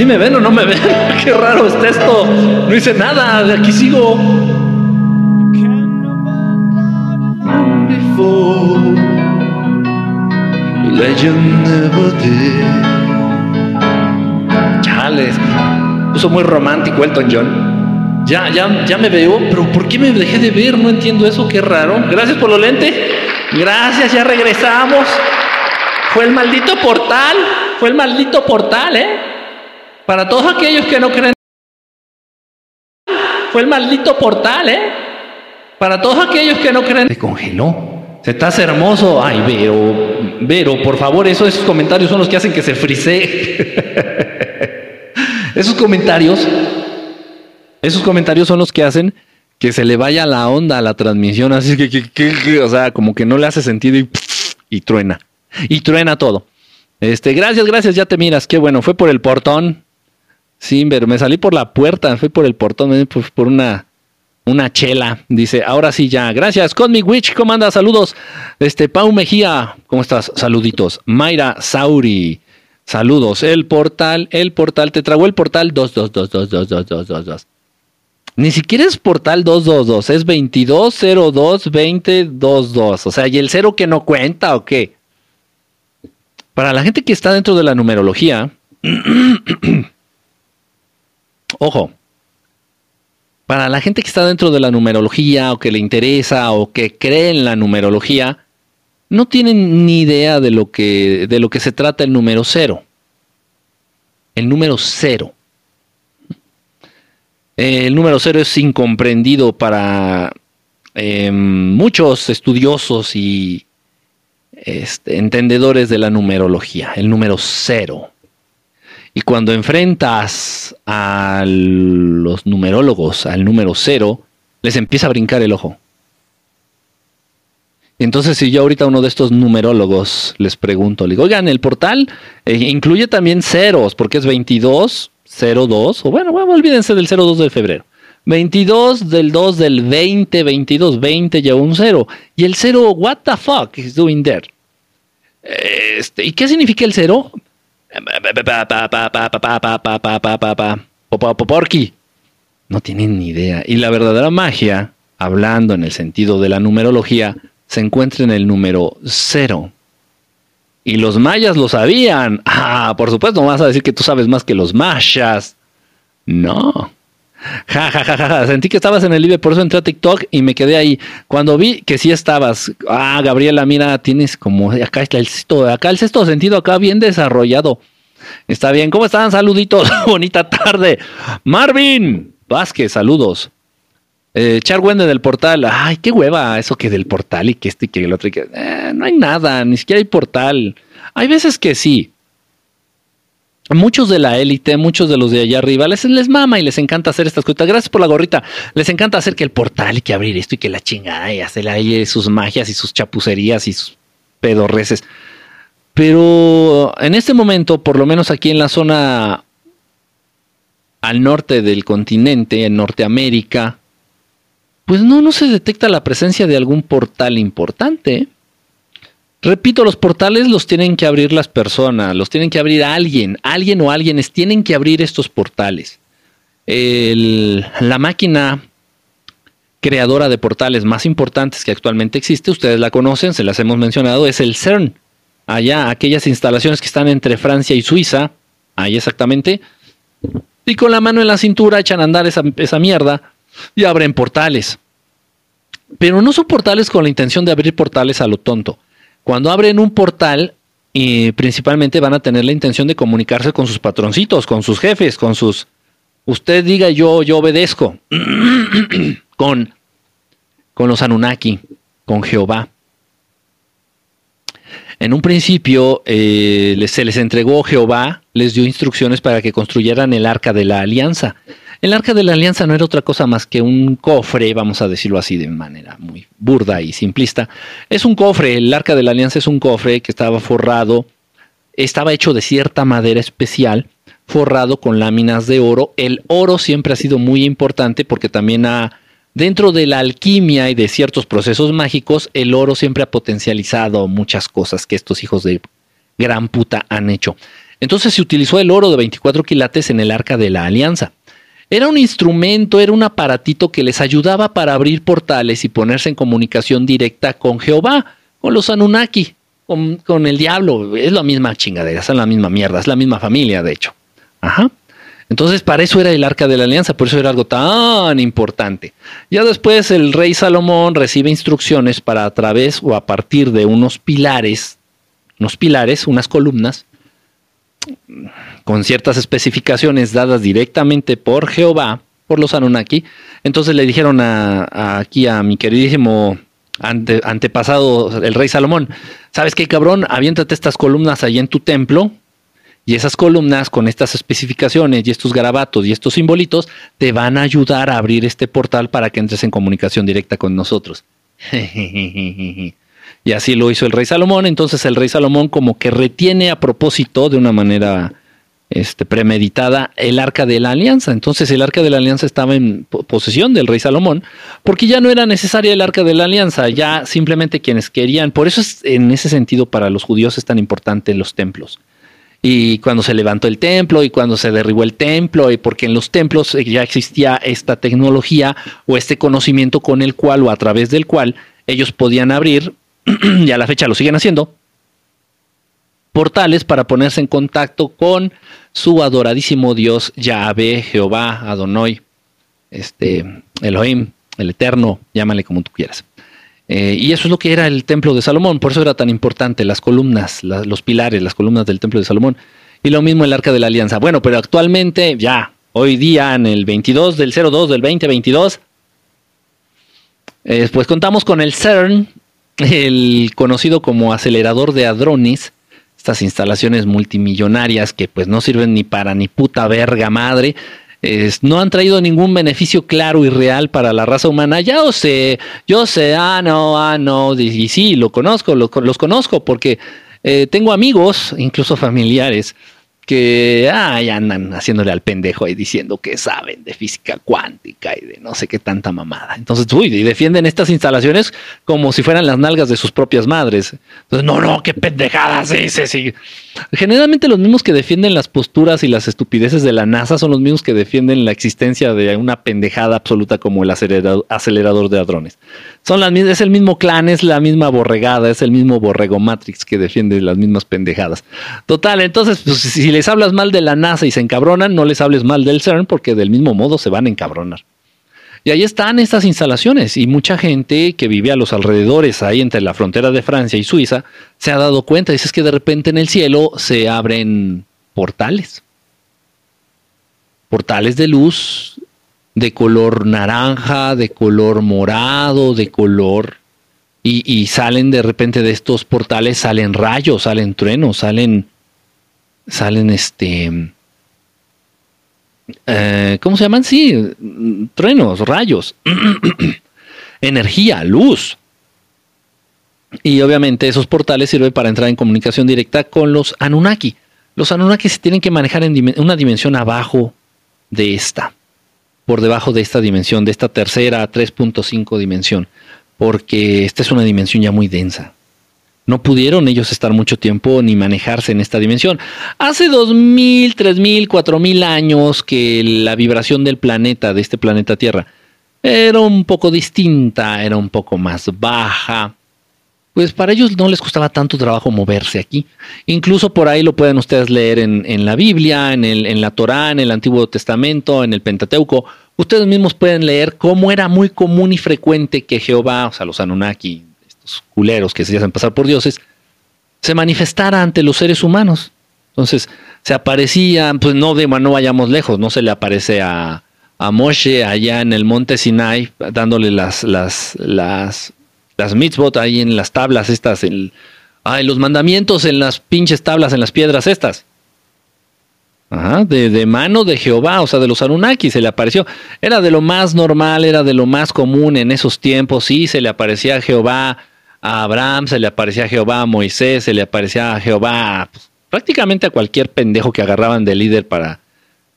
¿Sí me ven o no me ven? Qué raro está esto. No hice nada, de aquí sigo. Chales. Puso muy romántico Elton John. Ya, ya, ya me veo, pero ¿por qué me dejé de ver? No entiendo eso, qué raro. Gracias por los lentes. Gracias, ya regresamos. Fue el maldito portal. Fue el maldito portal, ¿eh? Para todos aquellos que no creen. Fue el maldito portal, ¿eh? Para todos aquellos que no creen. Se congeló. Se estás hermoso. Ay, Vero, Vero, por favor, esos comentarios son los que hacen que se frisee. esos comentarios, esos comentarios son los que hacen que se le vaya la onda a la transmisión. Así que, que, o sea, como que no le hace sentido y, y truena. Y truena todo. Este, gracias, gracias, ya te miras. Qué bueno, fue por el portón. Sí, pero me salí por la puerta, fue por el portón, por, por una una chela. Dice, ahora sí ya. Gracias, Cosmic Witch. ¿Cómo andas? Saludos. Este, Pau Mejía. ¿Cómo estás? Saluditos. Mayra Sauri. Saludos. El portal, el portal. Te tragó el portal 222222222. Ni siquiera es portal 222. Es 22022022. O sea, ¿y el cero que no cuenta o qué? Para la gente que está dentro de la numerología. ojo para la gente que está dentro de la numerología o que le interesa o que cree en la numerología, no tienen ni idea de lo que, de lo que se trata el número cero. El número cero. El número cero es incomprendido para em, muchos estudiosos y este, entendedores de la numerología. El número cero. Y cuando enfrentas a los numerólogos, al número cero, les empieza a brincar el ojo. Entonces, si yo ahorita uno de estos numerólogos les pregunto, le digo, oigan, el portal eh, incluye también ceros, porque es 22, 02, o bueno, bueno, olvídense del 02 de febrero. 22 del 2 del 20, 22, 20 ya un cero. Y el cero, what the fuck is doing there? Este, ¿Y qué significa el cero? Porky. No tienen ni idea. Y la verdadera magia, hablando en el sentido de la numerología, se encuentra en el número cero. Y los mayas lo sabían. Ah, por supuesto, no vas a decir que tú sabes más que los mayas. No. Ja, ja, ja, ja, Sentí que estabas en el live, por eso entré a TikTok y me quedé ahí. Cuando vi que sí estabas, ah, Gabriela, mira, tienes como acá el sexto, acá el sexto sentido, acá bien desarrollado. Está bien, ¿cómo están? Saluditos, bonita tarde. Marvin Vázquez, saludos. Eh, Charwende del portal, ay, qué hueva eso que del portal y que este y que el otro. Y que, eh, no hay nada, ni siquiera hay portal. Hay veces que sí, muchos de la élite, muchos de los de allá arriba, les, les mama y les encanta hacer estas cosas. Gracias por la gorrita. Les encanta hacer que el portal y que abrir esto y que la chingada y hacer ahí sus magias y sus chapucerías y sus pedorreces. Pero en este momento, por lo menos aquí en la zona al norte del continente, en Norteamérica, pues no, no se detecta la presencia de algún portal importante. Repito, los portales los tienen que abrir las personas, los tienen que abrir alguien, alguien o alguienes tienen que abrir estos portales. la máquina creadora de portales más importantes que actualmente existe, ustedes la conocen, se las hemos mencionado, es el CERN. Allá, aquellas instalaciones que están entre Francia y Suiza, ahí exactamente, y con la mano en la cintura echan a andar esa, esa mierda y abren portales. Pero no son portales con la intención de abrir portales a lo tonto cuando abren un portal, y principalmente van a tener la intención de comunicarse con sus patroncitos, con sus jefes, con sus... Usted diga yo, yo obedezco. con, con los Anunnaki, con Jehová. En un principio eh, se les entregó Jehová, les dio instrucciones para que construyeran el arca de la alianza. El arca de la alianza no era otra cosa más que un cofre, vamos a decirlo así de manera muy burda y simplista. Es un cofre, el arca de la alianza es un cofre que estaba forrado, estaba hecho de cierta madera especial, forrado con láminas de oro. El oro siempre ha sido muy importante porque también ha, dentro de la alquimia y de ciertos procesos mágicos, el oro siempre ha potencializado muchas cosas que estos hijos de gran puta han hecho. Entonces se utilizó el oro de 24 quilates en el arca de la alianza. Era un instrumento, era un aparatito que les ayudaba para abrir portales y ponerse en comunicación directa con Jehová, con los Anunnaki, con, con el diablo. Es la misma chingadera, es la misma mierda, es la misma familia, de hecho. Ajá. Entonces, para eso era el arca de la alianza, por eso era algo tan importante. Ya después el rey Salomón recibe instrucciones para a través o a partir de unos pilares, unos pilares, unas columnas, con ciertas especificaciones dadas directamente por Jehová, por los Anunnaki. Entonces le dijeron a, aquí a mi queridísimo antepasado, el rey Salomón, ¿sabes qué cabrón? Aviéntate estas columnas ahí en tu templo y esas columnas con estas especificaciones y estos garabatos y estos simbolitos te van a ayudar a abrir este portal para que entres en comunicación directa con nosotros. y así lo hizo el rey Salomón. Entonces el rey Salomón como que retiene a propósito de una manera este, premeditada el arca de la alianza. Entonces el arca de la alianza estaba en posesión del rey Salomón porque ya no era necesaria el arca de la alianza, ya simplemente quienes querían. Por eso es en ese sentido para los judíos es tan importante los templos y cuando se levantó el templo y cuando se derribó el templo y porque en los templos ya existía esta tecnología o este conocimiento con el cual o a través del cual ellos podían abrir, y a la fecha lo siguen haciendo, portales para ponerse en contacto con su adoradísimo Dios Yahvé, Jehová, Adonai, este, Elohim, el Eterno, llámale como tú quieras. Eh, y eso es lo que era el templo de Salomón, por eso era tan importante, las columnas, los pilares, las columnas del templo de Salomón. Y lo mismo el arca de la alianza. Bueno, pero actualmente, ya, hoy día, en el 22 del 02 del 2022, eh, pues contamos con el CERN, el conocido como acelerador de hadrones, estas instalaciones multimillonarias que pues no sirven ni para ni puta verga madre, no han traído ningún beneficio claro y real para la raza humana. Ya lo sé, yo sé, ah, no, ah, no, y, sí, lo conozco, los conozco porque eh, tengo amigos, incluso familiares, que ay, andan haciéndole al pendejo y diciendo que saben de física cuántica y de no sé qué tanta mamada. Entonces, uy, y defienden estas instalaciones como si fueran las nalgas de sus propias madres. Entonces, no, no, qué pendejadas, sí, sí. Generalmente los mismos que defienden las posturas y las estupideces de la NASA son los mismos que defienden la existencia de una pendejada absoluta como el acelerador, de hadrones. Son las es el mismo clan, es la misma borregada, es el mismo borrego Matrix que defiende las mismas pendejadas. Total, entonces, pues, si les hablas mal de la NASA y se encabronan, no les hables mal del CERN porque del mismo modo se van a encabronar. Y ahí están estas instalaciones y mucha gente que vive a los alrededores, ahí entre la frontera de Francia y Suiza, se ha dado cuenta. Dice que de repente en el cielo se abren portales. Portales de luz de color naranja, de color morado, de color... Y, y salen de repente de estos portales, salen rayos, salen truenos, salen... Salen este eh, ¿cómo se llaman? Sí, truenos, rayos, energía, luz. Y obviamente esos portales sirven para entrar en comunicación directa con los Anunnaki. Los Anunnaki se tienen que manejar en una dimensión abajo de esta, por debajo de esta dimensión, de esta tercera 3.5 dimensión, porque esta es una dimensión ya muy densa. No pudieron ellos estar mucho tiempo ni manejarse en esta dimensión. Hace 2000, 3000, 4000 años que la vibración del planeta, de este planeta Tierra, era un poco distinta, era un poco más baja. Pues para ellos no les costaba tanto trabajo moverse aquí. Incluso por ahí lo pueden ustedes leer en, la Biblia, en, en la Torá, en el Antiguo Testamento, en el Pentateuco. Ustedes mismos pueden leer cómo era muy común y frecuente que Jehová, o sea, los Anunnaki, culeros que se hacen pasar por dioses, se manifestara ante los seres humanos. Entonces, se aparecía, pues no, de, no vayamos lejos, no se le aparece a, a Moshe allá en el monte Sinai, dándole las, las, las, las mitzvot ahí en las tablas estas, en, ay, los mandamientos en las pinches tablas, en las piedras estas. De, de, mano de Jehová, o sea, de los Anunnaki, se le apareció. Era de lo más normal, era de lo más común en esos tiempos, sí, se le aparecía a Jehová a Abraham, se le aparecía a Jehová a Moisés, se le aparecía a Jehová pues, prácticamente a cualquier pendejo que agarraban de líder para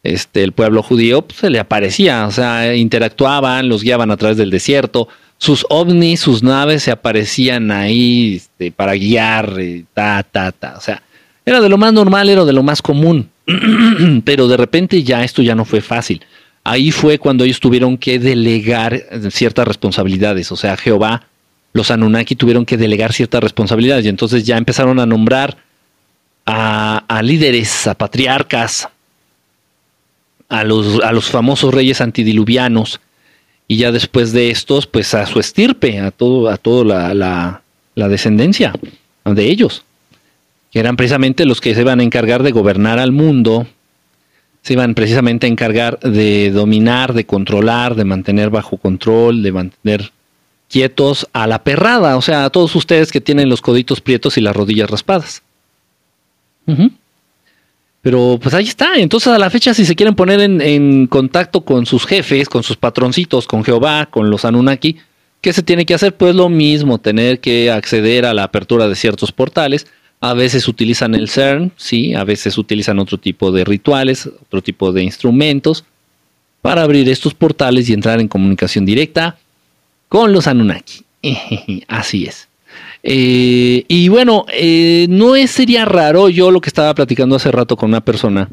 este, el pueblo judío, pues, se le aparecía, o sea, interactuaban, los guiaban a través del desierto, sus ovnis, sus naves se aparecían ahí este, para guiar, ta, ta, ta, o sea, Era de lo más normal, era de lo más común. Pero de repente ya esto ya no fue fácil. Ahí fue cuando ellos tuvieron que delegar ciertas responsabilidades. O sea, Jehová, los Anunnaki tuvieron que delegar ciertas responsabilidades. Y entonces ya empezaron a nombrar a, líderes, a patriarcas, a los, a los famosos reyes antidiluvianos. Y ya después de estos, pues a su estirpe, a todo, a toda la, la descendencia de ellos que eran precisamente los que se iban a encargar de gobernar al mundo, se iban precisamente a encargar de dominar, de controlar, de mantener bajo control, de mantener quietos a la perrada, o sea, a todos ustedes que tienen los coditos prietos y las rodillas raspadas. Pero pues ahí está. Entonces a la fecha si se quieren poner en, en, contacto con sus jefes, con sus patroncitos, con Jehová, con los Anunnaki, ¿qué se tiene que hacer? Pues lo mismo, tener que acceder a la apertura de ciertos portales a veces utilizan el CERN, sí, a veces utilizan otro tipo de rituales, otro tipo de instrumentos para abrir estos portales y entrar en comunicación directa con los Anunnaki. Así es. Eh, y bueno, eh, no sería raro yo lo que estaba platicando hace rato con una persona,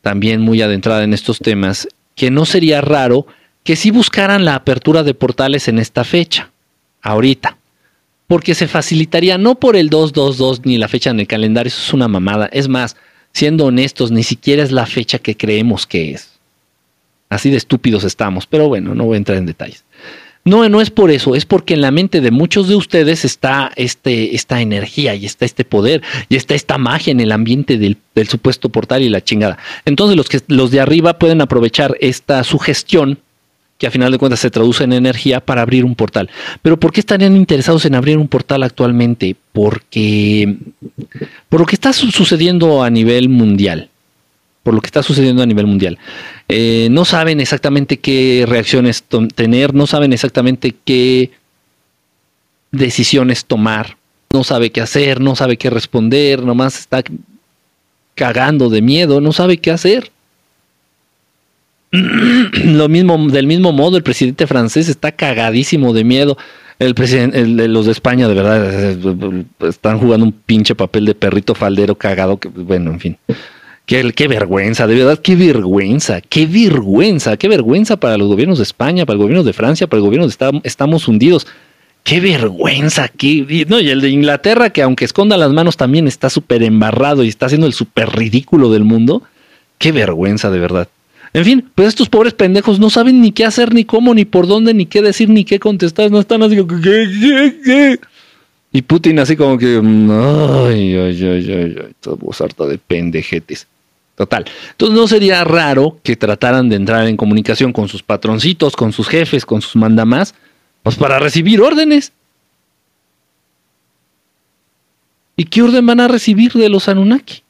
también muy adentrada en estos temas, que no sería raro que si buscaran la apertura de portales en esta fecha, ahorita porque se facilitaría no por el 222 ni la fecha en el calendario, eso es una mamada. Es más, siendo honestos, ni siquiera es la fecha que creemos que es. Así de estúpidos estamos, pero bueno, no voy a entrar en detalles. No, no es por eso, es porque en la mente de muchos de ustedes está este, esta energía y está este poder y está esta magia en el ambiente del, del supuesto portal y la chingada. Entonces los, que, los de arriba pueden aprovechar esta sugestión que a final de cuentas se traduce en energía para abrir un portal. Pero ¿por qué estarían interesados en abrir un portal actualmente? Porque por lo que está sucediendo a nivel mundial. Por lo que está sucediendo a nivel mundial. Eh, no saben exactamente qué reacciones tener, no saben exactamente qué decisiones tomar, no sabe qué hacer, no sabe qué responder, nomás está cagando de miedo, no sabe qué hacer. Lo mismo, del mismo modo, el presidente francés está cagadísimo de miedo. El presidente, los de España, de verdad, están jugando un pinche papel de perrito faldero cagado. Que, bueno, en fin. Qué, qué, vergüenza, de verdad, qué vergüenza, qué vergüenza, qué vergüenza para los gobiernos de España, para el gobierno de Francia, para el gobierno de Estamos, estamos hundidos. Qué vergüenza, qué. No, y el de Inglaterra, que aunque esconda las manos, también está súper embarrado y está haciendo el súper ridículo del mundo. Qué vergüenza, de verdad. En fin, pues estos pobres pendejos no saben ni qué hacer, ni cómo, ni por dónde, ni qué decir, ni qué contestar. No están así como que... Y Putin así como que... Mm, ay, ay, ay, ay, ay, todo harta de pendejetes. Total. Entonces no sería raro que trataran de entrar en comunicación con sus patroncitos, con sus jefes, con sus mandamás, pues para recibir órdenes. ¿Y qué orden van a recibir de los Anunnaki?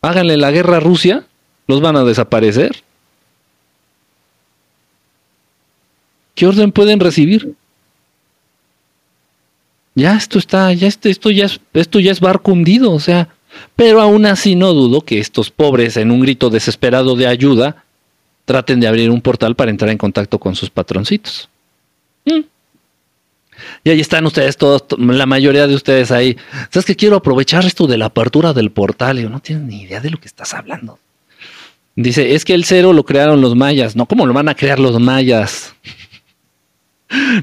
Háganle la guerra a Rusia ¿Los van a desaparecer? ¿Qué orden pueden recibir? Ya esto está, ya esto, esto ya es, esto ya es barco hundido, o sea, pero aún así no dudo que estos pobres en un grito desesperado de ayuda traten de abrir un portal para entrar en contacto con sus patroncitos. Mm. Y ahí están ustedes todos, la mayoría de ustedes ahí. ¿Sabes que quiero aprovechar esto de la apertura del portal? Y yo no tienes ni idea de lo que estás hablando. Dice, es que el cero lo crearon los mayas. No, ¿cómo lo van a crear los mayas?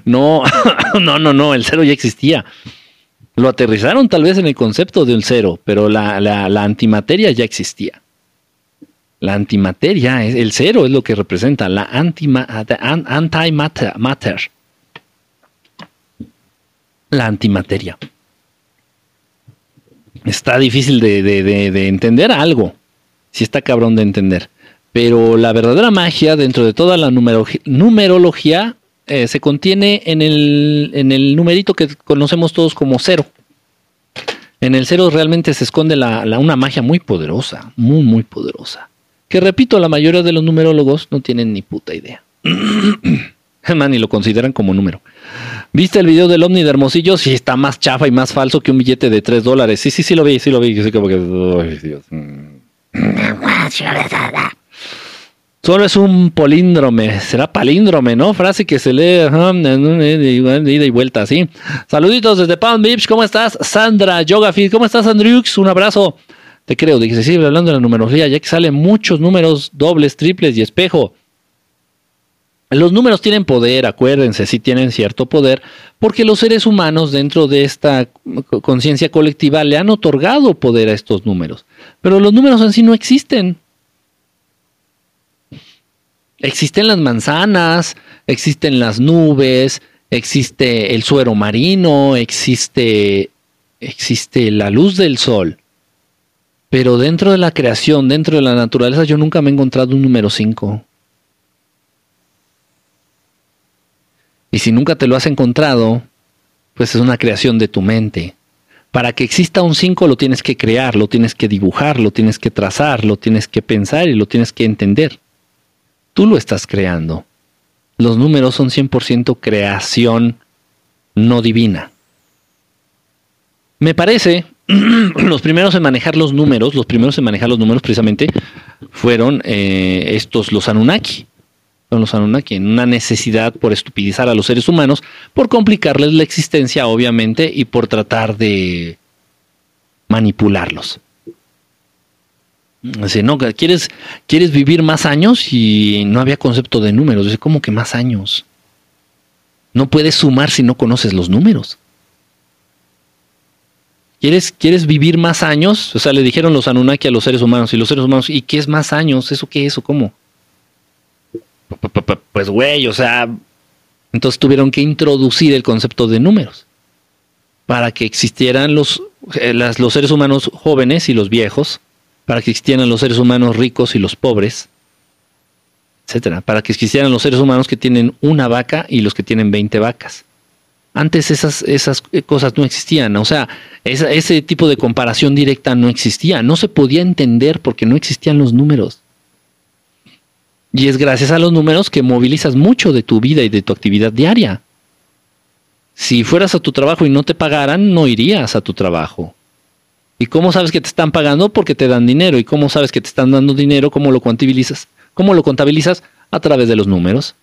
No, no, no, no, el cero ya existía. Lo aterrizaron tal vez en el concepto de un cero, pero la, la, antimateria ya existía. La antimateria, el cero es lo que representa, la antimatter. La antimateria. Está difícil de, de entender algo sí está cabrón de entender. Pero la verdadera magia dentro de toda la numerología eh, se contiene en el, en el numerito que conocemos todos como cero. En el cero realmente se esconde la, una magia muy poderosa, muy, muy poderosa. Que repito, la mayoría de los numerólogos no tienen ni puta idea. Man, ni lo consideran como número. ¿Viste el video del ovni de Hermosillo? Sí, está más chafa y más falso que un billete de 3 dólares. Sí, sí, sí lo vi, sí lo vi. Yo sé como que... Solo es un políndrome, será palíndrome, ¿no? Frase que se lee de ida y vuelta, ¿sí? Saluditos desde Palm Beach, ¿cómo estás? Sandra Yogafit, ¿cómo estás, Andriux? Un abrazo. Te creo, se sigue hablando de la numerología, ya que salen muchos números dobles, triples y espejo. Los números tienen poder, acuérdense, sí tienen cierto poder, porque los seres humanos dentro de esta conciencia colectiva le han otorgado poder a estos números. Pero los números en sí no existen. Existen las manzanas, existen las nubes, existe el suero marino, existe, existe la luz del sol. Pero dentro de la creación, dentro de la naturaleza, yo nunca me he encontrado un número 5. Y si nunca te lo has encontrado, pues es una creación de tu mente. Para que exista un 5 lo tienes que crear, lo tienes que dibujar, lo tienes que trazar, lo tienes que pensar y lo tienes que entender. Tú lo estás creando. Los números son 100% creación no divina. Me parece, los primeros en manejar los números, los primeros en manejar los números precisamente fueron eh, estos, los Anunnaki. Son los Anunnaki, en una necesidad por estupidizar a los seres humanos, por complicarles la existencia, obviamente, y por tratar de manipularlos. Dice, no, ¿quieres, quieres vivir más años y no había concepto de números. Dice, ¿cómo que más años? No puedes sumar si no conoces los números. ¿Quieres, ¿Quieres vivir más años? O sea, le dijeron los Anunnaki a los seres humanos y los seres humanos, ¿y qué es más años? ¿Eso qué es o cómo? Pues güey, o sea, entonces tuvieron que introducir el concepto de números para que existieran los, eh, los seres humanos jóvenes y los viejos para que existieran los seres humanos ricos y los pobres, etcétera, para que existieran los seres humanos que tienen una vaca y los que tienen 20 vacas. Antes esas, esas cosas no existían, o sea, ese tipo de comparación directa no existía, no se podía entender porque no existían los números. Y es gracias a los números que movilizas mucho de tu vida y de tu actividad diaria. Si fueras a tu trabajo y no te pagaran, no irías a tu trabajo. ¿Y cómo sabes que te están pagando? Porque te dan dinero. ¿Y cómo sabes que te están dando dinero? ¿Cómo lo contabilizas? ¿Cómo lo contabilizas? A través de los números.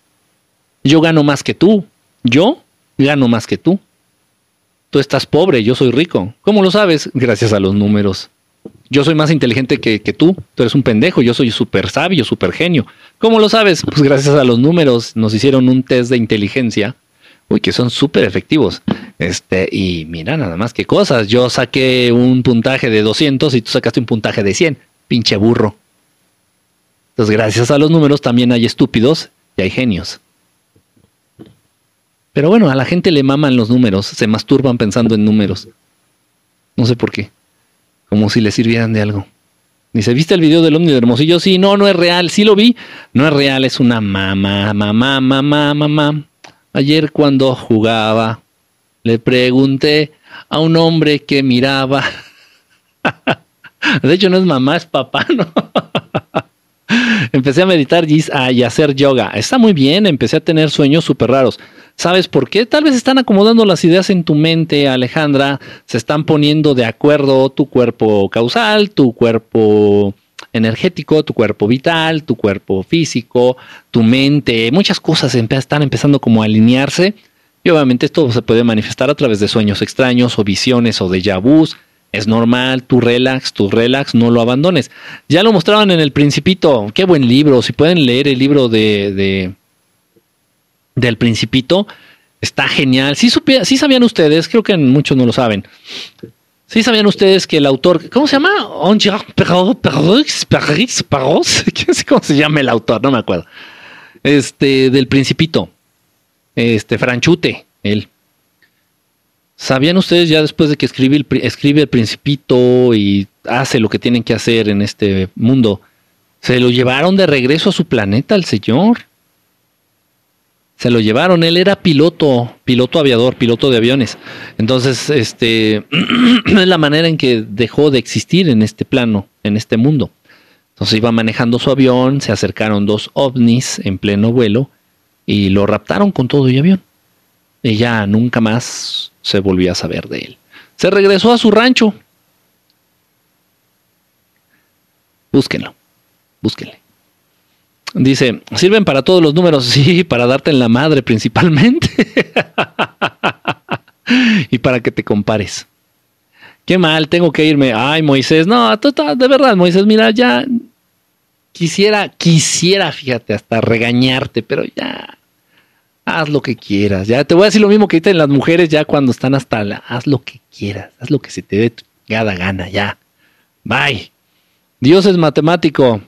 Yo gano más que tú. Yo gano más que tú. Tú estás pobre, yo soy rico. ¿Cómo lo sabes? Gracias a los números. Yo soy más inteligente que, que tú. Tú eres un pendejo. Yo soy súper sabio, súper genio. ¿Cómo lo sabes? Pues gracias a los números. Nos hicieron un test de inteligencia. Uy, que son súper efectivos. Este, y mira nada más que cosas. Yo saqué un puntaje de 200 y tú sacaste un puntaje de 100. Pinche burro. Entonces, gracias a los números también hay estúpidos y hay genios. Pero bueno, a la gente le maman los números, se masturban pensando en números. No sé por qué. Como si le sirvieran de algo. Dice, ¿viste el video del Omni de Hermosillo? Sí, no, no es real. Sí lo vi. No es real, es una mamá, mamá, mamá, mamá. Ayer cuando jugaba le pregunté a un hombre que miraba. De hecho, no es mamá, es papá, ¿no? empecé a meditar y a hacer yoga. Está muy bien, empecé a tener sueños súper raros. ¿Sabes por qué? Tal vez están acomodando las ideas en tu mente, Alejandra. Se están poniendo de acuerdo tu cuerpo causal, tu cuerpo energético, tu cuerpo vital, tu cuerpo físico, tu mente. Muchas cosas están empezando como a alinearse y obviamente esto se puede manifestar a través de sueños extraños o visiones o de vus. Es normal, tú relax, tú relax, no lo abandones. Ya lo mostraban en El Principito, qué buen libro. Si pueden leer el libro de, de del Principito, está genial. Sí, sí sabían ustedes, creo que muchos no lo saben. Sí sabían ustedes que el autor, ¿cómo se llama? ¿Cómo se llama el autor? No me acuerdo. Este, del Principito este Franchute, él. ¿Sabían ustedes ya después de que escribe el, escribe el principito y hace lo que tienen que hacer en este mundo, se lo llevaron de regreso a su planeta el señor? Se lo llevaron, él era piloto, piloto aviador, piloto de aviones. Entonces, este es la manera en que dejó de existir en este plano, en este mundo. Entonces iba manejando su avión, se acercaron dos ovnis en pleno vuelo y lo raptaron con todo y avión. Y ya nunca más se volvió a saber de él. Se regresó a su rancho. Búsquenlo, búsquenle. Dice, sirven para todos los números, sí, para darte en la madre principalmente. y para que te compares. Qué mal, tengo que irme. Ay, Moisés, no, de verdad, Moisés, mira, ya quisiera, quisiera, fíjate, hasta regañarte, pero ya, haz lo que quieras. Ya te voy a decir lo mismo que ahorita en las mujeres, ya cuando están hasta la, haz lo que quieras, haz lo que se te dé tu gana, ya. Bye. Dios es matemático.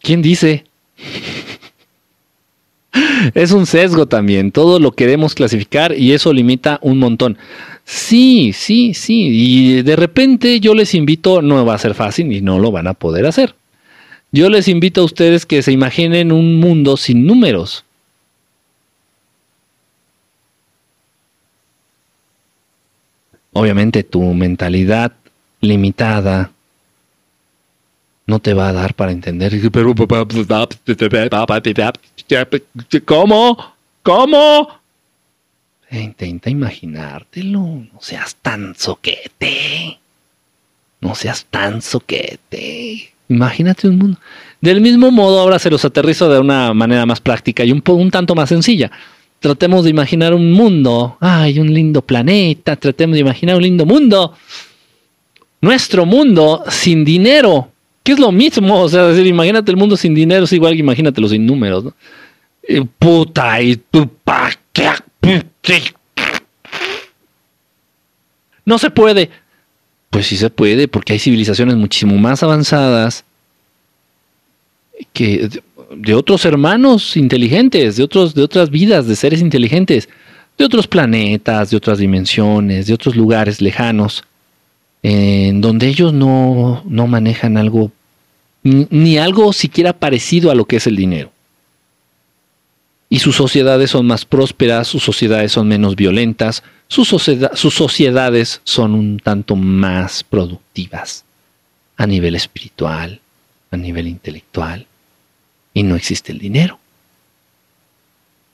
¿Quién dice? es un sesgo también. Todo lo queremos clasificar y eso limita un montón. Sí, sí, sí. Y de repente yo les invito, no va a ser fácil y no lo van a poder hacer. Yo les invito a ustedes que se imaginen un mundo sin números. Obviamente tu mentalidad limitada no te va a dar para entender. ¿Cómo? ¿Cómo? Intenta imaginártelo. No seas tan soquete. No seas tan soquete. Imagínate un mundo. Del mismo modo, ahora se los aterrizo de una manera más práctica y un, un tanto más sencilla. Tratemos de imaginar un mundo. Ay, un lindo planeta. Tratemos de imaginar un lindo mundo. Nuestro mundo sin dinero. Que es lo mismo. O sea, decir, imagínate el mundo sin dinero. Es igual que imagínatelo sin números. ¿no? puta y tu. No se puede. Pues sí se puede, porque hay civilizaciones muchísimo más avanzadas que de otros hermanos inteligentes, de otros, de otras vidas, de seres inteligentes, de otros planetas, de otras dimensiones, de otros lugares lejanos, en donde ellos no, no manejan algo, ni algo siquiera parecido a lo que es el dinero y sus sociedades son más prósperas, sus sociedades son menos violentas, sus, sus, sociedades son un tanto más productivas a nivel espiritual, a nivel intelectual, y no existe el dinero.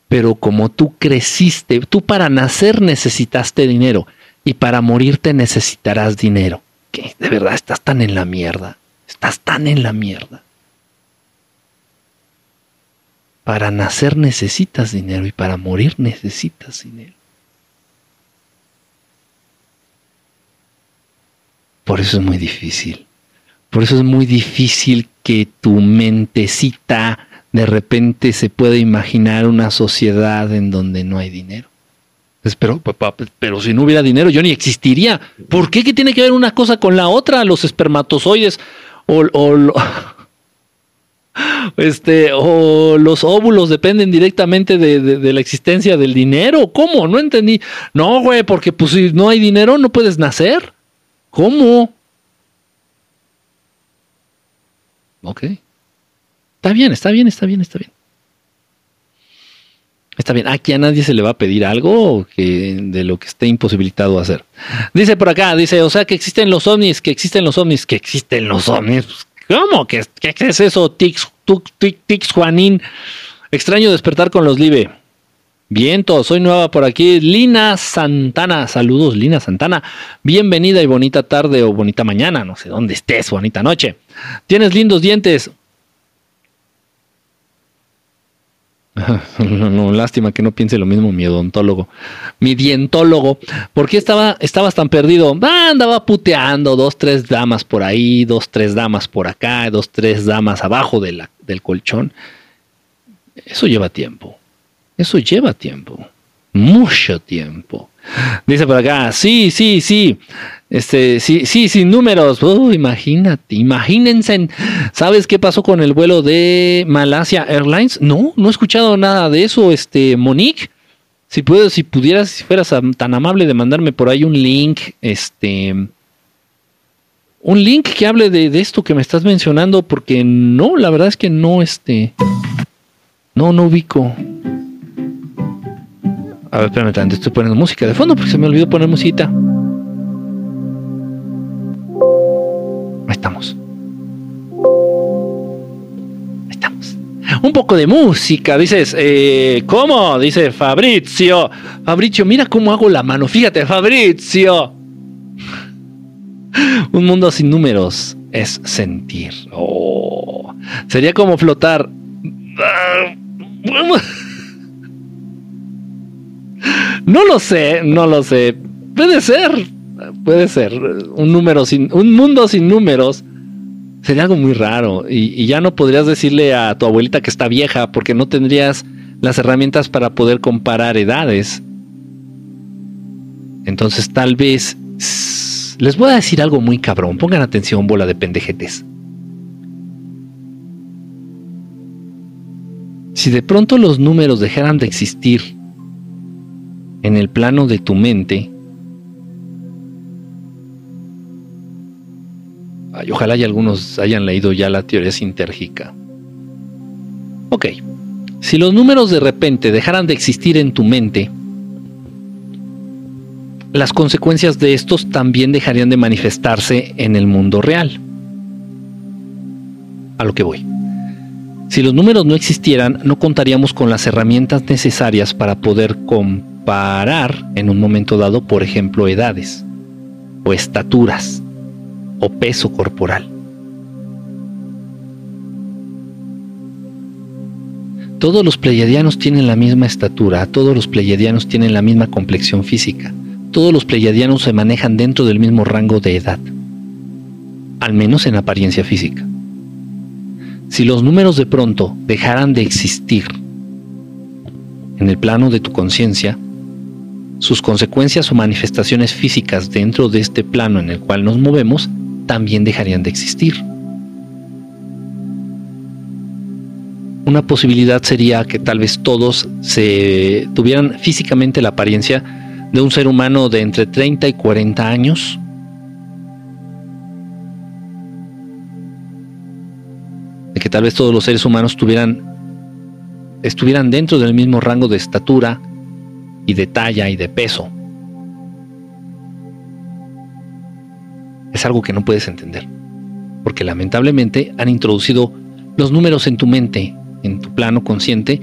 Pero como tú creciste, tú para nacer necesitaste dinero y para morirte necesitarás dinero. Que de verdad estás tan en la mierda, estás tan en la mierda. Para nacer necesitas dinero y para morir necesitas dinero. Por eso es muy difícil. Por eso es muy difícil que tu mentecita de repente se pueda imaginar una sociedad en donde no hay dinero. Pero, pero si no hubiera dinero yo ni existiría. ¿Por qué que tiene que ver una cosa con la otra? Los espermatozoides o, o, este, o los óvulos dependen directamente de, la existencia del dinero. ¿Cómo? No entendí. No, güey, porque pues si no hay dinero no puedes nacer. ¿Cómo? Ok. Está bien, está bien, está bien, está bien. Está bien, aquí a nadie se le va a pedir algo de lo que esté imposibilitado hacer. Dice por acá, dice, o sea que existen los ovnis, que existen los ovnis, que existen los ovnis. Pues, ¿Cómo? ¿Qué, es eso, Tix, Tix Juanín? Extraño despertar con los Live. Viento, soy nueva por aquí. Lina Santana, saludos Lina Santana. Bienvenida y bonita tarde o bonita mañana, no sé dónde estés, bonita noche. Tienes lindos dientes. no, lástima que no piense lo mismo mi odontólogo, mi dientólogo. ¿Por qué estaba, estabas tan perdido? Ah, andaba puteando, dos, tres damas por ahí, dos, tres damas por acá, dos, tres damas abajo de del colchón. Eso lleva tiempo. Eso lleva tiempo. Mucho tiempo. Dice por acá, sí, sí, sí. Este, sí, sí, sin números. Uh, imagínate, imagínense. ¿Sabes qué pasó con el vuelo de Malasia Airlines? No, no he escuchado nada de eso, este, Monique. Si puedes, si pudieras, si fueras tan amable de mandarme por ahí un link, este, un link que hable de, de, esto que me estás mencionando, porque no, la verdad es que no, este, no, no ubico. A ver, espérame, estoy poniendo música de fondo porque se me olvidó poner música. Estamos. Estamos. Un poco de música, dices, eh, ¿cómo? Dice Fabrizio. Fabrizio, mira cómo hago la mano. Fíjate, Fabrizio. Un mundo sin números es sentir. Oh. Sería como flotar. No lo sé, no lo sé. Puede ser, puede ser. Un número sin, un mundo sin números sería algo muy raro. Y, ya no podrías decirle a tu abuelita que está vieja porque no tendrías las herramientas para poder comparar edades. Entonces tal vez les voy a decir algo muy cabrón. Pongan atención, bola de pendejetes. Si de pronto los números dejaran de existir en el plano de tu mente, ojalá y algunos hayan leído ya la teoría sintérgica. Ok, si los números de repente dejaran de existir en tu mente, las consecuencias de estos también dejarían de manifestarse en el mundo real. A lo que voy. Si los números no existieran, no contaríamos con las herramientas necesarias para poder comparar en un momento dado, por ejemplo, edades, o estaturas, o peso corporal. Todos los pleiadianos tienen la misma estatura, todos los pleiadianos tienen la misma complexión física, todos los pleiadianos se manejan dentro del mismo rango de edad, al menos en apariencia física. Si los números de pronto dejaran de existir en el plano de tu conciencia, sus consecuencias o manifestaciones físicas dentro de este plano en el cual nos movemos también dejarían de existir. Una posibilidad sería que tal vez todos se tuvieran físicamente la apariencia de un ser humano de entre 30 y 40 años, de que tal vez todos los seres humanos tuvieran, estuvieran dentro del mismo rango de estatura y de talla y de peso. Es algo que no puedes entender, porque lamentablemente han introducido los números en tu mente, en tu plano consciente,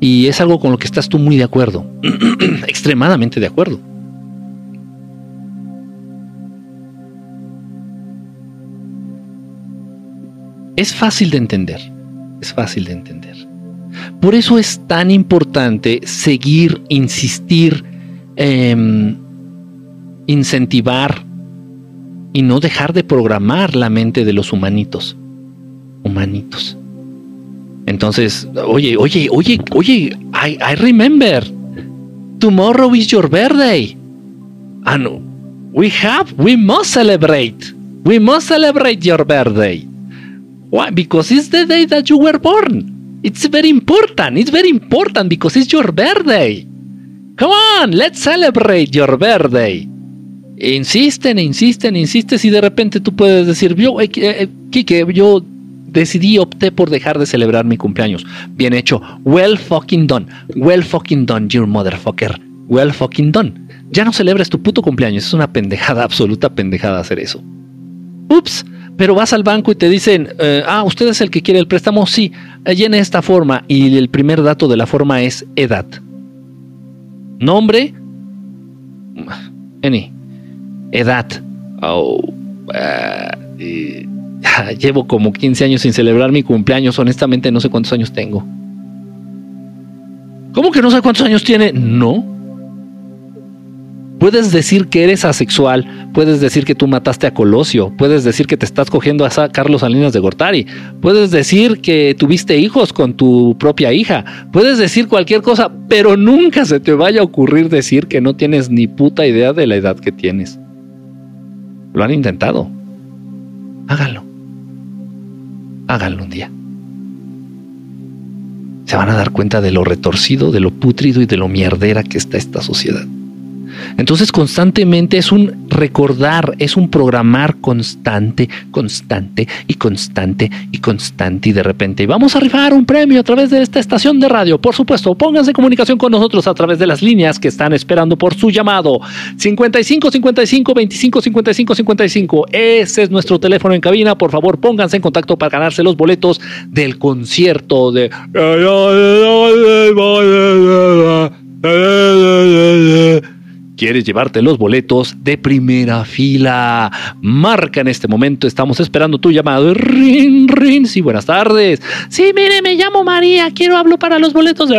y es algo con lo que estás tú muy de acuerdo, extremadamente de acuerdo. Es fácil de entender, es fácil de entender. Por eso es tan importante seguir, insistir, em, incentivar y no dejar de programar la mente de los humanitos. Humanitos. Entonces, oye, oye, oye, oye, I, I remember. Tomorrow is your birthday. And we have, we must celebrate. We must celebrate your birthday. Why? Because it's the day that you were born. It's very important. It's very important because it's your birthday. Come on, let's celebrate your birthday. Insisten, insisten, insisten y de repente tú puedes decir, yo, eh, eh, Kike, yo decidí, opté por dejar de celebrar mi cumpleaños. Bien hecho. Well fucking done. Well fucking done, you motherfucker. Well fucking done. Ya no celebres tu puto cumpleaños. Es una pendejada, absoluta pendejada hacer eso. Ups. Pero vas al banco y te dicen, eh, ah, usted es el que quiere el préstamo. Sí, llene esta forma. Y el primer dato de la forma es edad. Nombre. Any. Edad. Oh, uh, llevo como 15 años sin celebrar mi cumpleaños. Honestamente, no sé cuántos años tengo. ¿Cómo que no sé cuántos años tiene? No. Puedes decir que eres asexual, puedes decir que tú mataste a Colosio, puedes decir que te estás cogiendo a Carlos Salinas de Gortari, puedes decir que tuviste hijos con tu propia hija, puedes decir cualquier cosa, pero nunca se te vaya a ocurrir decir que no tienes ni puta idea de la edad que tienes. Lo han intentado. Háganlo háganlo un día. Se van a dar cuenta de lo retorcido, de lo putrido y de lo mierdera que está esta sociedad. Entonces constantemente es un recordar, es un programar constante, constante y constante y constante y de repente vamos a rifar un premio a través de esta estación de radio. Por supuesto, pónganse en comunicación con nosotros a través de las líneas que están esperando por su llamado. 55 55 25 55 55. Ese es nuestro teléfono en cabina. Por favor, pónganse en contacto para ganarse los boletos del concierto de ¿Quieres llevarte los boletos de primera fila? Marca en este momento, estamos esperando tu llamado. Rin, rin. Sí, buenas tardes. Sí, mire, me llamo María, quiero hablo para los boletos.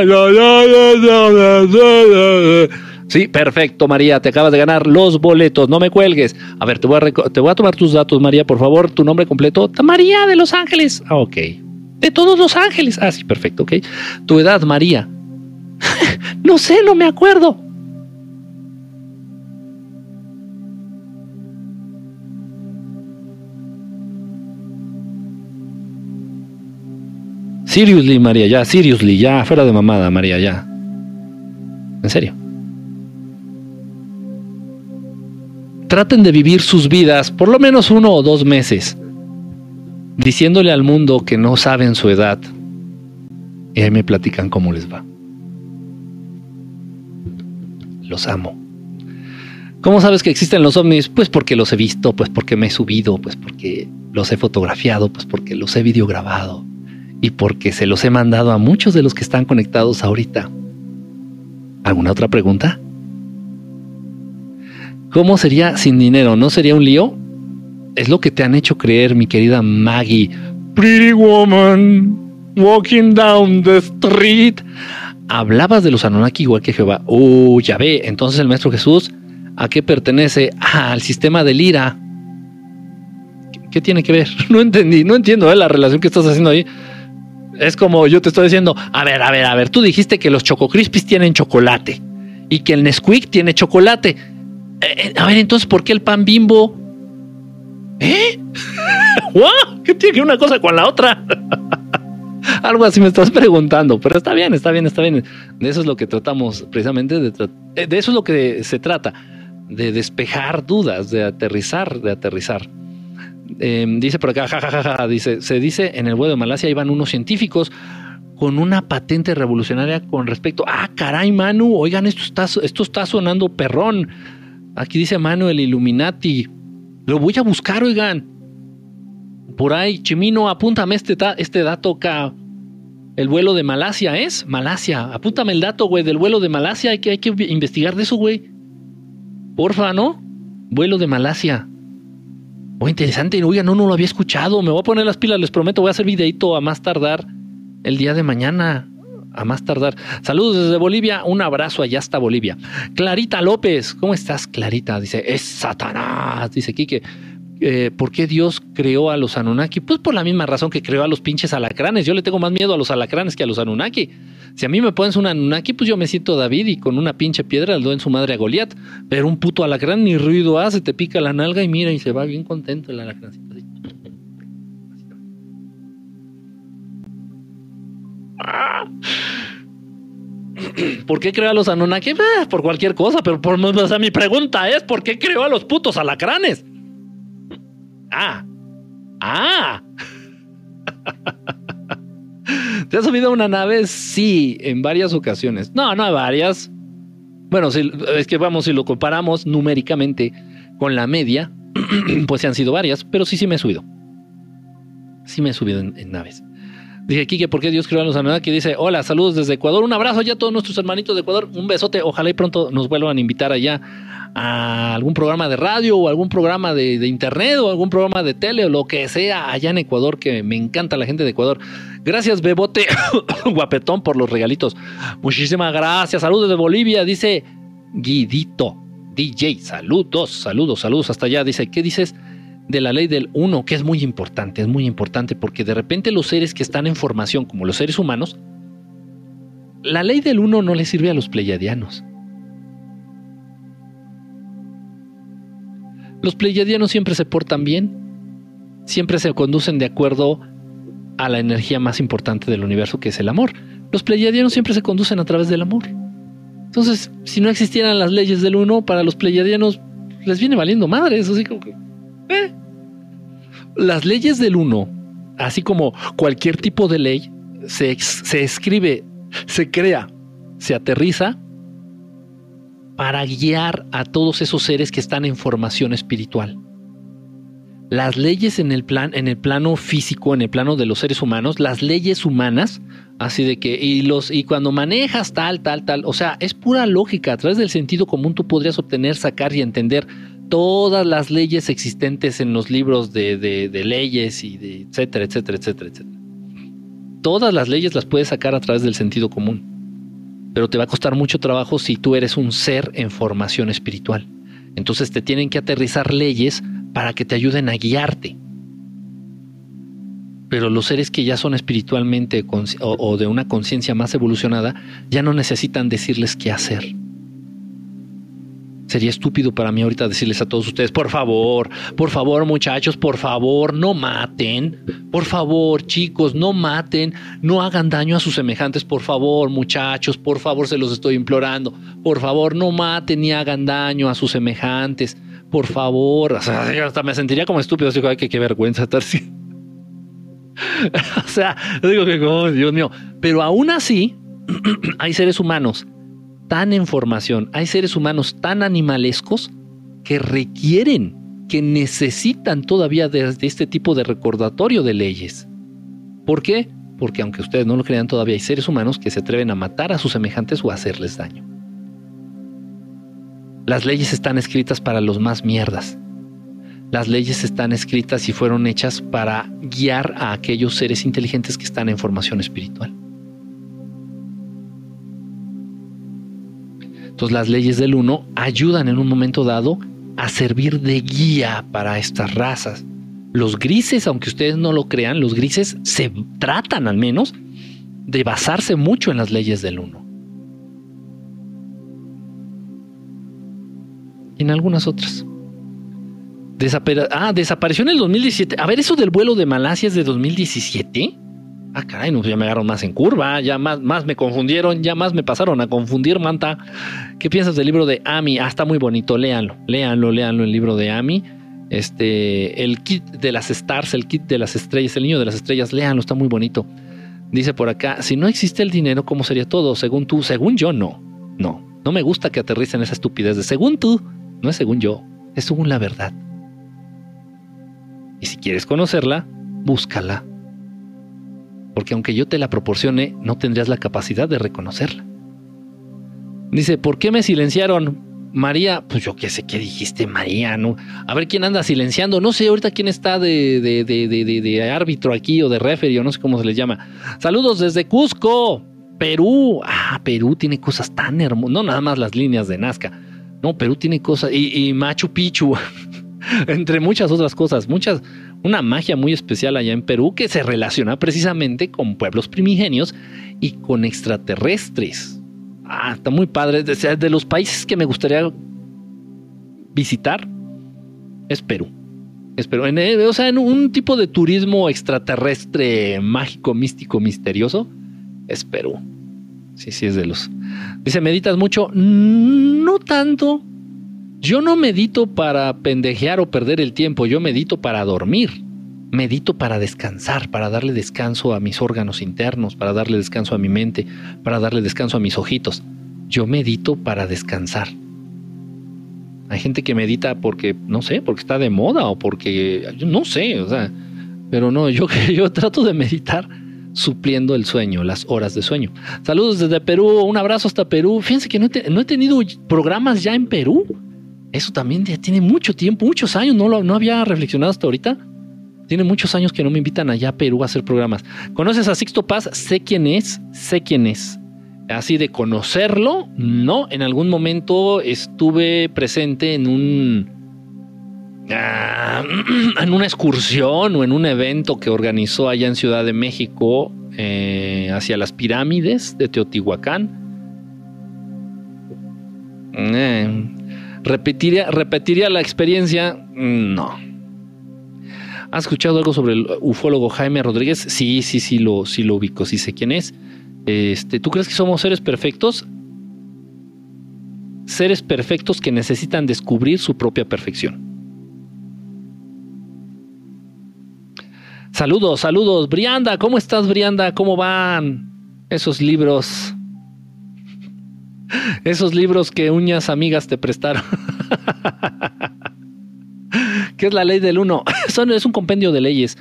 Sí, perfecto, María, te acabas de ganar los boletos, no me cuelgues. A ver, te voy a, te voy a tomar tus datos, María, por favor, tu nombre completo. María de Los Ángeles. Ah, ok. De todos Los Ángeles. Ah, sí, perfecto, ok. Tu edad, María. no sé, no me acuerdo. Seriously, María, ya, seriously, ya, fuera de mamada, María, ya. En serio. Traten de vivir sus vidas por lo menos uno o dos meses, diciéndole al mundo que no saben su edad. Y ahí me platican cómo les va. Los amo. ¿Cómo sabes que existen los ovnis? Pues porque los he visto, pues porque me he subido, pues porque los he fotografiado, pues porque los he videograbado y porque se los he mandado a muchos de los que están conectados ahorita. ¿Alguna otra pregunta? ¿Cómo sería sin dinero? ¿No sería un lío? Es lo que te han hecho creer, mi querida Maggie. Pretty woman, walking down the street. Hablabas de los Anunnaki igual que Jehová. Uh, ya ve. Entonces el Maestro Jesús, ¿a qué pertenece? Ah, al sistema del ira. ¿Qué, tiene que ver? No entendí, no entiendo ¿eh? la relación que estás haciendo ahí. Es como yo te estoy diciendo, a ver, a ver, a ver, tú dijiste que los Choco Crispies tienen chocolate y que el Nesquik tiene chocolate. Eh, eh, a ver, entonces, ¿por qué el pan bimbo? ¿Eh? ¿Qué tiene que una cosa con la otra? Algo así me estás preguntando, pero está bien, está bien, está bien. De eso es lo que tratamos precisamente, de, eh, de eso es lo que se trata, de despejar dudas, de aterrizar, de aterrizar. Em, dice por acá, jajaja, dice, se dice en el vuelo de Malasia iban unos científicos con una patente revolucionaria con respecto, ah, caray, Manu, oigan, esto está, esto está sonando perrón. Aquí dice Manu el Illuminati. Lo voy a buscar, oigan. Por ahí, Chimino, apúntame este, este dato acá. El vuelo de Malasia es Malasia. Apúntame el dato, güey, del vuelo de Malasia. Hay que, hay que investigar de eso, güey. Porfa, ¿no? Vuelo de Malasia. Oh, interesante. Oiga, no, no lo había escuchado. Me voy a poner las pilas, les prometo. Voy a hacer videito a más tardar el día de mañana. A más tardar. Saludos desde Bolivia. Un abrazo allá hasta Bolivia. Clarita López. ¿Cómo estás, Clarita? Dice, es Satanás. Dice Quique. Eh, ¿Por qué Dios creó a los Anunnaki? Pues por la misma razón que creó a los pinches alacranes. Yo le tengo más miedo a los alacranes que a los Anunnaki. Si a mí me pones un Anunnaki, pues yo me siento David y con una pinche piedra le doy en su madre a Goliat. Pero un puto alacrán ni ruido hace, te pica la nalga y mira y se va bien contento el alacrancito. ¿Por qué creó a los Anunnaki? Eh, por cualquier cosa, pero por, o sea, mi pregunta es: ¿por qué creó a los putos alacranes? Ah, ah. ¿Te has subido a una nave? Sí, en varias ocasiones. No, no varias. Bueno, si, es que vamos, si lo comparamos numéricamente con la media, pues se han sido varias, pero sí, sí me he subido. Sí me he subido en naves. Dije, Kike, ¿por qué Dios creó a los Anunnaki? Dice, hola, saludos desde Ecuador. Un abrazo ya a todos nuestros hermanitos de Ecuador. Un besote. Ojalá y pronto nos vuelvan a invitar allá a algún programa de radio o algún programa de, internet o algún programa de tele o lo que sea allá en Ecuador, que me encanta la gente de Ecuador. Gracias, Bebote Guapetón, por los regalitos. Muchísimas gracias. Saludos de Bolivia, dice Guidito. DJ, saludos, saludos, saludos hasta allá. Dice, ¿qué dices? de la ley del uno, que es muy importante, es muy importante porque de repente los seres que están en formación, como los seres humanos, la ley del uno no le sirve a los pleiadianos. Los pleiadianos siempre se portan bien, siempre se conducen de acuerdo a la energía más importante del universo, que es el amor. Los pleiadianos siempre se conducen a través del amor. Entonces, si no existieran las leyes del uno, para los pleiadianos les viene valiendo madre, eso así como que eh. Las leyes del uno, así como cualquier tipo de ley, se, se escribe, se crea, se aterriza para guiar a todos esos seres que están en formación espiritual. Las leyes en el, plan, en el plano físico, en el plano de los seres humanos, las leyes humanas Así de que, y los, y cuando manejas tal, tal, tal, o sea, es pura lógica. A través del sentido común tú podrías obtener, sacar y entender todas las leyes existentes en los libros de, de, leyes y de etcétera, etcétera, etcétera, etcétera. Todas las leyes las puedes sacar a través del sentido común. Pero te va a costar mucho trabajo si tú eres un ser en formación espiritual. Entonces te tienen que aterrizar leyes para que te ayuden a guiarte. Pero los seres que ya son espiritualmente o, de una conciencia más evolucionada ya no necesitan decirles qué hacer. Sería estúpido para mí ahorita decirles a todos ustedes, por favor, por favor muchachos, por favor, no maten, por favor chicos, no maten, no hagan daño a sus semejantes, por favor muchachos, por favor se los estoy implorando, por favor no maten ni hagan daño a sus semejantes, por favor, hasta me sentiría como estúpido, así que qué vergüenza estar o sea, digo que, oh, Dios mío, pero aún así hay seres humanos tan en formación, hay seres humanos tan animalescos que requieren, que necesitan todavía de, este tipo de recordatorio de leyes. ¿Por qué? Porque aunque ustedes no lo crean, todavía hay seres humanos que se atreven a matar a sus semejantes o a hacerles daño. Las leyes están escritas para los más mierdas, las leyes están escritas y fueron hechas para guiar a aquellos seres inteligentes que están en formación espiritual. Entonces las leyes del uno ayudan en un momento dado a servir de guía para estas razas. Los grises, aunque ustedes no lo crean, los grises se tratan al menos de basarse mucho en las leyes del uno. Y en algunas otras ah, desapareció en el 2017. A ver, eso del vuelo de Malasia es de 2017. Ah, caray, no, ya me agarraron más en curva, ya más, más me confundieron, ya más me pasaron a confundir, Manta. ¿Qué piensas del libro de Ami? Ah, está muy bonito, léanlo, léanlo, léanlo, el libro de Ami. Este, el kit de las stars, el kit de las estrellas, el niño de las estrellas, léanlo, está muy bonito. Dice por acá, si no existe el dinero, ¿cómo sería todo? Según tú, según yo, no. No, no me gusta que aterricen esa estupidez de según tú, no es según yo, es según la verdad. Y si quieres conocerla, búscala. Porque aunque yo te la proporcione, no tendrías la capacidad de reconocerla. Dice, ¿por qué me silenciaron? María, pues yo qué sé qué dijiste, María, ¿no? A ver quién anda silenciando. No sé ahorita quién está de, de, de, de árbitro aquí o de referee o no sé cómo se les llama. Saludos desde Cusco, Perú. Ah, Perú tiene cosas tan hermosas. No nada más las líneas de Nazca. No, Perú tiene cosas. Y, y Machu Picchu. entre muchas otras cosas, muchas, una magia muy especial allá en Perú que se relaciona precisamente con pueblos primigenios y con extraterrestres. Ah, está muy padre. De, de los países que me gustaría visitar es Perú. En, o sea, en un tipo de turismo extraterrestre, mágico, místico, misterioso, es Perú. Sí, sí, es de los. Dice, ¿meditas mucho? No tanto, yo no medito para pendejear o perder el tiempo, yo medito para dormir. Medito para descansar, para darle descanso a mis órganos internos, para darle descanso a mi mente, para darle descanso a mis ojitos. Yo medito para descansar. Hay gente que medita porque, no sé, porque está de moda o porque, no sé, o sea, pero no, yo, yo trato de meditar supliendo el sueño, las horas de sueño. Saludos desde Perú, un abrazo hasta Perú. Fíjense que no he tenido programas ya en Perú. Eso también ya tiene mucho tiempo, muchos años, no, lo, no había reflexionado hasta ahorita. Tiene muchos años que no me invitan allá a Perú a hacer programas. ¿Conoces a Sixto Paz? Sé quién es, sé quién es. Así de conocerlo, no. En algún momento estuve presente en un. Ah, en una excursión o en un evento que organizó allá en Ciudad de México eh, hacia las pirámides de Teotihuacán. Eh, ¿Repetiría, ¿Repetiría la experiencia? No. ¿Has escuchado algo sobre el ufólogo Jaime Rodríguez? Sí, sí, sí lo, sí lo ubico, sí sé quién es. Este, ¿Tú crees que somos seres perfectos? Seres perfectos que necesitan descubrir su propia perfección. Saludos, saludos. Brianda, ¿cómo estás, Brianda? ¿Cómo van esos libros? Esos libros que uñas amigas te prestaron. ¿Qué es la ley del uno? es un compendio de leyes.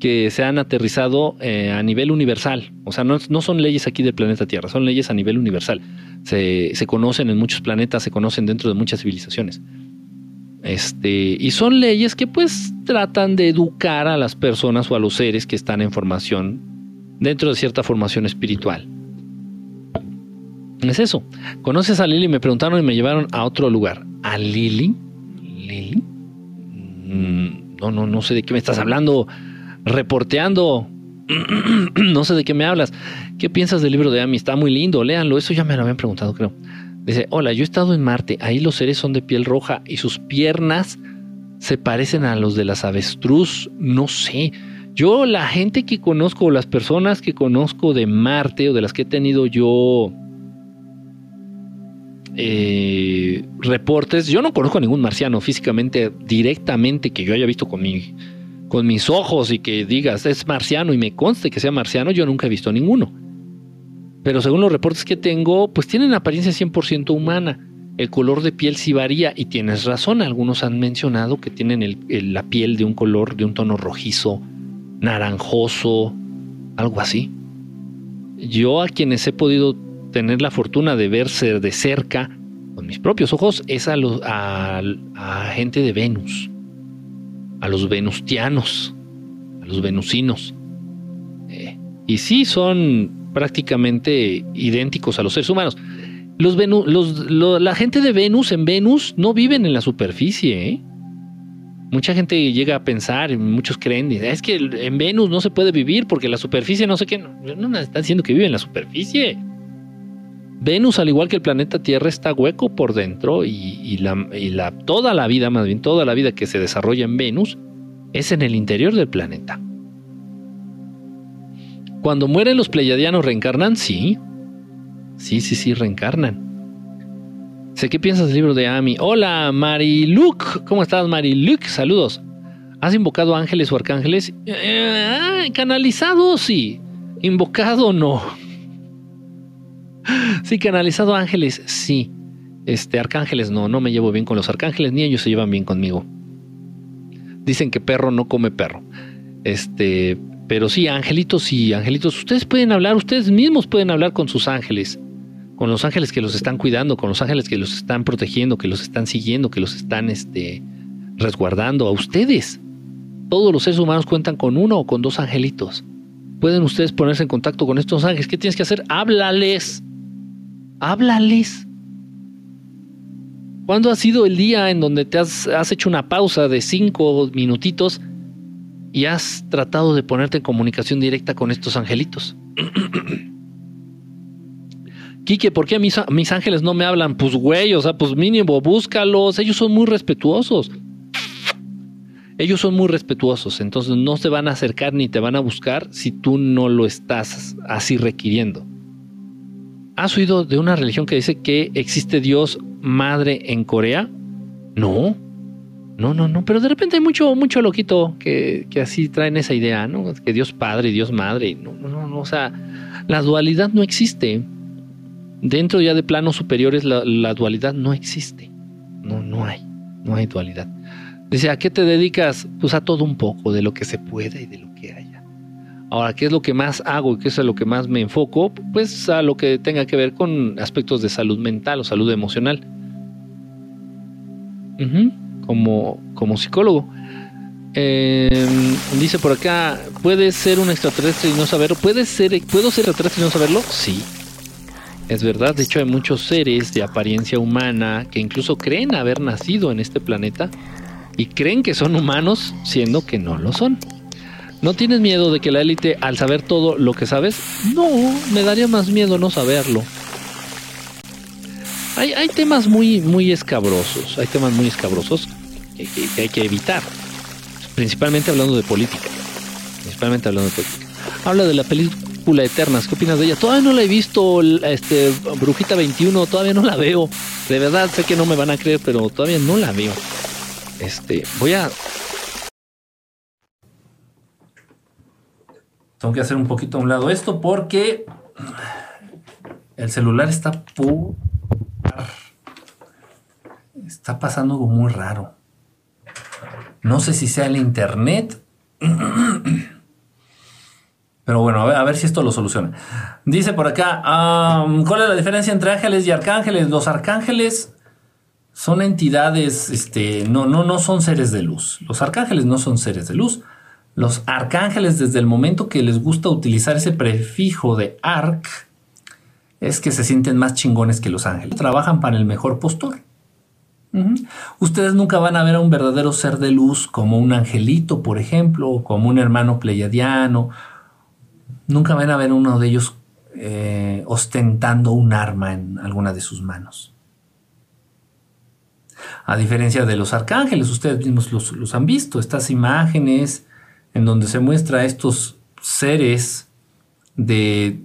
que se han aterrizado eh, a nivel universal. O sea, no, son leyes aquí del planeta Tierra, son leyes a nivel universal. Se, se, conocen en muchos planetas, se conocen dentro de muchas civilizaciones. Este, y son leyes que pues tratan de educar a las personas o a los seres que están en formación dentro de cierta formación espiritual. Es eso. ¿Conoces a Lili? Me preguntaron y me llevaron a otro lugar. ¿A Lili? ¿Lili? Mm, no, no, no sé de qué me estás hablando. Reporteando. no sé de qué me hablas. ¿Qué piensas del libro de Ami? Está muy lindo, léanlo. Eso ya me lo habían preguntado, creo. Dice, hola, yo he estado en Marte. Ahí los seres son de piel roja y sus piernas se parecen a los de las avestruz. No sé. Yo, la gente que conozco, las personas que conozco de Marte o de las que he tenido yo eh, reportes. Yo no conozco a ningún marciano físicamente, directamente, que yo haya visto con, mi, con mis ojos y que digas es marciano y me conste que sea marciano. Yo nunca he visto ninguno. Pero según los reportes que tengo, pues tienen apariencia 100% humana. El color de piel sí varía y tienes razón. Algunos han mencionado que tienen la piel de un color, de un tono rojizo, naranjoso, algo así. Yo a quienes he podido tener la fortuna de verse de cerca con mis propios ojos es a, los, a, gente de Venus, a los venustianos, a los venusinos. Eh, y sí son prácticamente idénticos a los seres humanos. Los, la gente de Venus en Venus no viven en la superficie. ¿eh? Mucha gente llega a pensar, muchos creen, es que en Venus no se puede vivir porque la superficie no sé qué. No, están diciendo que vive en la superficie. Venus, al igual que el planeta Tierra, está hueco por dentro y, toda la vida, más bien toda la vida que se desarrolla en Venus, es en el interior del planeta. Cuando mueren los pleiadianos, ¿reencarnan? Sí. Sí, sí, sí, reencarnan. Sé qué piensas del libro de Ami. Hola, Mariluc. ¿Cómo estás, Mariluc? Saludos. ¿Has invocado ángeles o arcángeles? Eh, canalizado, sí. Invocado, no. Sí, canalizado ángeles, sí. Este, arcángeles no, no me llevo bien con los arcángeles, ni ellos se llevan bien conmigo. Dicen que perro no come perro. Este, pero sí, angelitos sí, angelitos. Ustedes pueden hablar, ustedes mismos pueden hablar con sus ángeles. Con los ángeles que los están cuidando, con los ángeles que los están protegiendo, que los están siguiendo, que los están este, resguardando a ustedes. Todos los seres humanos cuentan con uno o con dos angelitos. Pueden ustedes ponerse en contacto con estos ángeles. ¿Qué tienes que hacer? Háblales háblales. ¿Cuándo ha sido el día en donde te has, hecho una pausa de cinco minutitos y has tratado de ponerte en comunicación directa con estos angelitos? Quique, ¿por qué mis, mis ángeles no me hablan? Pues güey, o sea, pues mínimo, búscalos. Ellos son muy respetuosos. Ellos son muy respetuosos, entonces no se van a acercar ni te van a buscar si tú no lo estás así requiriendo. ¿Has oído de una religión que dice que existe Dios madre en Corea? No, no, no, no, pero de repente hay mucho, mucho loquito que, así traen esa idea, ¿no? Que Dios padre Dios madre. No, no, no, o sea, la dualidad no existe. Dentro ya de planos superiores la, dualidad no existe. No, no hay, no hay dualidad. Dice, ¿a qué te dedicas? Pues a todo un poco, de lo que se pueda y de lo que haya. Ahora, ¿qué es lo que más hago y qué es a lo que más me enfoco? Pues a lo que tenga que ver con aspectos de salud mental o salud emocional. Como, como psicólogo. Em, dice por acá, ¿puede ser un extraterrestre y no saberlo? ¿Puede ser, ¿Puedo ser extraterrestre y no saberlo? Sí. Es verdad, de hecho hay muchos seres de apariencia humana que incluso creen haber nacido en este planeta y creen que son humanos siendo que no lo son. ¿No tienes miedo de que la élite, al saber todo lo que sabes? No, me daría más miedo no saberlo. Hay, hay temas muy, muy escabrosos, hay temas muy escabrosos que, hay que evitar. Principalmente hablando de política. Principalmente hablando de política. Habla de la película Eternas, ¿qué opinas de ella? Todavía no la he visto, este, Brujita 21, todavía no la veo. De verdad, sé que no me van a creer, pero todavía no la veo. Este, voy a Tengo que hacer un poquito a un lado esto porque el celular está pu está pasando algo muy raro. No sé si sea el internet ver si esto lo soluciona. Dice por acá, ¿cuál es la diferencia entre ángeles y arcángeles? Los arcángeles son entidades, este, no, no, no son seres de luz. Los arcángeles no son seres de luz. Los arcángeles, desde el momento que les gusta utilizar ese prefijo de arc, es que se sienten más chingones que los ángeles. Trabajan para el mejor postor. Ustedes nunca van a ver a un verdadero ser de luz como un angelito, por ejemplo, o como un hermano pleiadiano. Nunca van a ver a uno de ellos eh, ostentando un arma en alguna de sus manos. A diferencia de los arcángeles, ustedes mismos los, han visto, estas imágenes en donde se muestra a estos seres de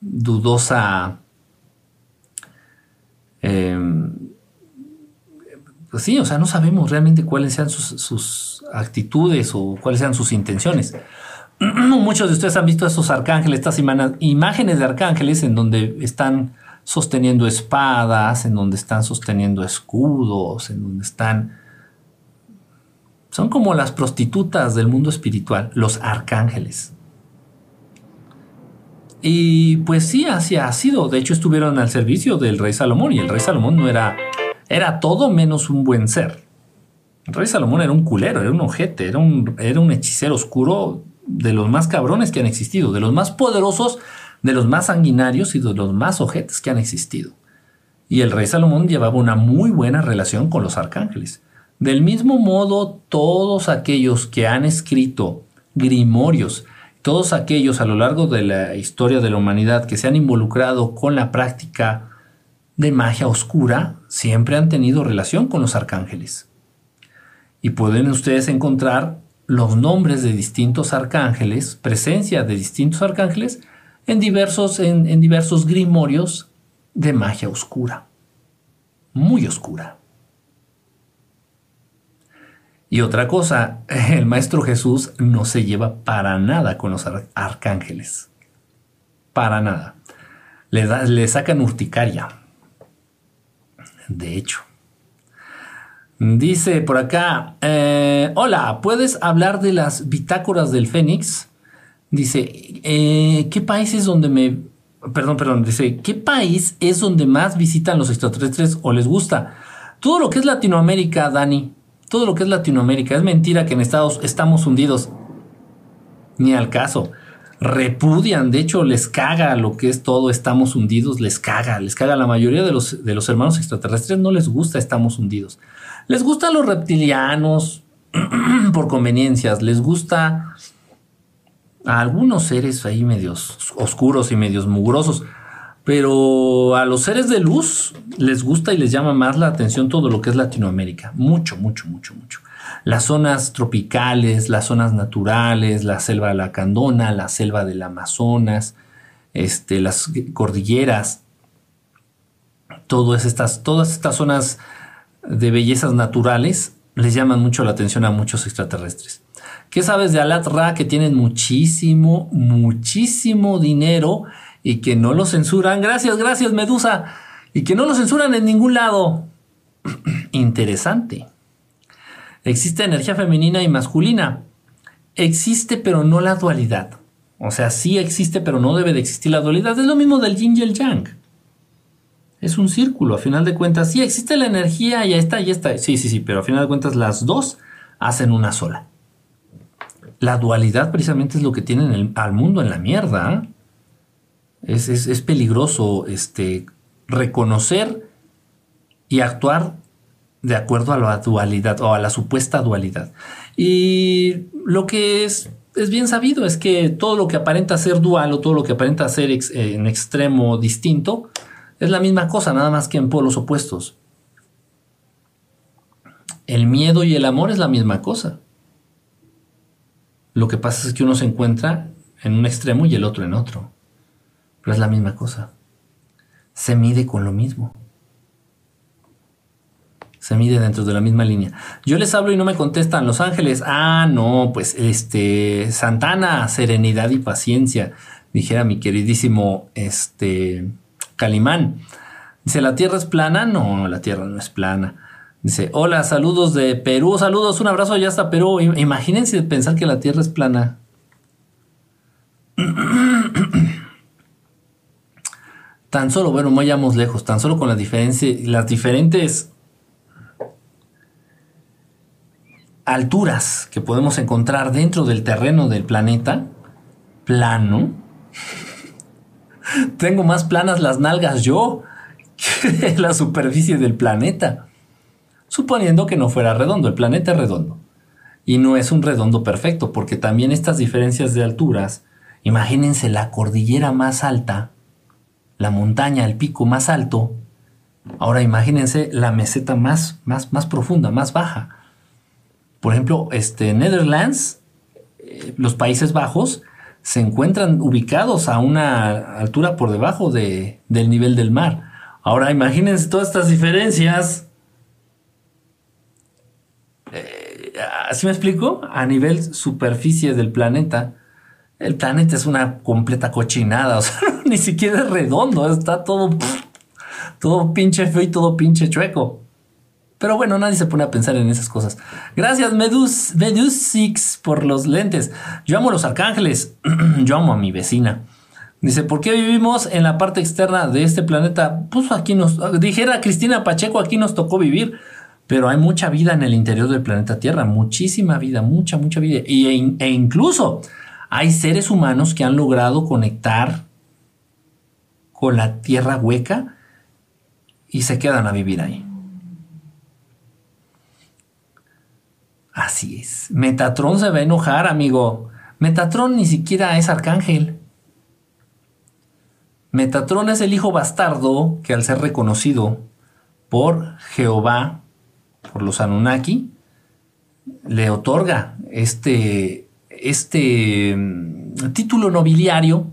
dudosa em, sí, o sea, no sabemos realmente cuáles sean sus, actitudes o cuáles sean sus intenciones. Muchos de ustedes han visto estos arcángeles, estas imágenes de arcángeles en donde están sosteniendo espadas, en donde están sosteniendo escudos, en donde están... Son como las prostitutas del mundo espiritual, los arcángeles. Y pues sí, así ha sido. De hecho, estuvieron al servicio del rey Salomón y el rey Salomón no era era todo menos un buen ser. El rey Salomón era un culero, era un ojete, era un, era un hechicero oscuro de los más cabrones que han existido, de los más poderosos, de los más sanguinarios y de los más ojetes que han existido. Y el rey Salomón llevaba una muy buena relación con los arcángeles. Del mismo modo, todos aquellos que han escrito grimorios, todos aquellos a lo largo de la historia de la humanidad que se han involucrado con la práctica de magia oscura siempre han tenido relación con los arcángeles. Y pueden ustedes encontrar los nombres de distintos arcángeles, presencia de distintos arcángeles, en diversos, en, diversos grimorios de magia oscura. Muy oscura. Y otra cosa, el Maestro Jesús no se lleva para nada con los arcángeles. Para nada. Le, le sacan urticaria de hecho. Dice por acá, eh, hola, ¿puedes hablar de las bitácoras del Fénix? Dice, eh, ¿qué país es donde me... Perdón, perdón, dice, ¿qué país es donde más visitan los extraterrestres o les gusta? Todo lo que es Latinoamérica, Dani, todo lo que es Latinoamérica, es mentira que en Estados estamos hundidos. Ni al caso repudian, de hecho les caga lo que es todo estamos hundidos, les caga, les caga. La mayoría de los, de los hermanos extraterrestres no les gusta estamos hundidos. Les gustan los reptilianos por conveniencias, les gusta a algunos seres ahí medios oscuros y medios mugrosos, pero a los seres de luz les gusta y les llama más la atención todo lo que es Latinoamérica. Mucho, mucho, mucho, mucho las zonas tropicales, las zonas naturales, la selva de la Candona, la selva del Amazonas, este, las cordilleras, todas estas, todas estas zonas de bellezas naturales les llaman mucho la atención a muchos extraterrestres. ¿Qué sabes de Alat Ra que tienen muchísimo, muchísimo dinero y que no lo censuran? Gracias, gracias, Medusa. Y que no lo censuran en ningún lado. Interesante. Existe energía femenina y masculina. Existe pero no la dualidad. O sea, sí existe pero no debe de existir la dualidad. Es lo mismo del yin y el yang. Es un círculo, a final de cuentas. Sí existe la energía y está, y está. Sí, sí, sí, pero a final de cuentas las dos hacen una sola. La dualidad precisamente es lo que tienen al mundo en la mierda. Es, es, peligroso este, reconocer y actuar de acuerdo a la dualidad o a la supuesta dualidad. Y lo que es, es bien sabido es que todo lo que aparenta ser dual o todo lo que aparenta ser en extremo distinto es la misma cosa, nada más que en polos opuestos. El miedo y el amor es la misma cosa. Lo que pasa es que uno se encuentra en un extremo y el otro en otro. Pero es la misma cosa. Se mide con lo mismo se mide dentro de la misma línea. Yo les hablo y no me contestan. Los Ángeles, ah, no, pues este, Santana, serenidad y paciencia, dijera mi queridísimo este, Calimán. Dice, ¿la Tierra es plana? No, la Tierra no es plana. Dice, hola, saludos de Perú, saludos, un abrazo ya hasta Perú. Imagínense pensar que la Tierra es plana. tan solo, bueno, vayamos lejos, tan solo con la diferencia, las diferentes alturas que podemos encontrar dentro del terreno del planeta plano, tengo más planas las nalgas yo que la superficie del planeta. Suponiendo que no fuera redondo, el planeta es redondo. Y no es un redondo perfecto, porque también estas diferencias de alturas, imagínense la cordillera más alta, la montaña, el pico más alto. Ahora imagínense la meseta más, más, más profunda, más baja. Por ejemplo, este, Netherlands, eh, los Países Bajos, se encuentran ubicados a una altura por debajo de, del nivel del mar. Ahora imagínense todas estas diferencias. Eh, ¿Así me explico? A nivel superficie del planeta. El planeta es una completa cochinada. O sea, ni siquiera es redondo. Está todo, todo pinche feo y todo pinche chueco. Pero bueno, nadie se pone a pensar en esas cosas. Gracias, Medus, Medusix, por los lentes. Yo amo los arcángeles. Yo amo a mi vecina. Dice, ¿por qué vivimos en la parte externa de este planeta? Pues aquí nos, dijera Cristina Pacheco, aquí nos tocó vivir. Pero hay mucha vida en el interior del planeta Tierra, muchísima vida, mucha, mucha vida. Y, e, e incluso hay seres humanos que han logrado conectar con la Tierra hueca y se quedan a vivir ahí. Así es. Metatron se va a enojar, amigo. Metatron ni siquiera es arcángel. Metatron es el hijo bastardo que al ser reconocido por Jehová, por los Anunnaki, le otorga este, este mm, título nobiliario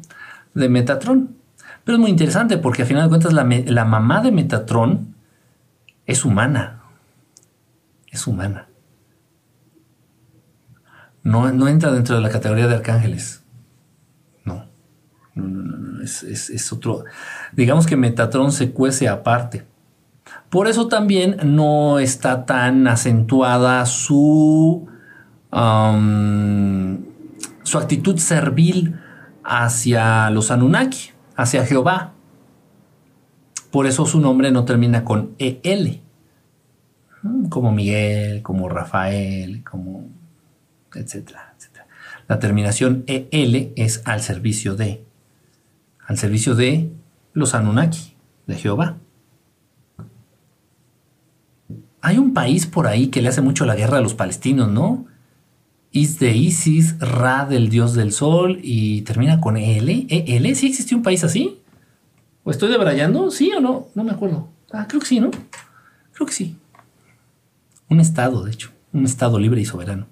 de Metatron. Pero es muy interesante porque a final de cuentas la, la mamá de Metatron es humana. Es humana no, entra dentro de la categoría de arcángeles. No. No, no, no, Es, otro. Digamos que Metatron se cuece aparte. Por eso también no está tan acentuada su, su actitud servil hacia los Anunnaki, hacia Jehová. Por eso su nombre no termina con EL, como Miguel, como Rafael, como etcétera, etcétera. La terminación EL es al servicio de, al servicio de los Anunnaki, de Jehová. Hay un país por ahí que le hace mucho la guerra a los palestinos, ¿no? Is de Isis, Ra del dios del sol y termina con EL. ¿EL? ¿Sí existió un país así? ¿O estoy debrayando? ¿Sí o no? No me acuerdo. Ah, creo que sí, ¿no? Creo que sí. Un estado, de hecho. Un estado libre y soberano.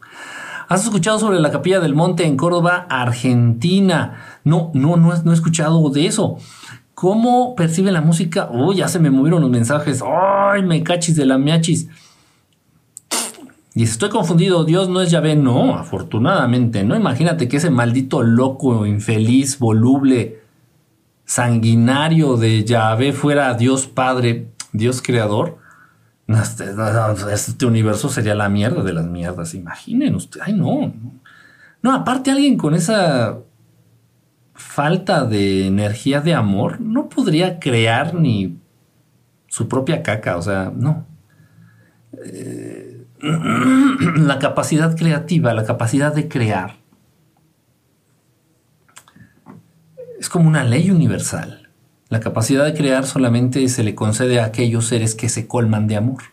¿Has escuchado sobre la Capilla del Monte en Córdoba, Argentina? No, no, no, no he escuchado de eso. ¿Cómo percibe la música? Oh, ya se me movieron los mensajes. ¡Ay, me cachis de la miachis! Y estoy confundido, Dios no es Yahvé. No, afortunadamente, no. Imagínate que ese maldito loco, infeliz, voluble, sanguinario de Yahvé fuera Dios Padre, Dios Creador. Este, este, universo sería la mierda de las mierdas. Imaginen ustedes. Ay, no. No, aparte alguien con esa falta de energía de amor no podría crear ni su propia caca. O sea, no. Eh, la capacidad creativa, la capacidad de crear, es como una ley universal. La capacidad de crear solamente se le concede a aquellos seres que se colman de amor.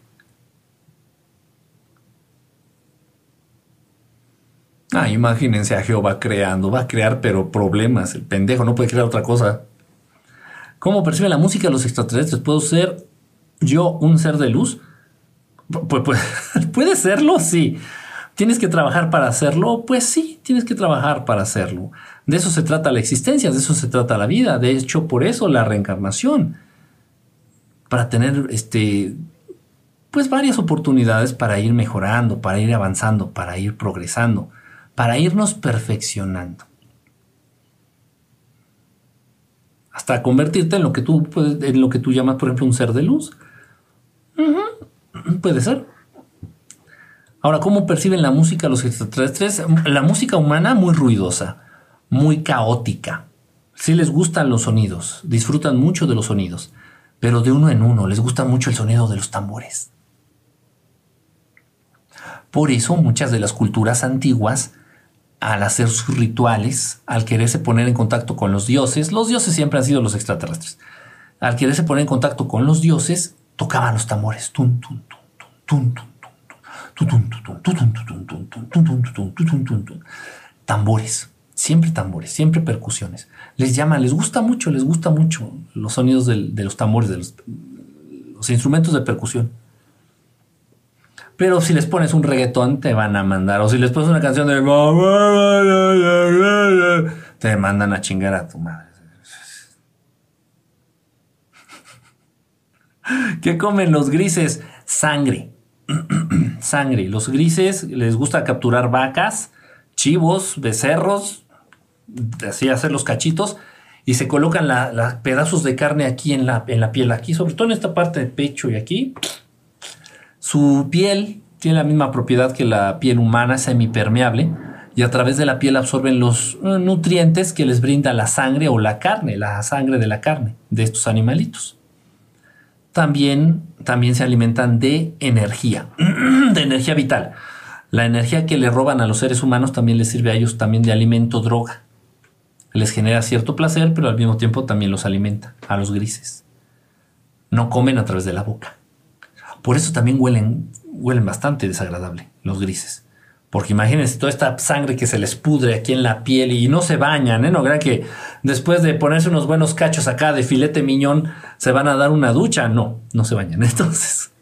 Ah, imagínense a Jehová creando, va a crear pero problemas, el pendejo no puede crear otra cosa. ¿Cómo percibe la música los extraterrestres? ¿Puedo ser yo un ser de luz? ¿Puede serlo? Sí. ¿Tienes que trabajar para hacerlo? Pues sí, tienes que trabajar para hacerlo. De eso se trata la existencia, de eso se trata la vida. De hecho, por eso la reencarnación. Para tener este, pues varias oportunidades para ir mejorando, para ir avanzando, para ir progresando, para irnos perfeccionando. Hasta convertirte en lo que tú, en lo que tú llamas, por ejemplo, un ser de luz. Puede ser. Ahora, ¿cómo perciben la música los extraterrestres? La música humana muy ruidosa muy caótica. Sí les gustan los sonidos, disfrutan mucho de los sonidos, pero de uno en uno, les gusta mucho el sonido de los tambores. Por eso muchas de las culturas antiguas, al hacer sus rituales, al quererse poner en contacto con los dioses, los dioses siempre han sido los extraterrestres, al quererse poner en contacto con los dioses, tocaban los tambores. Tambores, siempre tambores, siempre percusiones. Les llaman, les gusta mucho, les gusta mucho los sonidos de los tambores, de los instrumentos de percusión. Pero si les pones un reggaetón, te van a mandar. O si les pones una canción de. Te mandan a chingar a tu madre. ¿Qué comen los grises? Sangre. Sangre. Los grises les gusta capturar vacas, chivos, becerros, así hacer los cachitos y se colocan los pedazos de carne aquí en la, en la piel, aquí, sobre todo en esta parte del pecho y aquí su piel tiene la misma propiedad que la piel humana, es semipermeable, y a través de la piel absorben los eh, nutrientes que les brinda la sangre o la carne, la sangre de la carne de estos animalitos. También, también se alimentan de energía, de energía vital. La energía que le roban a los seres humanos también les sirve a ellos también de alimento droga. Les genera cierto placer, pero al mismo tiempo también los alimenta, a los grises. No comen a través de la boca. Por eso también huelen, huelen bastante desagradable los grises. Porque imagínense toda esta sangre que se les pudre aquí en la piel y no se bañan, ¿eh? No crean que después de ponerse unos buenos cachos acá de filete miñón se van a dar una ducha. No, no se bañan. Entonces,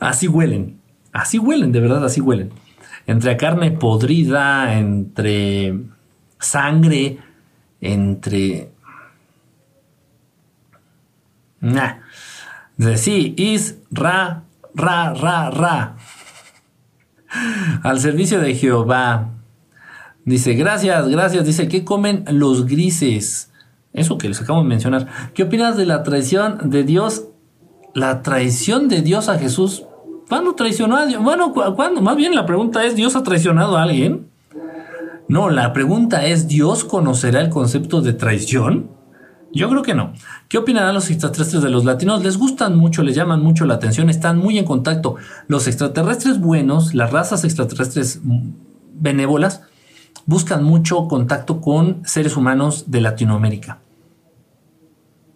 así huelen. Así huelen, de verdad, así huelen. Entre carne podrida, entre sangre, entre... Nah. Sí, is, ra, ra, ra, ra. Al servicio de Jehová. Dice, gracias, gracias. Dice, ¿qué comen los grises? Eso que les acabo de mencionar. ¿Qué opinas de la traición de Dios? La traición de Dios a Jesús. ¿Cuándo traicionó a Dios? Bueno, ¿cuándo? Más bien la pregunta es, ¿Dios ha traicionado a alguien? No, la pregunta es, ¿Dios conocerá el concepto de traición? Yo creo que no. ¿Qué opinarán los extraterrestres de los latinos? Les gustan mucho, les llaman mucho la atención, están muy en contacto. Los extraterrestres buenos, las razas extraterrestres benévolas, buscan mucho contacto con seres humanos de Latinoamérica.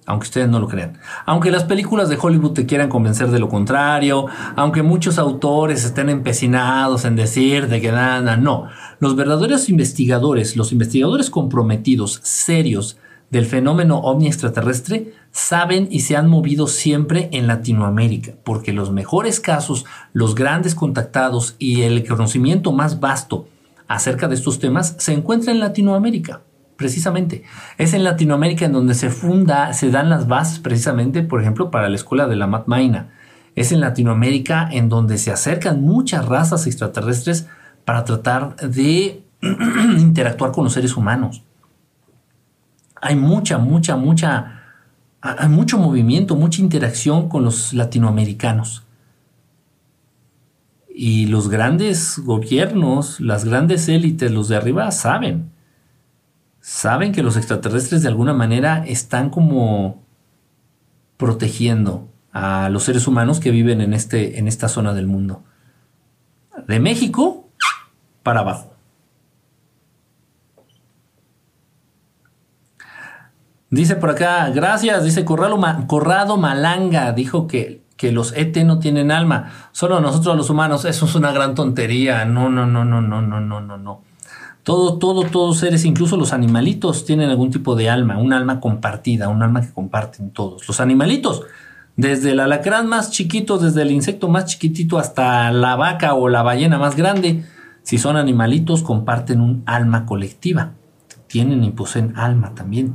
Aunque ustedes no lo crean. Aunque las películas de Hollywood te quieran convencer de lo contrario, aunque muchos autores estén empecinados en decir de que nada, no. Los verdaderos investigadores, los investigadores comprometidos, serios, del fenómeno ovni extraterrestre saben y se han movido siempre en Latinoamérica, porque los mejores casos, los grandes contactados y el conocimiento más vasto acerca de estos temas se encuentra en Latinoamérica, precisamente. Es en Latinoamérica en donde se funda, se dan las bases precisamente, por ejemplo, para la escuela de la Matmaina. Es en Latinoamérica en donde se acercan muchas razas extraterrestres para tratar de interactuar con los seres humanos hay mucha, mucha, mucha, hay mucho movimiento, mucha interacción con los latinoamericanos. Y los grandes gobiernos, las grandes élites, los de arriba, saben. Saben que los extraterrestres de alguna manera están como protegiendo a los seres humanos que viven en, este, en esta zona del mundo. De México para abajo. Dice por acá, gracias, dice Corrado, Corrado Malanga, dijo que, que los ET no tienen alma, solo nosotros los humanos, eso es una gran tontería, no, no, no, no, no, no, no, no, no. Todo, todo, todos seres, incluso los animalitos, tienen algún tipo de alma, un alma compartida, un alma que comparten todos. Los animalitos, desde el alacrán más chiquito, desde el insecto más chiquitito hasta la vaca o la ballena más grande, si son animalitos, comparten un alma colectiva. Tienen y poseen alma también.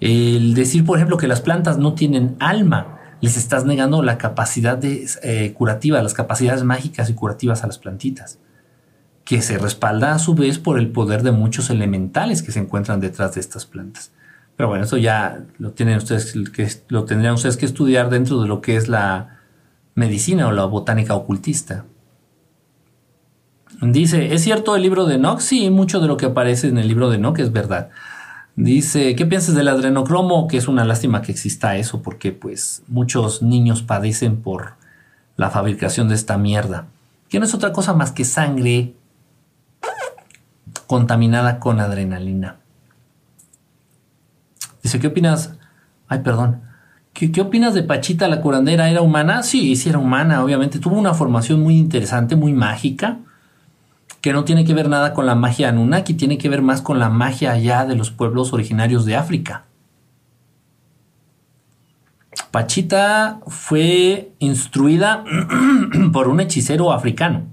El decir, por ejemplo, que las plantas no tienen alma, les estás negando la capacidad eh, curativa, las capacidades mágicas y curativas a las plantitas, que se respalda a su vez por el poder de muchos elementales que se encuentran detrás de estas plantas. Pero bueno, eso ya lo tienen ustedes que lo tendrían ustedes que estudiar dentro de lo que es la medicina o la botánica ocultista. Dice, ¿es cierto el libro de Enoch? Sí, mucho de lo que aparece en el libro de Enoch es verdad. Dice, ¿qué piensas del adrenocromo? Que es una lástima que exista eso porque pues muchos niños padecen por la fabricación de esta mierda, que no es otra cosa más que sangre contaminada con adrenalina. Dice, ¿qué opinas? Ay, perdón. ¿Qué, ¿Qué, opinas de Pachita la curandera? ¿Era humana? Sí, sí era humana, obviamente. Tuvo una formación muy interesante, muy mágica que no tiene que ver nada con la magia Anunnaki, tiene que ver más con la magia allá de los pueblos originarios de África. Pachita fue instruida por un hechicero africano.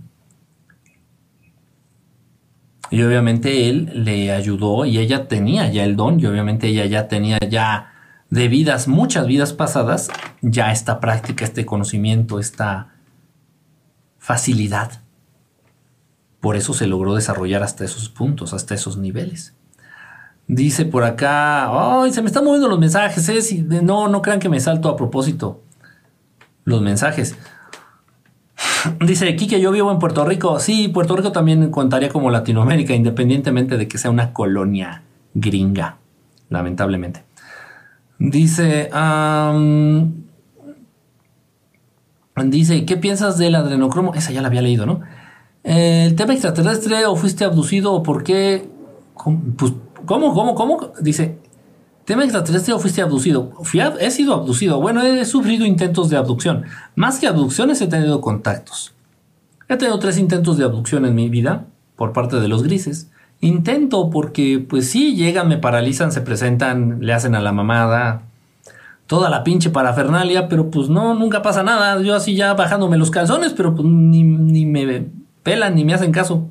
Y obviamente él le ayudó y ella tenía ya el don y obviamente ella ya tenía ya de vidas, muchas vidas pasadas, ya esta práctica, este conocimiento, esta facilidad por eso se logró desarrollar hasta esos puntos, hasta esos niveles. Dice por acá, ay, se me están moviendo los mensajes, ¿eh? no, no crean que me salto a propósito los mensajes. Dice Kike, yo vivo en Puerto Rico. Sí, Puerto Rico también contaría como Latinoamérica, independientemente de que sea una colonia gringa, lamentablemente. Dice, dice, ¿qué piensas del adrenocromo? Esa ya la había leído, ¿no? el tema extraterrestre o fuiste abducido o por qué. Pues, ¿Cómo, cómo, cómo? Dice, tema extraterrestre o fuiste abducido. he sido abducido. Bueno, he sufrido intentos de abducción. Más que abducciones, he tenido contactos. He tenido tres intentos de abducción en mi vida por parte de los grises. Intento porque, pues sí, llegan, me paralizan, se presentan, le hacen a la mamada, toda la pinche parafernalia, pero pues no, nunca pasa nada. Yo así ya bajándome los calzones, pero pues ni, ni me pelan ni me hacen caso.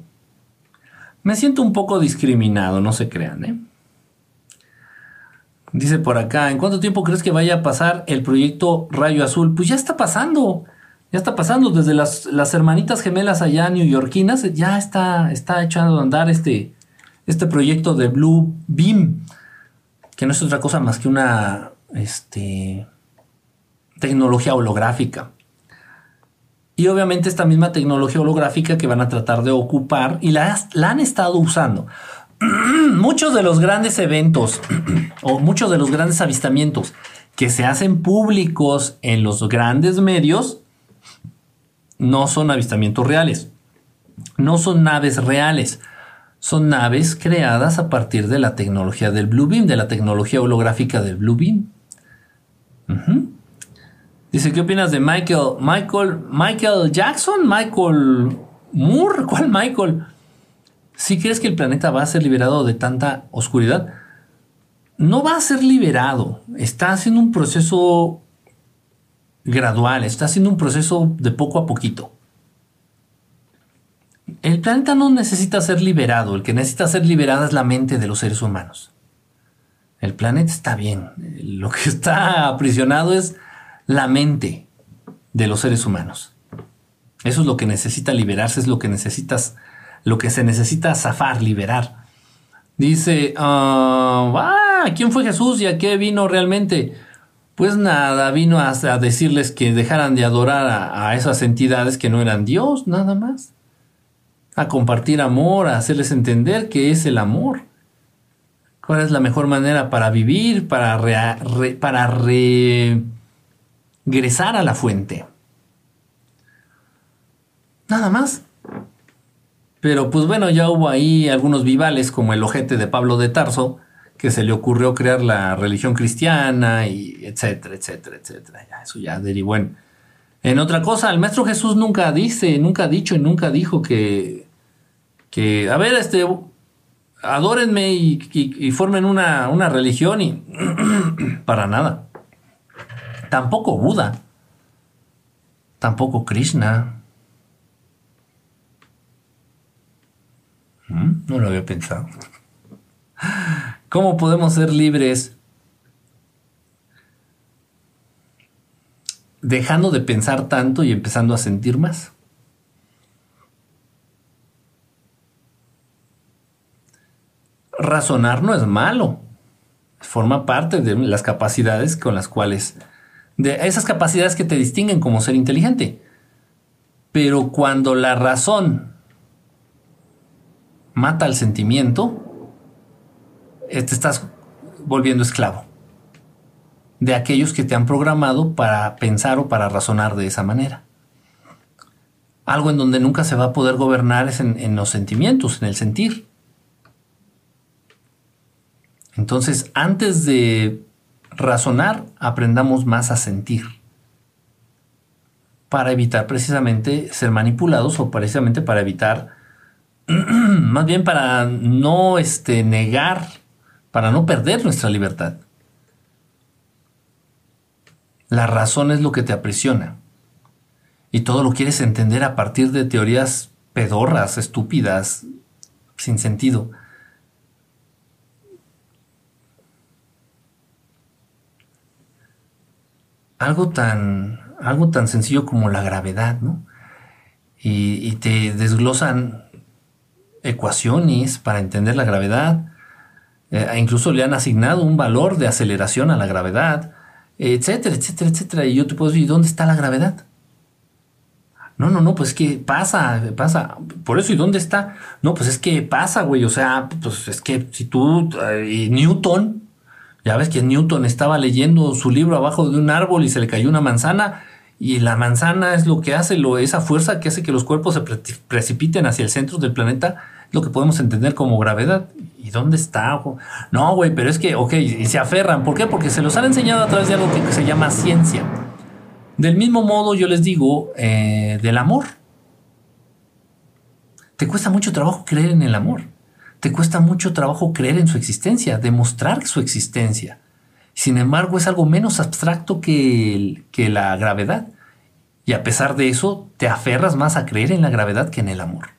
Me siento un poco discriminado, no se crean, ¿eh? Dice por acá, ¿en cuánto tiempo crees que vaya a pasar el proyecto Rayo Azul? Pues ya está pasando, ya está pasando. Desde las, hermanitas gemelas allá neoyorquinas, ya está, está echando a andar este, este proyecto de Blue Beam, que no es otra cosa más que una este, tecnología holográfica. Y obviamente esta misma tecnología holográfica que van a tratar de ocupar y la, han estado usando. muchos de los grandes eventos o muchos de los grandes avistamientos que se hacen públicos en los grandes medios no son avistamientos reales. No son naves reales. Son naves creadas a partir de la tecnología del Blue Beam, de la tecnología holográfica del Blue Beam. Dice, ¿qué opinas de Michael? Michael, Michael Jackson, Michael Moore, ¿cuál Michael? Si crees que el planeta va a ser liberado de tanta oscuridad, no va a ser liberado. Está haciendo un proceso gradual, está haciendo un proceso de poco a poquito. El planeta no necesita ser liberado, el que necesita ser liberado es la mente de los seres humanos. El planeta está bien, lo que está aprisionado es la mente de los seres humanos. Eso es lo que necesita liberarse, es lo que necesitas, lo que se necesita zafar, liberar. Dice, ah, ah, ¿quién fue Jesús y a qué vino realmente? Pues nada, vino a, decirles que dejaran de adorar a, esas entidades que no eran Dios, nada más. A compartir amor, a hacerles entender que es el amor. ¿Cuál es la mejor manera para vivir, para, para re, regresar a la fuente. Nada más. Pero pues bueno, ya hubo ahí algunos vivales como el ojete de Pablo de Tarso, que se le ocurrió crear la religión cristiana y etcétera, etcétera, etcétera. Ya, eso ya derivó en, en otra cosa. El maestro Jesús nunca dice, nunca ha dicho y nunca dijo que, que a ver, este, adórenme y, y formen una, una religión y para nada. Tampoco Buda. Tampoco Krishna. ¿Mm? No lo había pensado. ¿Cómo podemos ser libres dejando de pensar tanto y empezando a sentir más? Razonar no es malo. Forma parte de las capacidades con las cuales de esas capacidades que te distinguen como ser inteligente. Pero cuando la razón mata el sentimiento, eh, te estás volviendo esclavo de aquellos que te han programado para pensar o para razonar de esa manera. Algo en donde nunca se va a poder gobernar es en, los sentimientos, en el sentir. Entonces, antes de razonar, aprendamos más a sentir para evitar precisamente ser manipulados o precisamente para evitar, más bien para no este, negar, para no perder nuestra libertad. La razón es lo que te aprisiona y todo lo quieres entender a partir de teorías pedorras, estúpidas, sin sentido. Algo tan, algo tan sencillo como la gravedad, ¿no? Y, te desglosan ecuaciones para entender la gravedad. Eh, incluso le han asignado un valor de aceleración a la gravedad, etcétera, etcétera, etcétera. Y yo te puedo decir, ¿dónde está la gravedad? No, no, no, pues es que pasa, pasa. Por eso, ¿y dónde está? No, pues es que pasa, güey. O sea, pues es que si tú, eh, Newton, ya ves que Newton estaba leyendo su libro abajo de un árbol y se le cayó una manzana, y la manzana es lo que hace, lo, esa fuerza que hace que los cuerpos se precipiten hacia el centro del planeta, lo que podemos entender como gravedad. ¿Y dónde está? No, güey, pero es que, ok, y se aferran. ¿Por qué? Porque se los han enseñado a través de algo que se llama ciencia. Del mismo modo, yo les digo eh, del amor. Te cuesta mucho trabajo creer en el amor. Te cuesta mucho trabajo creer en su existencia, demostrar su existencia. Sin embargo, es algo menos abstracto que, que la gravedad. Y a pesar de eso, te aferras más a creer en la gravedad que en el amor.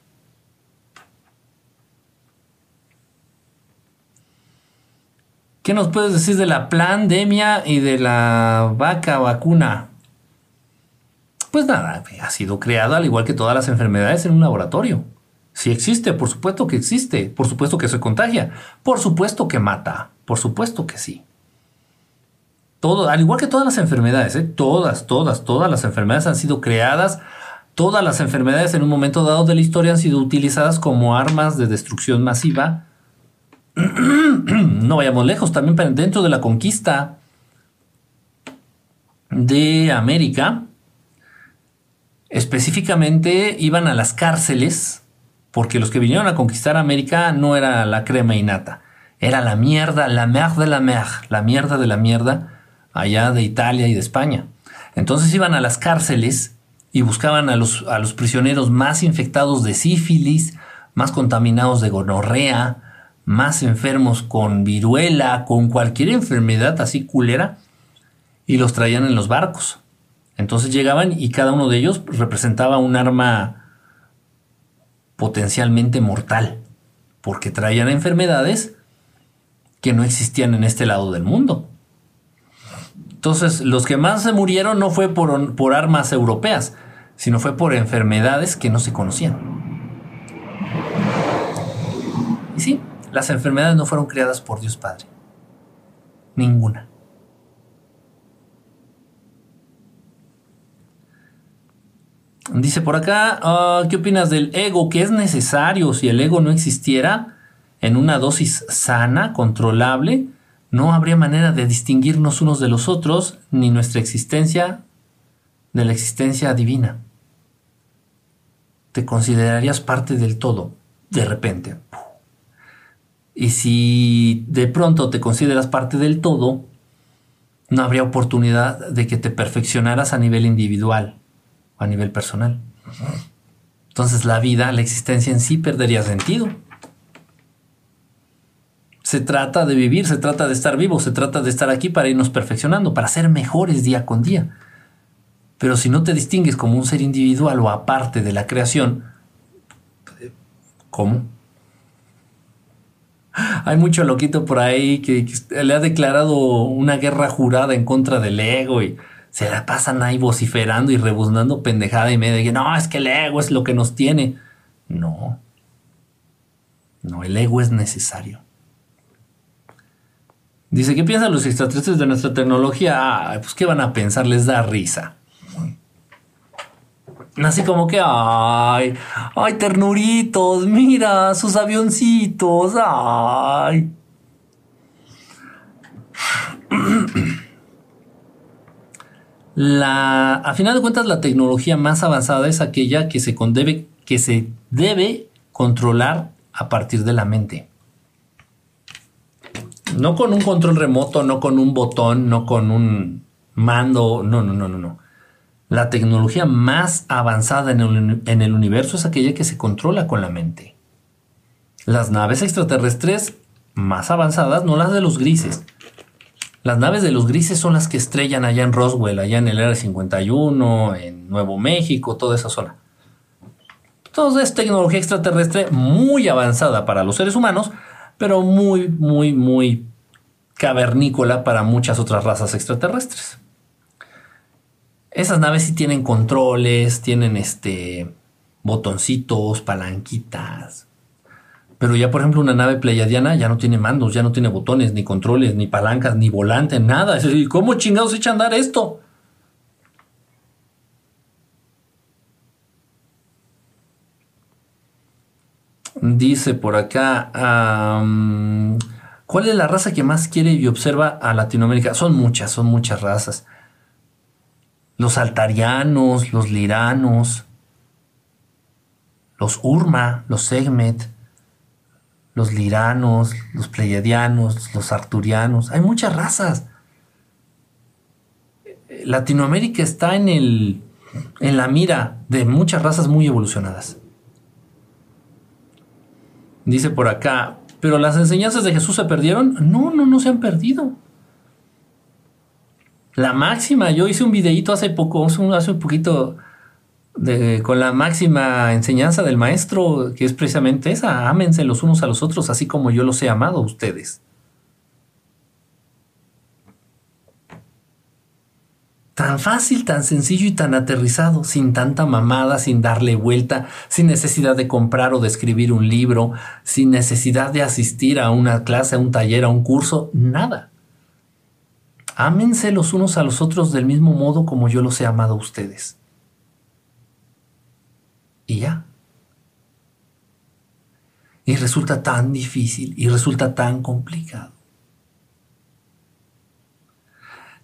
¿Qué nos puedes decir de la pandemia y de la vaca vacuna? Pues nada, ha sido creada al igual que todas las enfermedades en un laboratorio. Si existe, por supuesto que existe, por supuesto que se contagia, por supuesto que mata, por supuesto que sí. Todo, al igual que todas las enfermedades, ¿eh? todas, todas, todas las enfermedades han sido creadas, todas las enfermedades en un momento dado de la historia han sido utilizadas como armas de destrucción masiva. no vayamos lejos, también dentro de la conquista de América, Específicamente iban a las cárceles porque los que vinieron a conquistar América no era la crema innata, era la mierda, la merde de la merde, la mierda de la mierda allá de Italia y de España. Entonces iban a las cárceles y buscaban a los, a los prisioneros más infectados de sífilis, más contaminados de gonorrea, más enfermos con viruela, con cualquier enfermedad así culera, y los traían en los barcos. Entonces llegaban y cada uno de ellos representaba un arma potencialmente mortal, porque traían enfermedades que no existían en este lado del mundo. Entonces, los que más se murieron no fue por, armas europeas, sino fue por enfermedades que no se conocían. Y sí, las enfermedades no fueron creadas por Dios Padre. Ninguna. Dice por acá, ah, ¿qué opinas del ego? ¿Que es necesario si el ego no existiera en una dosis sana, controlable? No habría manera de distinguirnos unos de los otros, ni nuestra existencia de la existencia divina. Te considerarías parte del todo, de repente. Y si de pronto te consideras parte del todo, no habría oportunidad de que te perfeccionaras a nivel individual a nivel personal. Entonces la vida, la existencia en sí perdería sentido. Se trata de vivir, se trata de estar vivo, se trata de estar aquí para irnos perfeccionando, para ser mejores día con día. Pero si no te distingues como un ser individual o aparte de la creación, ¿cómo? Hay mucho loquito por ahí que, le ha declarado una guerra jurada en contra del ego y se la pasan ahí vociferando y rebuznando pendejada y media. no, es que el ego es lo que nos tiene. No. No, el ego es necesario. Dice, ¿qué piensan los extraterrestres de nuestra tecnología? Pues ¿qué van a pensar? Les da risa. Así como que, ay, ay, ternuritos, mira sus avioncitos, ay. La, a final de cuentas, la tecnología más avanzada es aquella que se, debe, que se debe controlar a partir de la mente. No con un control remoto, no con un botón, no con un mando, no, no, no, no, no. La tecnología más avanzada en el, en el universo es aquella que se controla con la mente. Las naves extraterrestres más avanzadas, no las de los grises, las naves de los grises son las que estrellan allá en Roswell, allá en el R-51, en Nuevo México, toda esa zona. Todo es tecnología extraterrestre muy avanzada para los seres humanos, pero muy, muy, muy cavernícola para muchas otras razas extraterrestres. Esas naves sí tienen controles, tienen este botoncitos, palanquitas, pero ya, por ejemplo, una nave pleiadiana ya no tiene mandos, ya no tiene botones, ni controles, ni palancas, ni volante, nada. ¿Y cómo chingados echa a andar esto? Dice por acá, ¿cuál es la raza que más quiere y observa a Latinoamérica? Son muchas, son muchas razas. Los altarianos, los liranos, los urma, los segmet, los liranos, los pleiadianos, los arturianos, hay muchas razas. Latinoamérica está en, el, en la mira de muchas razas muy evolucionadas. Dice por acá, ¿pero las enseñanzas de Jesús se perdieron? No, no, no se han perdido. La máxima, yo hice un videíto hace poco, hace un poquito, con la máxima enseñanza del maestro, que es precisamente esa, ámense los unos a los otros, así como yo los he amado a ustedes. Tan fácil, tan sencillo y tan aterrizado, sin tanta mamada, sin darle vuelta, sin necesidad de comprar o de escribir un libro, sin necesidad de asistir a una clase, a un taller, a un curso, nada. Ámense los unos a los otros del mismo modo como yo los he amado a ustedes. Y ya. Y resulta tan difícil y resulta tan complicado.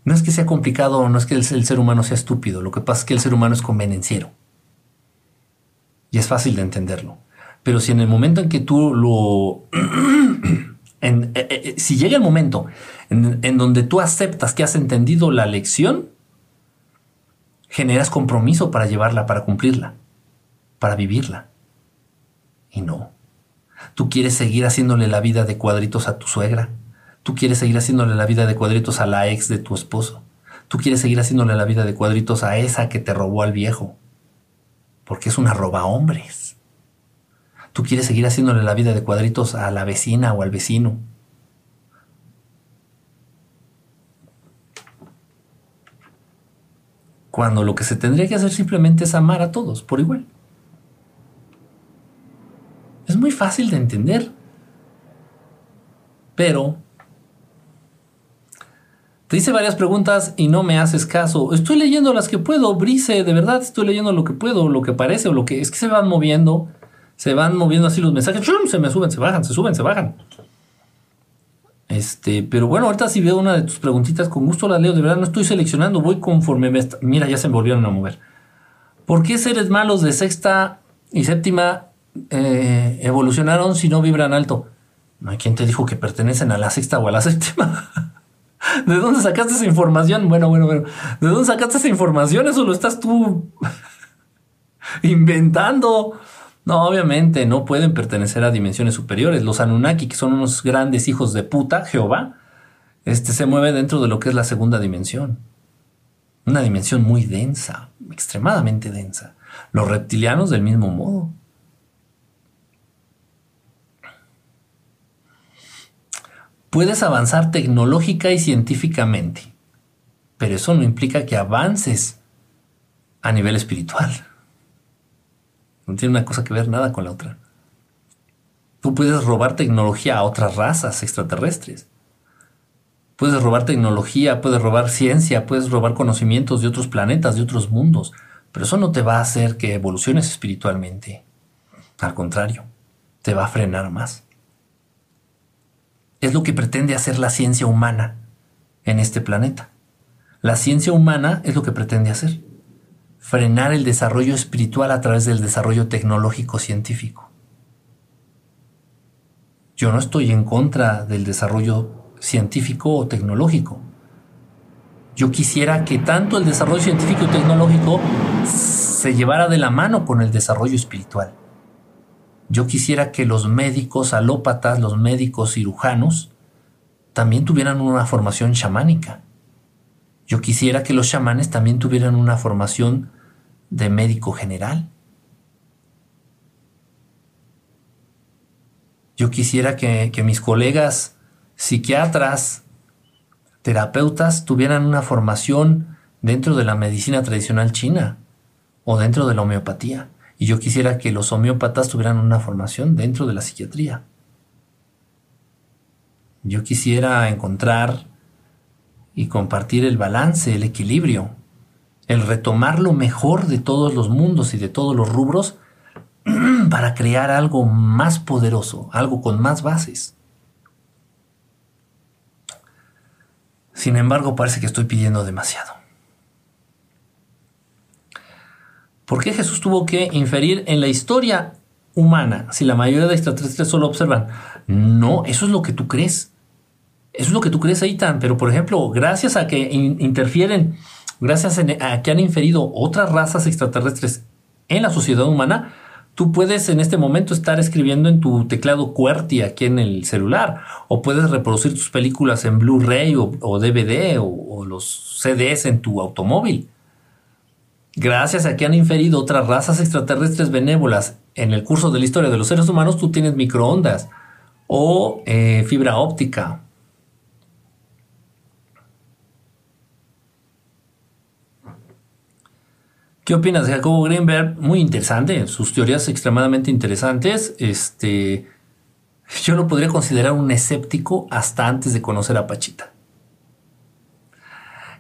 No es que sea complicado no es que el, ser humano sea estúpido, lo que pasa es que el ser humano es convenenciero. Y es fácil de entenderlo. Pero si en el momento en que tú lo... Eh, eh, eh, si llega el momento en, en donde tú aceptas que has entendido la lección, generas compromiso para llevarla, para cumplirla para vivirla. Y no. Tú quieres seguir haciéndole la vida de cuadritos a tu suegra. Tú quieres seguir haciéndole la vida de cuadritos a la ex de tu esposo. Tú quieres seguir haciéndole la vida de cuadritos a esa que te robó al viejo. Porque es una roba hombres. Tú quieres seguir haciéndole la vida de cuadritos a la vecina o al vecino. Cuando lo que se tendría que hacer simplemente es amar a todos por igual. Es muy fácil de entender. Pero te hice varias preguntas y no me haces caso. Estoy leyendo las que puedo, Brice, de verdad estoy leyendo lo que puedo, lo que parece o lo que es que se van moviendo. Se van moviendo así los mensajes, se me suben, se bajan, se suben, se bajan. Este, pero bueno, ahorita si veo una de tus preguntitas, con gusto la leo. De verdad, no estoy seleccionando, voy conforme me. Mira, ya se volvieron a mover. ¿Por qué seres malos de sexta y séptima eh, evolucionaron si no vibran alto? Quien te dijo que pertenecen a la sexta o a la séptima. ¿De dónde sacaste esa información? Bueno, bueno, bueno. ¿De dónde sacaste esa información? Eso lo estás tú inventando. No, obviamente no pueden pertenecer a dimensiones superiores. Los Anunnaki, que son unos grandes hijos de puta, Jehová, este se mueve dentro de lo que es la segunda dimensión. Una dimensión muy densa, extremadamente densa. Los reptilianos del mismo modo. Puedes avanzar tecnológica y científicamente, pero eso no implica que avances a nivel espiritual. No tiene una cosa que ver nada con la otra. Tú puedes robar tecnología a otras razas extraterrestres. Puedes robar tecnología, puedes robar ciencia, puedes robar conocimientos de otros planetas, de otros mundos. Pero eso no te va a hacer que evoluciones espiritualmente. Al contrario, te va a frenar más. Es lo que pretende hacer la ciencia humana en este planeta. La ciencia humana es lo que pretende hacer. Frenar el desarrollo espiritual a través del desarrollo tecnológico científico. Yo no estoy en contra del desarrollo científico o tecnológico. Yo quisiera que tanto el desarrollo científico y tecnológico se llevara de la mano con el desarrollo espiritual. Yo quisiera que los médicos alópatas, los médicos cirujanos, también tuvieran una formación chamánica. Yo quisiera que los chamanes también tuvieran una formación de médico general. Yo quisiera que, que mis colegas psiquiatras, terapeutas tuvieran una formación dentro de la medicina tradicional china o dentro de la homeopatía. Y yo quisiera que los homeópatas tuvieran una formación dentro de la psiquiatría. Yo quisiera encontrar y compartir el balance, el equilibrio, el retomar lo mejor de todos los mundos y de todos los rubros para crear algo más poderoso, algo con más bases. Sin embargo, parece que estoy pidiendo demasiado. ¿Por qué Jesús tuvo que inferir en la historia humana si la mayoría de extraterrestres solo observan? No, eso es lo que tú crees. Eso es lo que tú crees, Aitan. Pero, por ejemplo, gracias a que interfieren, gracias a que han inferido otras razas extraterrestres en la sociedad humana, Tú puedes en este momento estar escribiendo en tu teclado QWERTY aquí en el celular, o puedes reproducir tus películas en Blu-ray o, DVD o, o, los CDs en tu automóvil. Gracias a que han inferido otras razas extraterrestres benévolas en el curso de la historia de los seres humanos, tú tienes microondas o eh, fibra óptica ¿Qué opinas de Jacobo Greenberg? Muy interesante, sus teorías extremadamente interesantes. Este, yo lo podría considerar un escéptico hasta antes de conocer a Pachita.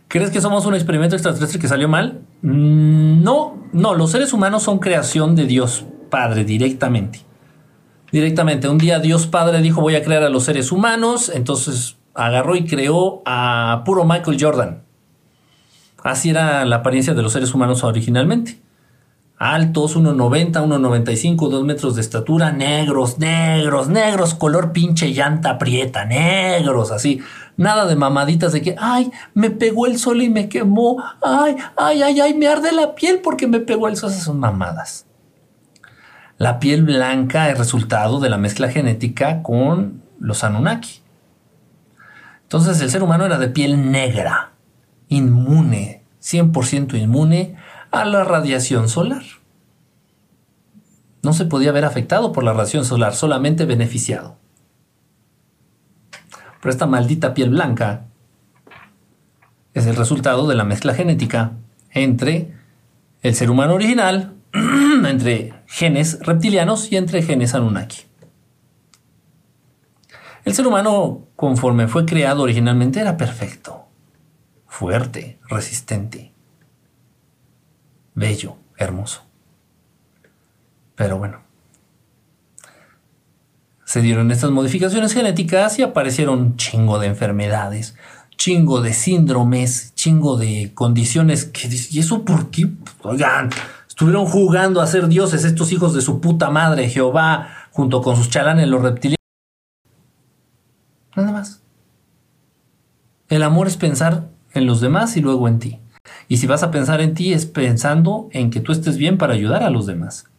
¿Crees que somos un experimento extraterrestre que salió mal? Mm, no, no, los seres humanos son creación de Dios Padre directamente. Directamente, un día Dios Padre dijo voy a crear a los seres humanos, entonces agarró y creó a puro Michael Jordan. Así era la apariencia de los seres humanos originalmente. Altos, 1,90, 1,95, 2 metros de estatura, negros, negros, negros, color pinche llanta prieta, negros, así. Nada de mamaditas de que, ay, me pegó el sol y me quemó, ay, ay, ay, ay, me arde la piel porque me pegó el sol. Esas son mamadas. La piel blanca es resultado de la mezcla genética con los Anunnaki. Entonces el ser humano era de piel negra inmune, 100% inmune a la radiación solar. No se podía ver afectado por la radiación solar, solamente beneficiado. Pero esta maldita piel blanca es el resultado de la mezcla genética entre el ser humano original, entre genes reptilianos y entre genes Anunnaki. El ser humano, conforme fue creado originalmente, era perfecto fuerte, resistente, bello, hermoso. Pero bueno, se dieron estas modificaciones genéticas y aparecieron chingo de enfermedades, chingo de síndromes, chingo de condiciones que ¿y eso por qué? Oigan, estuvieron jugando a ser dioses estos hijos de su puta madre, Jehová, junto con sus chalanes, los reptilianos. Nada más. El amor es pensar en los demás y luego en ti. Y si vas a pensar en ti es pensando en que tú estés bien para ayudar a los demás.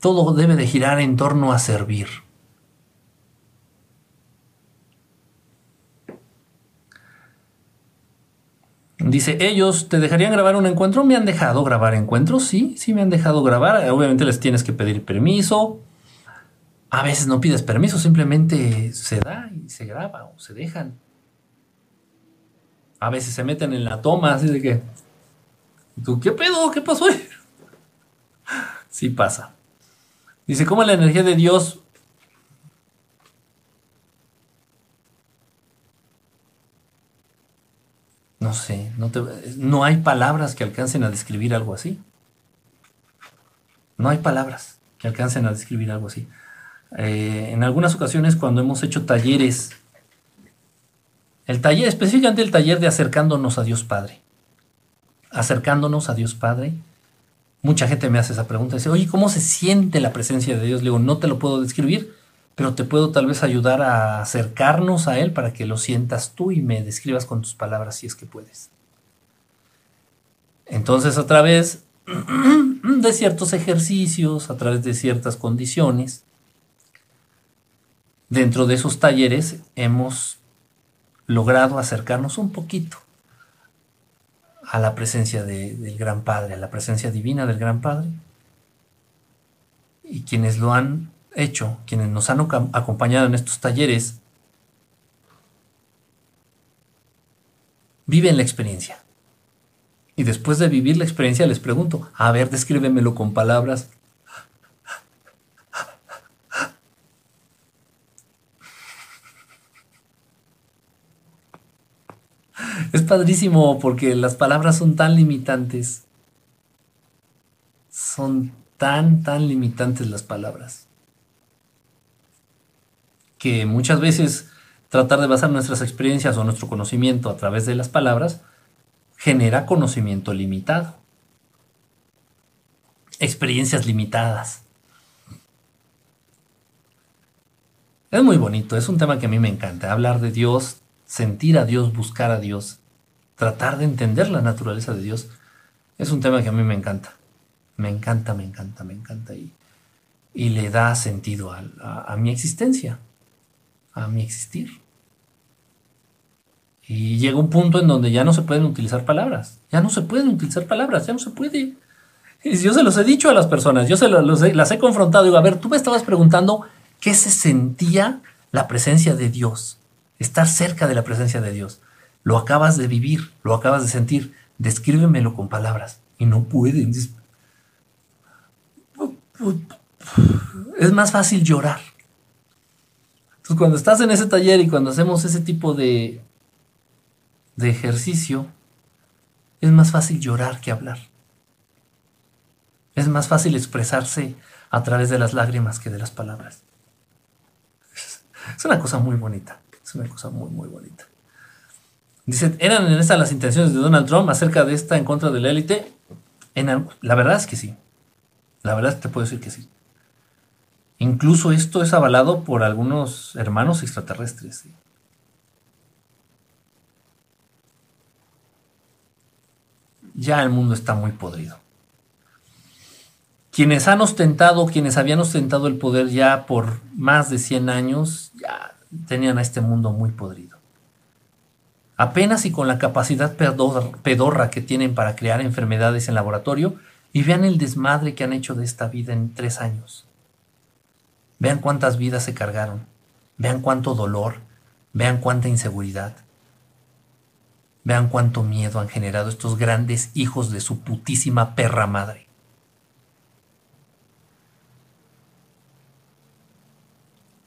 Todo debe de girar en torno a servir. Dice, ellos te dejarían grabar un encuentro. Me han dejado grabar encuentros, sí, sí me han dejado grabar. Obviamente les tienes que pedir permiso. A veces no pides permiso, simplemente se da y se graba o se dejan a veces se meten en la toma, así de que, ¿tú qué pedo? ¿Qué pasó? Sí pasa. Dice, ¿cómo la energía de Dios no sé, no, no hay palabras que alcancen a describir algo así. No hay palabras que alcancen a describir algo así. Eh, en algunas ocasiones cuando hemos hecho talleres, el taller, específicamente el taller de acercándonos a Dios Padre, acercándonos a Dios Padre, mucha gente me hace esa pregunta, dice, oye, ¿cómo se siente la presencia de Dios? Le digo, no te lo puedo describir, pero te puedo tal vez ayudar a acercarnos a Él para que lo sientas tú y me describas con tus palabras si es que puedes. Entonces, a través de ciertos ejercicios, a través de ciertas condiciones, dentro de esos talleres hemos logrado acercarnos un poquito a la presencia del Gran Padre, a la presencia divina del Gran Padre. Y quienes lo han hecho, quienes nos han acompañado en estos talleres, viven la experiencia. Y después de vivir la experiencia les pregunto, a ver, descríbemelo con palabras. Es padrísimo porque las palabras son tan limitantes. Son tan, tan limitantes las palabras. Que muchas veces tratar de basar nuestras experiencias o nuestro conocimiento a través de las palabras genera conocimiento limitado. Experiencias limitadas. Es muy bonito, es un tema que a mí me encanta. Hablar de Dios, sentir a Dios, buscar a Dios, tratar de entender la naturaleza de Dios, es un tema que a mí me encanta. Me encanta, me encanta, me encanta. Y, y le da sentido a mi existencia, a mi existir. Y llega un punto en donde ya no se pueden utilizar palabras. Ya no se pueden utilizar palabras, ya no se puede. yo se los he dicho a las personas, yo se las he confrontado. Digo, a ver, tú me estabas preguntando qué se sentía la presencia de Dios, estar cerca de la presencia de Dios. Lo acabas de vivir, lo acabas de sentir. Descríbemelo con palabras. Y no pueden. Es más fácil llorar. Entonces, cuando estás en ese taller y cuando hacemos ese tipo de, de ejercicio, es más fácil llorar que hablar. Es más fácil expresarse a través de las lágrimas que de las palabras. Es una cosa muy bonita. Es una cosa muy, muy bonita. Dice, ¿eran en estas las intenciones de Donald Trump acerca de esta en contra de la élite? La verdad es que sí. La verdad te puedo decir que sí. Incluso esto es avalado por algunos hermanos extraterrestres. ya el mundo está muy podrido. Quienes han ostentado, quienes habían ostentado el poder ya por más de 100 años, ya tenían a este mundo muy podrido. Apenas y con la capacidad pedorra que tienen para crear enfermedades en laboratorio, y vean el desmadre que han hecho de esta vida en tres años. Vean cuántas vidas se cargaron, vean cuánto dolor, vean cuánta inseguridad. Vean cuánto miedo han generado estos grandes hijos de su putísima perra madre.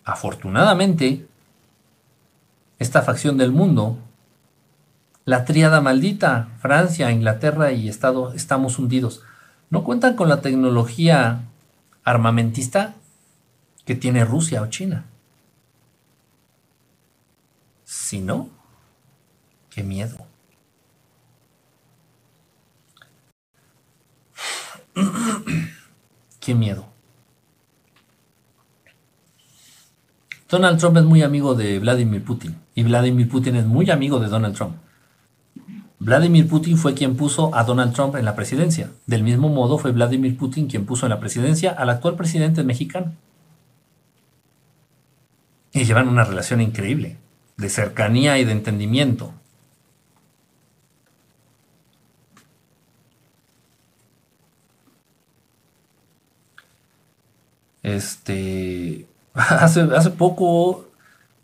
Afortunadamente, esta facción del mundo, la tríada maldita, Francia, Inglaterra y Estado, estamos hundidos. No cuentan con la tecnología armamentista que tiene Rusia o China. Si no, Qué miedo. Qué miedo. Donald Trump es muy amigo de Vladimir Putin y Vladimir Putin es muy amigo de Donald Trump. Vladimir Putin fue quien puso a Donald Trump en la presidencia. Del mismo modo fue Vladimir Putin quien puso en la presidencia al actual presidente mexicano. Y llevan una relación increíble, de cercanía y de entendimiento. Este, hace, hace poco,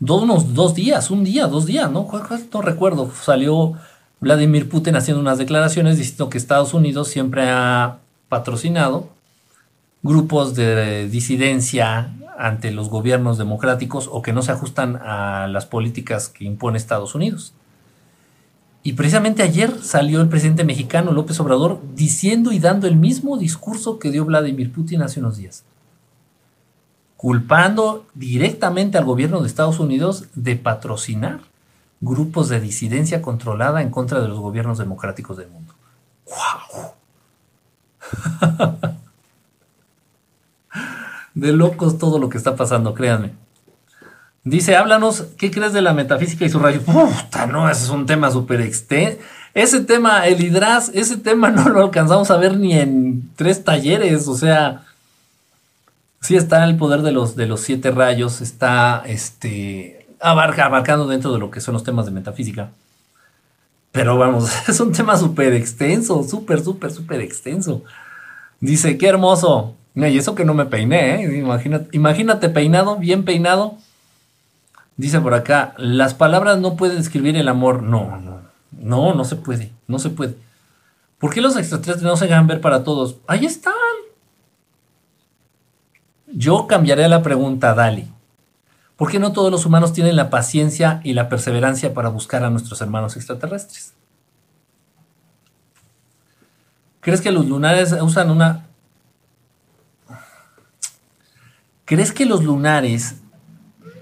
dos, unos dos días, un día, dos días, ¿no? No recuerdo, salió Vladimir Putin haciendo unas declaraciones diciendo que Estados Unidos siempre ha patrocinado grupos de disidencia ante los gobiernos democráticos o que no se ajustan a las políticas que impone Estados Unidos. Y precisamente ayer salió el presidente mexicano López Obrador diciendo y dando el mismo discurso que dio Vladimir Putin hace unos días, culpando directamente al gobierno de Estados Unidos de patrocinar grupos de disidencia controlada en contra de los gobiernos democráticos del mundo. ¡Wow! de locos todo lo que está pasando, créanme. Dice, háblanos, ¿qué crees de la metafísica y su rayo? Puta, no, ese es un tema súper extenso. Ese tema, el hidraz, ese tema no lo alcanzamos a ver ni en tres talleres, o sea, sí está el poder de los, de los siete rayos, está este, abarca, abarcando dentro de lo que son los temas de metafísica. Pero vamos, es un tema súper extenso, súper, súper, súper extenso. Dice, qué hermoso. Y eso que no me peiné, ¿eh? Imagínate, peinado, bien peinado Dice por acá, las palabras no pueden describir el amor. No, no, no, no se puede, no se puede. ¿Por qué los extraterrestres no se dejan ver para todos? Ahí están. Yo cambiaré la pregunta, Dali. ¿Por qué no todos los humanos tienen la paciencia y la perseverancia para buscar a nuestros hermanos extraterrestres? ¿Crees que los lunares usan una... ¿Crees que los lunares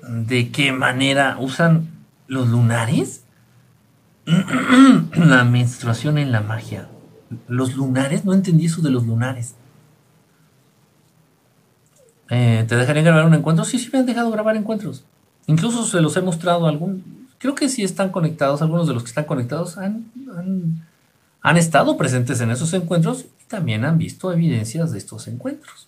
de qué manera usan los lunares la menstruación en la magia. Los lunares, no entendí eso de los lunares. Eh, ¿Te dejarían grabar un encuentro? Sí, sí me han dejado grabar encuentros. Incluso se los he mostrado a algún. Creo que sí están conectados, algunos de los que están conectados han, han, estado presentes en esos encuentros y también han visto evidencias de estos encuentros.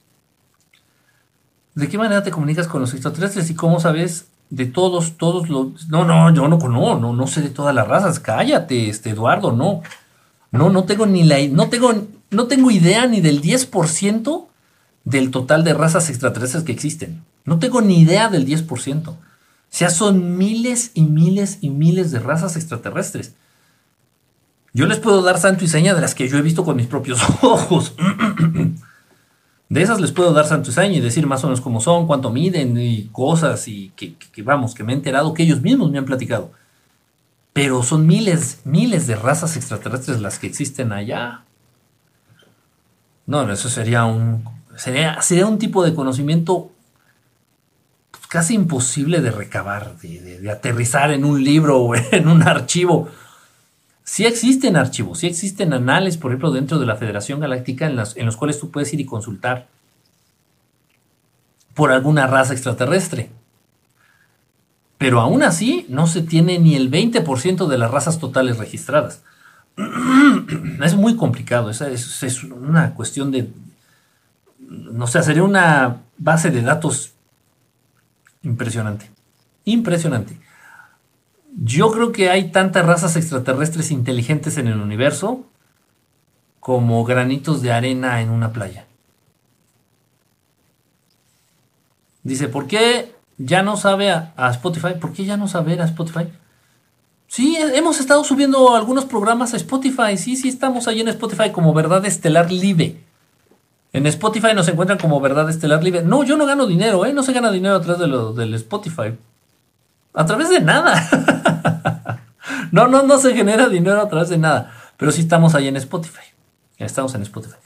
¿De qué manera te comunicas con los extraterrestres y cómo sabes de todos, todos los... No, no, yo no, no, no, no sé de todas las razas. Cállate, este Eduardo, no. No, no tengo ni la... No tengo, no tengo idea ni del 10% del total de razas extraterrestres que existen. No tengo ni idea del 10%. O sea, son miles y miles y miles de razas extraterrestres. Yo les puedo dar santo y seña de las que yo he visto con mis propios ojos. De esas les puedo dar santo y y decir más o menos cómo son, cuánto miden y cosas y que, vamos, que me he enterado que ellos mismos me han platicado. Pero son miles, miles de razas extraterrestres las que existen allá. No, eso sería un, sería, un tipo de conocimiento casi imposible de recabar, de aterrizar en un libro o en un archivo. Sí existen archivos, sí existen anales, por ejemplo, dentro de la Federación Galáctica en, en los cuales tú puedes ir y consultar por alguna raza extraterrestre. Pero aún así no se tiene ni el 20% de las razas totales registradas. Es muy complicado, es, es, una cuestión de... No sé, sería una base de datos impresionante. Impresionante. Yo creo que hay tantas razas extraterrestres inteligentes en el universo como granitos de arena en una playa. Dice, ¿por qué ya no sabe a, Spotify? ¿Por qué ya no sabe a Spotify? Sí, hemos estado subiendo algunos programas a Spotify. Sí, sí, estamos ahí en Spotify como Verdad Estelar Live. En Spotify nos encuentran como Verdad Estelar Live. No, yo no gano dinero, ¿eh? No se gana dinero a través de lo, del Spotify. A través de nada. no, no, no se genera dinero a través de nada. Pero sí estamos ahí en Spotify. Estamos en Spotify.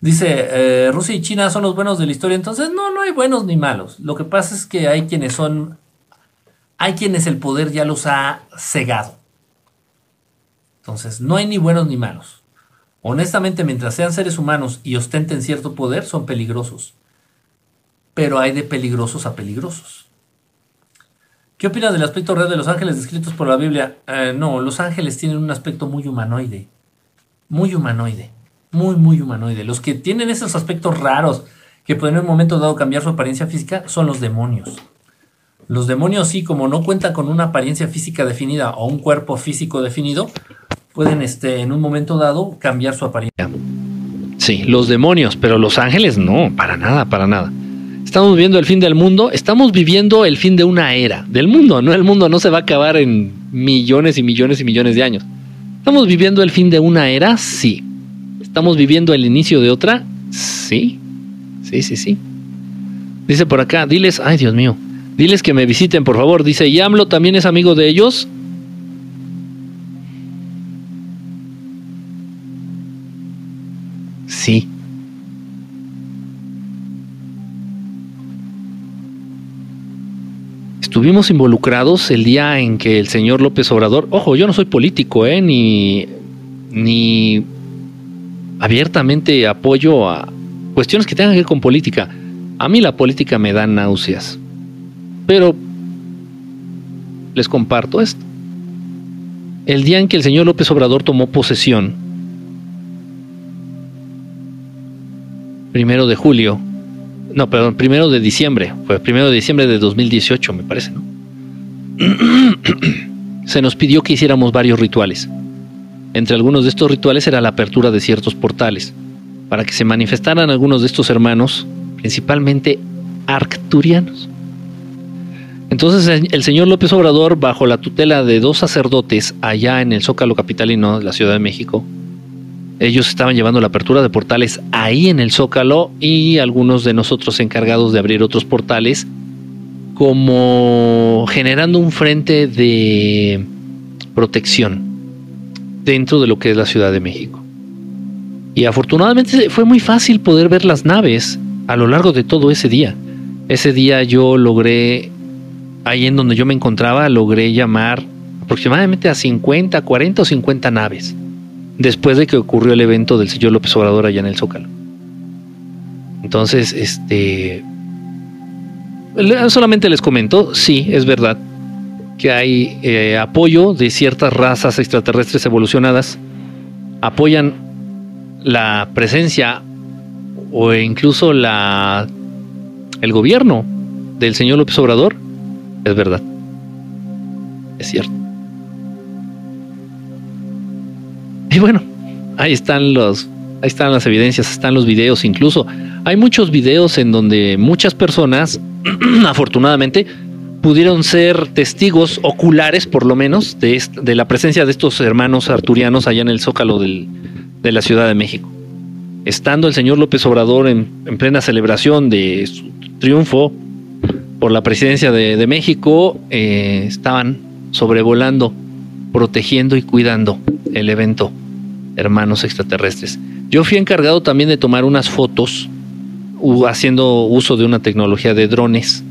Dice, eh, Rusia y China son los buenos de la historia. Entonces, no, no hay buenos ni malos. Lo que pasa es que hay quienes son... Hay quienes el poder ya los ha cegado. Entonces, no hay ni buenos ni malos. Honestamente, mientras sean seres humanos y ostenten cierto poder, son peligrosos. Pero hay de peligrosos a peligrosos. ¿Qué opinas del aspecto real de los ángeles descritos por la Biblia? Eh, no, los ángeles tienen un aspecto muy humanoide. Muy humanoide. Muy, muy humanoide. Los que tienen esos aspectos raros que pueden en un momento dado cambiar su apariencia física son los demonios. Los demonios sí, como no cuentan con una apariencia física definida o un cuerpo físico definido, pueden este, en un momento dado cambiar su apariencia. Sí, los demonios, pero los ángeles no, para nada, para nada. Estamos viviendo el fin del mundo, estamos viviendo el fin de una era del mundo, no el mundo no se va a acabar en millones y millones y millones de años. ¿Estamos viviendo el fin de una era? Sí. ¿Estamos viviendo el inicio de otra? Sí. Sí, sí, sí. Dice por acá, diles, ay Dios mío, diles que me visiten por favor. Dice, ¿y también es amigo de ellos? Estuvimos involucrados el día en que el señor López Obrador, ojo, yo no soy político, ¿eh? ni, ni abiertamente apoyo a cuestiones que tengan que ver con política. A mí la política me da náuseas. Pero les comparto esto. El día en que el señor López Obrador tomó posesión, primero de julio, no, perdón, primero de diciembre, fue primero de diciembre de 2018, me parece, ¿no? Se nos pidió que hiciéramos varios rituales. Entre algunos de estos rituales era la apertura de ciertos portales, para que se manifestaran algunos de estos hermanos, principalmente arcturianos. Entonces el señor López Obrador, bajo la tutela de dos sacerdotes allá en el Zócalo Capitalino de la Ciudad de México, ellos estaban llevando la apertura de portales ahí en el Zócalo y algunos de nosotros encargados de abrir otros portales, como generando un frente de protección dentro de lo que es la Ciudad de México. Y afortunadamente fue muy fácil poder ver las naves a lo largo de todo ese día. Ese día yo logré, ahí en donde yo me encontraba, logré llamar aproximadamente a 50, 40 o 50 naves después de que ocurrió el evento del señor López Obrador allá en el Zócalo. Entonces, este, solamente les comento, sí, es verdad que hay eh, apoyo de ciertas razas extraterrestres evolucionadas, apoyan la presencia o incluso la el gobierno del señor López Obrador, es verdad, es cierto. Y bueno, ahí están los, ahí están las evidencias, están los videos incluso. Hay muchos videos en donde muchas personas, afortunadamente, pudieron ser testigos oculares, por lo menos, de, de, la presencia de estos hermanos arturianos allá en el zócalo de la Ciudad de México. Estando el señor López Obrador en, en plena celebración de su triunfo por la presidencia de, de México, eh, estaban sobrevolando, protegiendo y cuidando el evento Hermanos Extraterrestres. Yo fui encargado también de tomar unas fotos haciendo uso de una tecnología de drones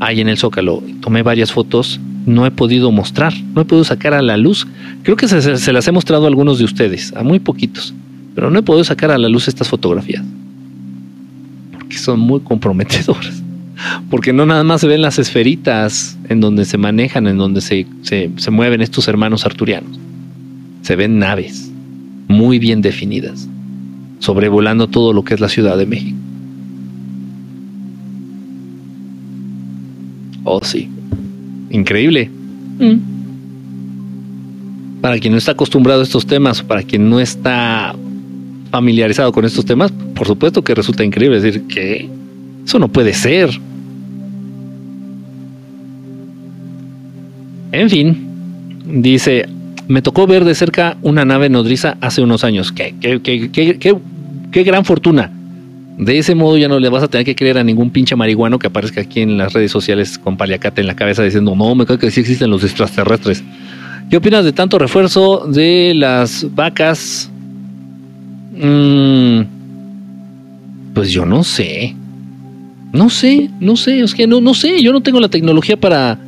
ahí en el Zócalo. Tomé varias fotos, no he podido mostrar, no he podido sacar a la luz. Creo que se, las he mostrado a algunos de ustedes, a muy poquitos, pero no he podido sacar a la luz estas fotografías. Porque son muy comprometedoras. Porque no nada más se ven las esferitas en donde se manejan, en donde se, se mueven estos hermanos arturianos se ven naves muy bien definidas, sobrevolando todo lo que es la Ciudad de México. Oh, sí. Increíble. Mm. Para quien no está acostumbrado a estos temas, para quien no está familiarizado con estos temas, por supuesto que resulta increíble decir que eso no puede ser. En fin, dice, me tocó ver de cerca una nave nodriza hace unos años. ¿Qué, qué, qué, qué, gran fortuna. De ese modo ya no le vas a tener que creer a ningún pinche marihuano que aparezca aquí en las redes sociales con paliacate en la cabeza diciendo, no, me cae que sí existen los extraterrestres. ¿Qué opinas de tanto refuerzo de las vacas? Mm, pues yo no sé. No sé, no sé, es que no, no sé, yo no tengo la tecnología para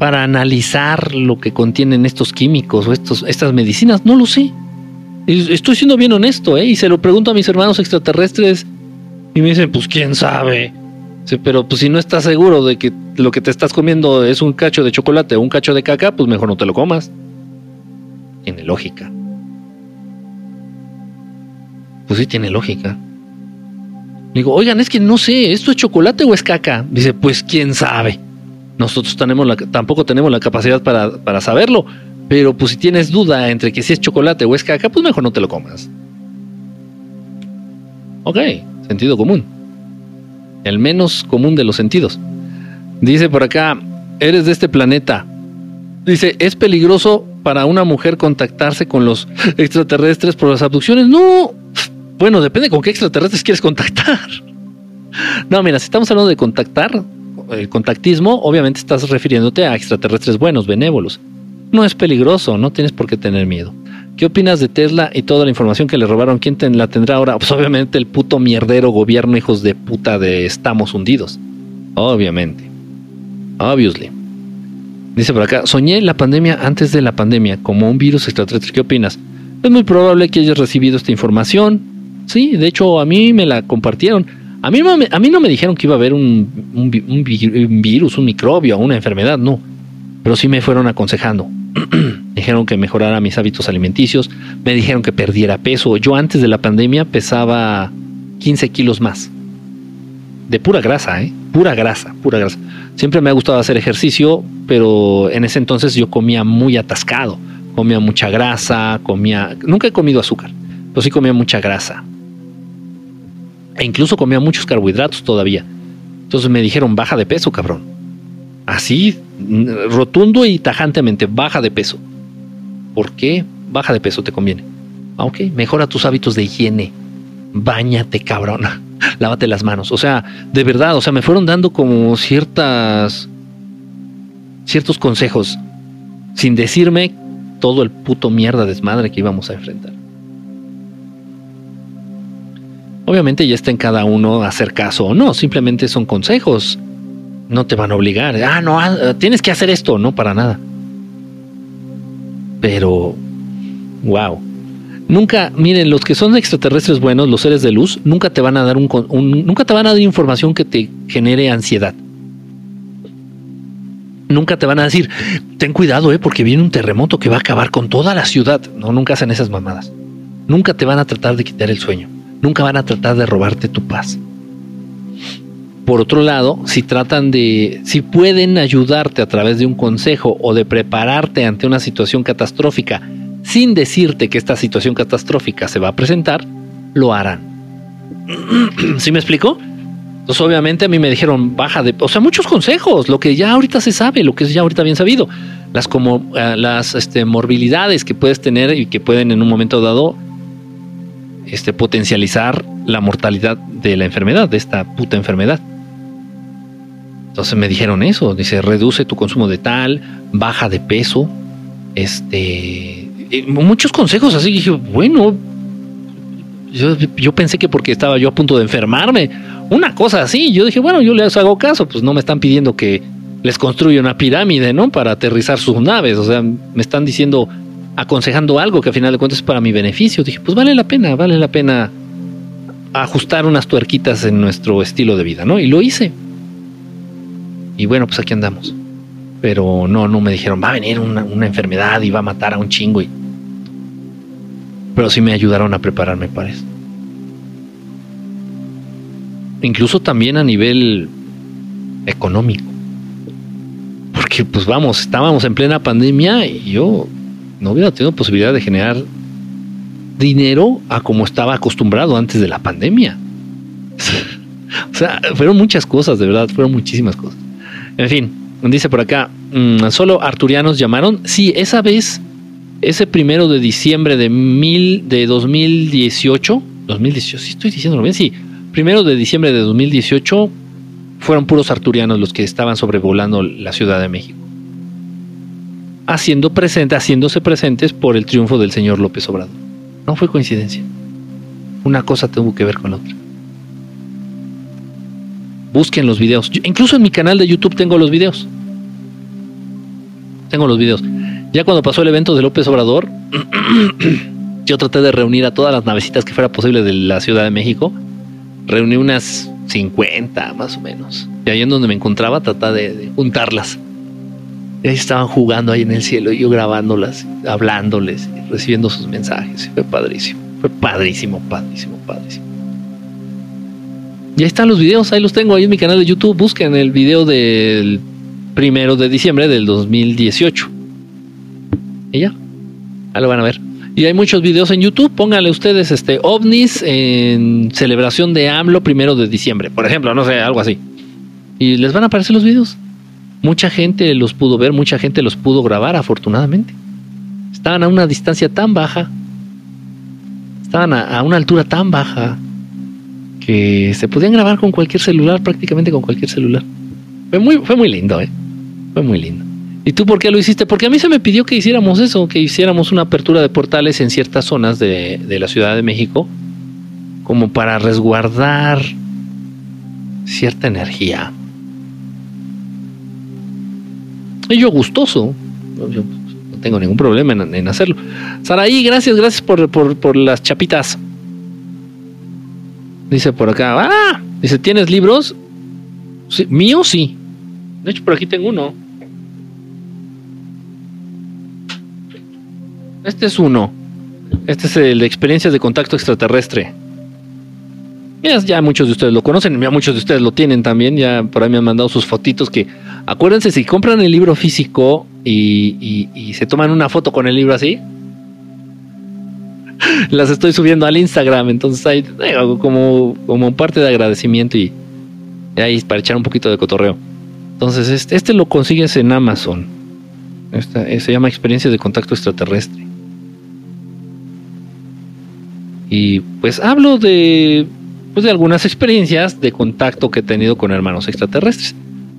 para analizar lo que contienen estos químicos o estos, estas medicinas? No lo sé. Estoy siendo bien honesto, ¿eh? Y se lo pregunto a mis hermanos extraterrestres y me dicen, pues quién sabe. pero pues si no estás seguro de que lo que te estás comiendo es un cacho de chocolate o un cacho de caca, pues mejor no te lo comas. Tiene lógica. Pues sí, tiene lógica. Digo, oigan, es que no sé, ¿esto es chocolate o es caca? Dice, pues quién sabe. Nosotros tenemos tampoco tenemos la capacidad para, saberlo, pero pues si tienes duda entre que si es chocolate o es caca, pues mejor no te lo comas. Ok, sentido común. El menos común de los sentidos. Dice por acá, eres de este planeta. Dice, ¿es peligroso para una mujer contactarse con los extraterrestres por las abducciones? No. Bueno, depende con qué extraterrestres quieres contactar. No, mira, si estamos hablando de contactar, el contactismo, obviamente estás refiriéndote a extraterrestres buenos, benévolos. No es peligroso, no tienes por qué tener miedo. ¿Qué opinas de Tesla y toda la información que le robaron? ¿Quién la tendrá ahora? Pues obviamente el puto mierdero gobierno, hijos de puta de estamos hundidos. Obviamente. Obviously. Dice por acá, soñé la pandemia antes de la pandemia, como un virus extraterrestre. ¿Qué opinas? Es muy probable que hayas recibido esta información. Sí, de hecho a mí me la compartieron. A mí, no me dijeron que iba a haber un, un, virus, un microbio, una enfermedad, no. Pero sí me fueron aconsejando. dijeron que mejorara mis hábitos alimenticios, me dijeron que perdiera peso. Yo antes de la pandemia pesaba 15 kilos más. De pura grasa, ¿eh? Pura grasa, pura grasa. Siempre me ha gustado hacer ejercicio, pero en ese entonces yo comía muy atascado. Comía mucha grasa, comía... Nunca he comido azúcar, pero sí comía mucha grasa. E incluso comía muchos carbohidratos todavía. Entonces me dijeron, baja de peso, cabrón. Así, rotundo y tajantemente, baja de peso. ¿Por qué? Baja de peso, te conviene. Ah, ok, mejora tus hábitos de higiene. Báñate, cabrón. Lávate las manos. O sea, de verdad, o sea, me fueron dando como ciertas. ciertos consejos. Sin decirme todo el puto mierda desmadre que íbamos a enfrentar. Obviamente ya está en cada uno hacer caso o no, simplemente son consejos. No te van a obligar. Ah, no, ah, tienes que hacer esto, no para nada. Pero, wow. Nunca, miren, los que son extraterrestres buenos, los seres de luz, nunca te van a dar un, nunca te van a dar información que te genere ansiedad. Nunca te van a decir, ten cuidado, eh, porque viene un terremoto que va a acabar con toda la ciudad. No, nunca hacen esas mamadas. Nunca te van a tratar de quitar el sueño nunca van a tratar de robarte tu paz. Por otro lado, si tratan de, si pueden ayudarte a través de un consejo o de prepararte ante una situación catastrófica sin decirte que esta situación catastrófica se va a presentar, lo harán. ¿Sí me explico? Entonces, obviamente a mí me dijeron, baja de, o sea, muchos consejos, lo que ya ahorita se sabe, lo que es ya ahorita bien sabido, las como eh, las este, morbilidades que puedes tener y que pueden en un momento dado este, potencializar la mortalidad de la enfermedad, de esta puta enfermedad. Entonces me dijeron eso, dice, reduce tu consumo de tal, baja de peso, este, muchos consejos así, dije, bueno, yo, yo, pensé que porque estaba yo a punto de enfermarme, una cosa así, yo dije, bueno, yo les hago caso, pues no me están pidiendo que les construya una pirámide, ¿no? Para aterrizar sus naves, o sea, me están diciendo, aconsejando algo que al final de cuentas es para mi beneficio. Dije, pues vale la pena, vale la pena ajustar unas tuerquitas en nuestro estilo de vida, ¿no? Y lo hice. Y bueno, pues aquí andamos. Pero no, no me dijeron, va a venir una, enfermedad y va a matar a un chingo. Pero sí me ayudaron a prepararme para eso. Incluso también a nivel económico. Porque pues vamos, estábamos en plena pandemia y yo no hubiera tenido posibilidad de generar dinero a como estaba acostumbrado antes de la pandemia. o sea, fueron muchas cosas, de verdad, fueron muchísimas cosas. En fin, dice por acá, mm, solo arturianos llamaron. Sí, esa vez, ese primero de diciembre de, mil, de 2018, 2018, sí estoy diciéndolo bien, sí, primero de diciembre de 2018 fueron puros arturianos los que estaban sobrevolando la Ciudad de México haciendo haciéndose presentes por el triunfo del señor López Obrador. No fue coincidencia. Una cosa tuvo que ver con la otra. Busquen los videos. incluso en mi canal de YouTube tengo los videos. Tengo los videos. Ya cuando pasó el evento de López Obrador, yo traté de reunir a todas las navecitas que fuera posible de la Ciudad de México. Reuní unas 50 más o menos. Y ahí en donde me encontraba, traté de juntarlas ahí estaban jugando ahí en el cielo yo grabándolas, hablándoles, recibiendo sus mensajes. Fue padrísimo, fue padrísimo, padrísimo, padrísimo. Y ahí están los videos, ahí los tengo ahí en mi canal de YouTube. Busquen el video del primero de diciembre del 2018. Y ya, ahí lo van a ver. Y hay muchos videos en YouTube. Pónganle ustedes este ovnis en celebración de AMLO primero de diciembre, por ejemplo, no sé, algo así. Y les van a aparecer los videos. Mucha gente los pudo ver, mucha gente los pudo grabar, afortunadamente. Estaban a una distancia tan baja, estaban a, una altura tan baja, que se podían grabar con cualquier celular, prácticamente con cualquier celular. Fue muy, fue muy lindo, ¿eh? Fue muy lindo. ¿Y tú por qué lo hiciste? Porque a mí se me pidió que hiciéramos eso, que hiciéramos una apertura de portales en ciertas zonas de, de la Ciudad de México, como para resguardar cierta energía. Y yo gustoso, yo no tengo ningún problema en, hacerlo. Saraí, gracias, gracias por, por, por las chapitas. Dice por acá, ah, dice, ¿tienes libros? Sí, mío sí. De hecho, por aquí tengo uno. Este es uno. Este es el de experiencias de contacto extraterrestre. Ya, ya muchos de ustedes lo conocen, ya muchos de ustedes lo tienen también, ya por ahí me han mandado sus fotitos que acuérdense si compran el libro físico y, y- se toman una foto con el libro así, las estoy subiendo al Instagram, entonces ahí eh, como, como parte de agradecimiento y, y ahí para echar un poquito de cotorreo. Entonces este, este lo consigues en Amazon. Esta- eh, se llama Experiencias de Contacto Extraterrestre. Y pues hablo de, pues, de algunas experiencias de contacto que he tenido con hermanos extraterrestres.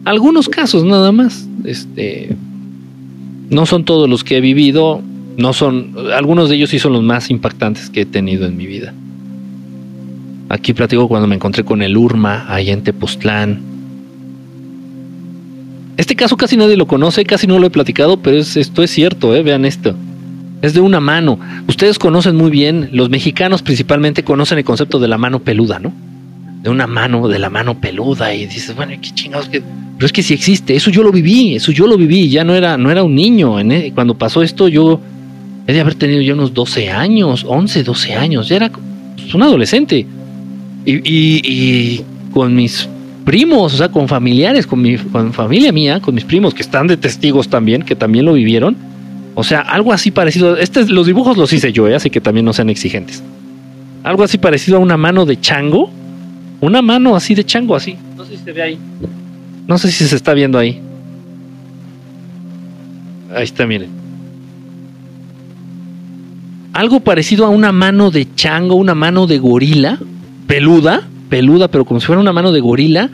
Algunos casos nada más. Este, no son todos los que he vivido, no son, algunos de ellos sí son los más impactantes que he tenido en mi vida. Aquí platico cuando me encontré con el Urma, allá en Tepoztlán. Este caso casi nadie lo conoce, casi no lo he platicado, pero es, esto es cierto, ¿eh? vean esto. Es de una mano. Ustedes conocen muy bien, los mexicanos principalmente conocen el concepto de la mano peluda, ¿no? De una mano, de la mano peluda, y dices, bueno, qué chingados que. Pero es que sí existe, eso yo lo viví, eso yo lo viví, ya no era, no era un niño. e- cuando pasó esto, yo he de haber tenido ya unos 12 años, 11, 12 años, ya era pues, un adolescente. Y, con mis primos, o sea, con familiares, con mi familia mía, con mis primos que están de testigos también, que también lo vivieron. O sea, algo así parecido. Este, los dibujos los hice yo, ¿eh? así que también no sean exigentes. Algo así parecido a una mano de chango. Una mano así de chango, así. No sé si se ve ahí. No sé si se está viendo ahí. Ahí está, miren. Algo parecido a una mano de chango, una mano de gorila, peluda, peluda, pero como si fuera una mano de gorila.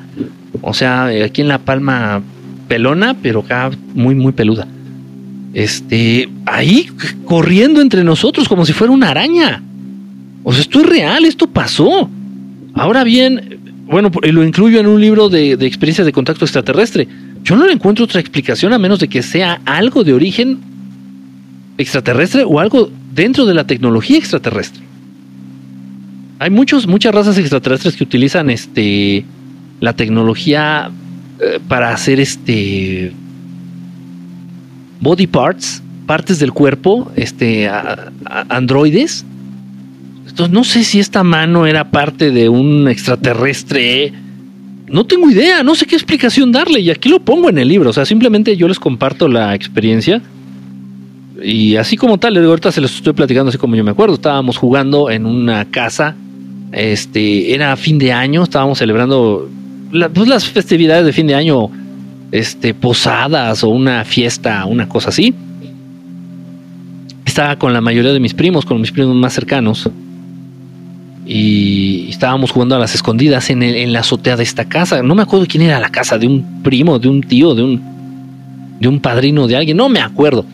O sea, eh, aquí en la palma pelona, pero acá muy, muy peluda. Este, ahí corriendo entre nosotros como si fuera una araña. O sea, esto es real, esto pasó. Ahora bien, bueno, lo incluyo en un libro de, experiencias de contacto extraterrestre. Yo no le encuentro otra explicación a menos de que sea algo de origen extraterrestre o algo dentro de la tecnología extraterrestre. Hay muchos, muchas razas extraterrestres que utilizan este la tecnología eh, para hacer este body parts, partes del cuerpo, este androides. Entonces no sé si esta mano era parte de un extraterrestre. No tengo idea, no sé qué explicación darle y aquí lo pongo en el libro, o sea, simplemente yo les comparto la experiencia y así como tal, ahorita se los estoy platicando así como yo me acuerdo, estábamos jugando en una casa, este, era fin de año, estábamos celebrando pues, las festividades de fin de año, este, posadas o una fiesta, una cosa así. Estaba con la mayoría de mis primos, con mis primos más cercanos. Y estábamos jugando a las escondidas en, el- en la azotea de esta casa. No me acuerdo quién era la casa, de un primo, de un tío, de un, de un padrino de alguien, no me acuerdo.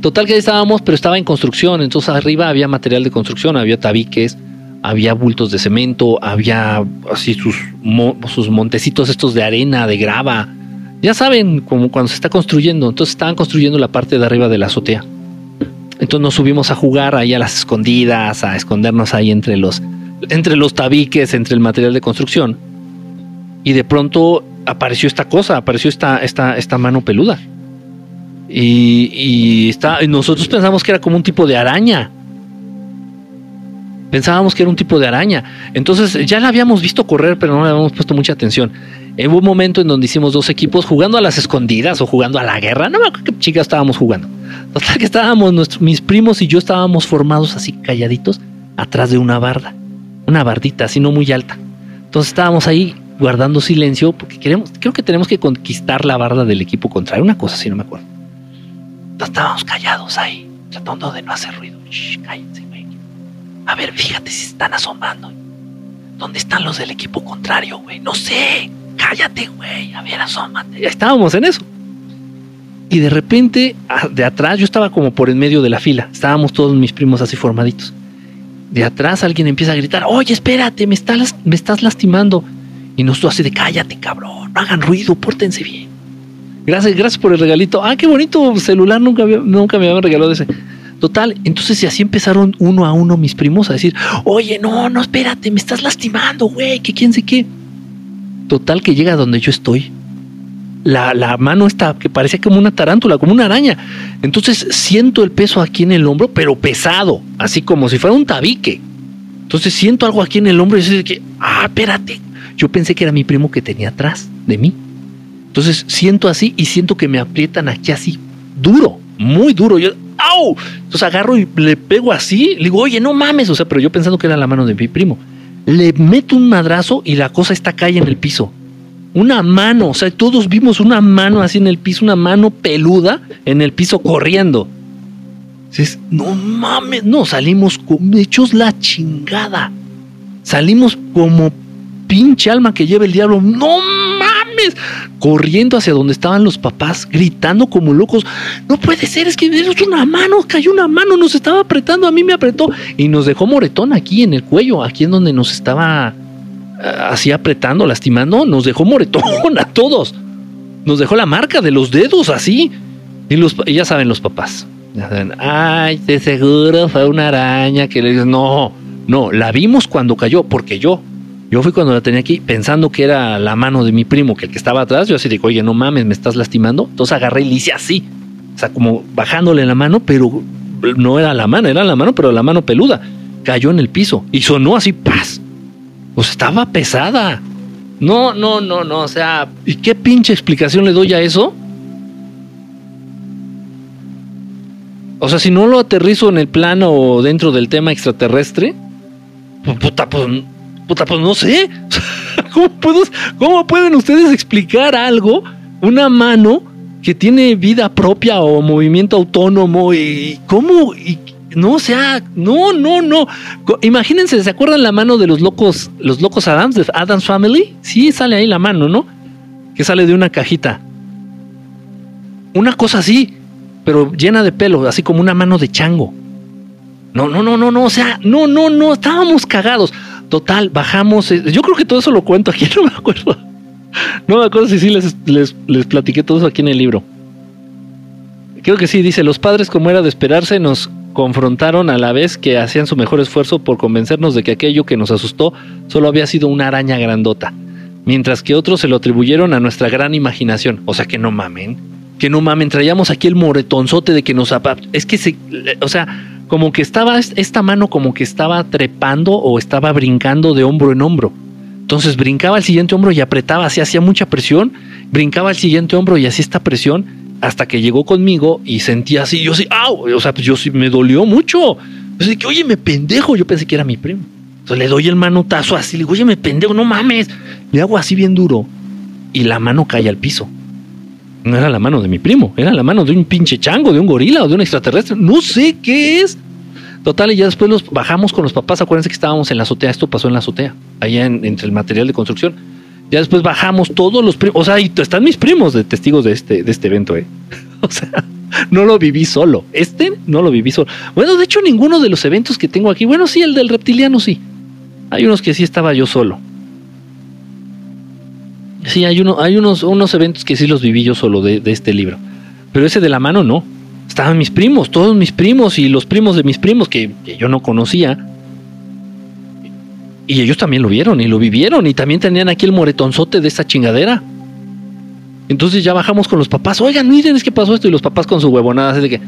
Total que ahí estábamos, pero estaba en construcción, entonces arriba había material de construcción, había tabiques, había bultos de cemento, había así sus, sus montecitos estos de arena, de grava. Ya saben, como cuando se está construyendo, entonces estaban construyendo la parte de arriba de la azotea. Entonces nos subimos a jugar ahí a las escondidas, a escondernos ahí entre los, entre los tabiques, entre el material de construcción. Y de pronto apareció esta cosa, apareció esta, esta, esta mano peluda. Y, y está, y nosotros pensamos que era como un tipo de araña. Pensábamos que era un tipo de araña. Entonces ya la habíamos visto correr, pero no le habíamos puesto mucha atención. Hubo un momento en donde hicimos dos equipos jugando a las escondidas o jugando a la guerra. No me acuerdo qué chicas estábamos jugando. Total que estábamos, mis primos y yo estábamos formados así calladitos atrás de una barda. Una bardita así no muy alta. Entonces estábamos ahí guardando silencio porque queremos, creo que tenemos que conquistar la barda del equipo contrario. Una cosa así, no me acuerdo. Entonces estábamos callados ahí, tratando de no hacer ruido. Shh, cállense, güey. A ver, fíjate si están asomando. ¿Dónde están los del equipo contrario, güey? No sé. Cállate, güey. A ver, asómate. Ya estábamos en eso. y de repente, de atrás, yo estaba como por en medio de la fila. Estábamos todos mis primos así formaditos. De atrás alguien empieza a gritar, oye, espérate, me estás, me estás lastimando. Y nosotros así de, cállate, cabrón, no hagan ruido, pórtense bien. Gracias, gracias por el regalito. Ah, qué bonito celular, nunca, nunca me habían regalado ese. Total, entonces así empezaron uno a uno mis primos a decir, oye, no, no, espérate, me estás lastimando, güey, que quién sé qué. Total que llega donde yo estoy. La, la, mano está que parecía como una tarántula, como una araña. Entonces siento el peso aquí en el hombro, pero pesado, así como si fuera un tabique. Entonces siento algo aquí en el hombro y dice que, ah, espérate. Yo pensé que era mi primo que tenía atrás de mí. Entonces siento así y siento que me aprietan aquí así, duro, muy duro. Yo, ¡au! Entonces agarro y le pego así, le digo, oye, no mames, o sea, pero yo pensando que era la mano de mi primo. Le meto un madrazo y la cosa está cae en el piso. Una mano, o sea, todos vimos una mano así en el piso, una mano peluda en el piso corriendo. No mames, no, salimos como hechos la chingada. Salimos como pinche alma que lleva el diablo. No mames, corriendo hacia donde estaban los papás, gritando como locos. No puede ser, es que es una mano, cayó una mano, nos estaba apretando, a mí me apretó y nos dejó moretón aquí en el cuello, aquí en donde nos estaba eh, así apretando, lastimando, nos dejó moretón a todos. Nos dejó la marca de los dedos así. Y, los, ya saben los papás. Ya saben, ay, de seguro fue una araña que le dicen, no, no, la vimos cuando cayó, porque yo, yo fui cuando la tenía aquí pensando que era la mano de mi primo, que el que estaba atrás. Yo así digo, oye, no mames, me estás lastimando. Entonces agarré y le hice así. O sea, como bajándole la mano, pero no era la mano, era la mano, pero la mano peluda. Cayó en el piso y sonó así, paz. O estaba pesada. No, no, no, no. O sea, ¿y qué pinche explicación le doy a eso? O sea, si no lo aterrizo en el plano o dentro del tema extraterrestre, pues, puta, pues puta, pues no sé. ¿Cómo, pueden ustedes explicar algo, una mano que tiene vida propia o movimiento autónomo y cómo y, no, o sea, no, no, no. Imagínense, ¿se acuerdan la mano de los locos, los locos Adams, de Adams Family? Sí, sale ahí la mano, ¿no? Que sale de una cajita. Una cosa así, pero llena de pelo, así como una mano de chango. No, no, no, no, no, o sea, no, no, no, estábamos cagados. Total, bajamos. Eh, yo creo que todo eso lo cuento aquí, no me acuerdo. No me acuerdo si sí les, les, les platiqué todo eso aquí en el libro. Creo que sí, dice, los padres como era de esperarse nos confrontaron a la vez que hacían su mejor esfuerzo por convencernos de que aquello que nos asustó solo había sido una araña grandota, mientras que otros se lo atribuyeron a nuestra gran imaginación. O sea que no mamen, que no mamen, traíamos aquí el moretonzote de que nos... Es que se... O sea, como que estaba, esta mano como que estaba trepando o estaba brincando de hombro en hombro. Entonces brincaba al siguiente hombro y apretaba, así hacía mucha presión, brincaba al siguiente hombro y hacía esta presión hasta que llegó conmigo y sentía así, yo sí, ¡au! O sea, pues yo sí me dolió mucho. Yo que, oye, me pendejo, yo pensé que era mi primo. Entonces le doy el manotazo así, le digo, oye, me pendejo, no mames. Le hago así bien duro y la mano cae al piso. No era la mano de mi primo, era la mano de un pinche chango, de un gorila o de un extraterrestre. No sé qué es. Total, y ya después nos bajamos con los papás. Acuérdense que estábamos en la azotea. Esto pasó en la azotea, allá entre el material de construcción. Ya después bajamos todos los primos. O sea, y están mis primos de testigos de este, de este evento, ¿eh? O sea, no lo viví solo. Este no lo viví solo. Bueno, de hecho, ninguno de los eventos que tengo aquí. Bueno, sí, el del reptiliano sí. Hay unos que sí estaba yo solo. Sí, hay, uno, hay unos, unos eventos que sí los viví yo solo de, este libro. Pero ese de la mano no. Estaban mis primos, todos mis primos y los primos de mis primos que, yo no conocía. Y ellos también lo vieron y lo vivieron y también tenían aquí el moretonzote de esa chingadera. Entonces ya bajamos con los papás. Oigan, miren, es que pasó esto. Y los papás con su huevonada, así de que,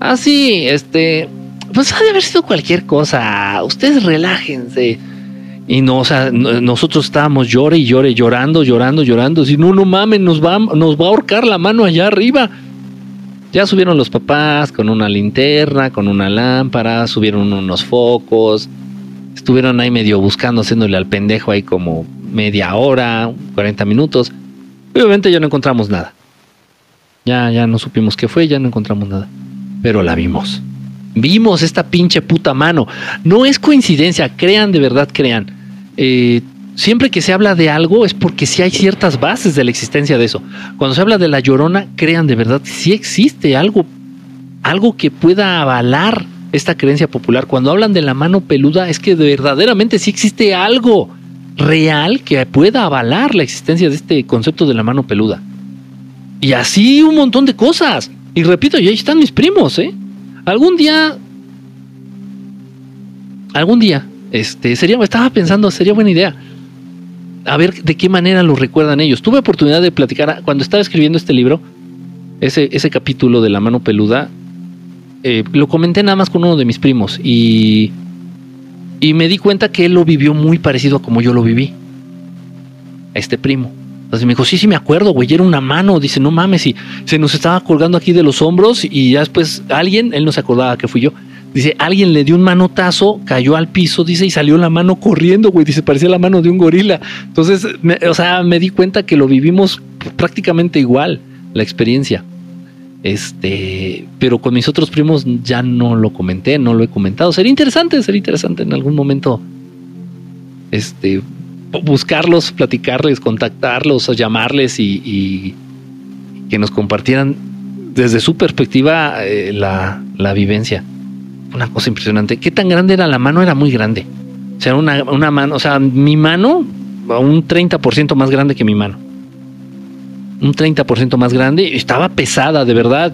ah, sí, este, pues ha de haber sido cualquier cosa. Ustedes relájense. Y no, o sea, nosotros estábamos llore y llore, llorando, llorando, llorando. Si no, no mames, nos va, nos va a ahorcar la mano allá arriba. Ya subieron los papás con una linterna, con una lámpara, subieron unos focos. Estuvieron ahí medio buscando, haciéndole al pendejo ahí como media hora, 40 minutos. Obviamente ya no encontramos nada. Ya, ya no supimos qué fue, ya no encontramos nada. Pero la vimos. Vimos esta pinche puta mano. No es coincidencia, crean de verdad, crean. Eh, siempre que se habla de algo es porque sí hay ciertas bases de la existencia de eso. Cuando se habla de la llorona, crean de verdad, sí existe algo, algo que pueda avalar esta creencia popular. Cuando hablan de la mano peluda, es que verdaderamente sí existe algo real que pueda avalar la existencia de este concepto de la mano peluda. Y así un montón de cosas. Y repito, y ahí están mis primos, ¿eh? Algún día. Algún día. Este, sería, estaba pensando, sería buena idea. A ver de qué manera lo recuerdan ellos. Tuve oportunidad de platicar cuando estaba escribiendo este libro, ese, ese capítulo de la mano peluda. Eh, lo comenté nada más con uno de mis primos y, y me di cuenta que él lo vivió muy parecido a como yo lo viví. A este primo. Entonces me dijo, sí, sí me acuerdo, güey, era una mano. Dice, no mames, y se nos estaba colgando aquí de los hombros y ya después alguien, él no se acordaba que fui yo. Dice, alguien le dio un manotazo, cayó al piso, dice, y salió la mano corriendo, güey. Dice, parecía la mano de un gorila. Entonces, o sea, me di cuenta que lo vivimos prácticamente igual, la experiencia. Este, pero con mis otros primos ya no lo comenté, no lo he comentado. Sería interesante, sería interesante en algún momento. Este, buscarlos, platicarles, contactarlos, llamarles y, que nos compartieran desde su perspectiva eh, la, vivencia. Una cosa impresionante. ¿Qué tan grande era la mano? Era muy grande. O sea, una, una mano, o sea, mi mano, un 30% más grande que mi mano. Un 30% más grande. Estaba pesada, de verdad.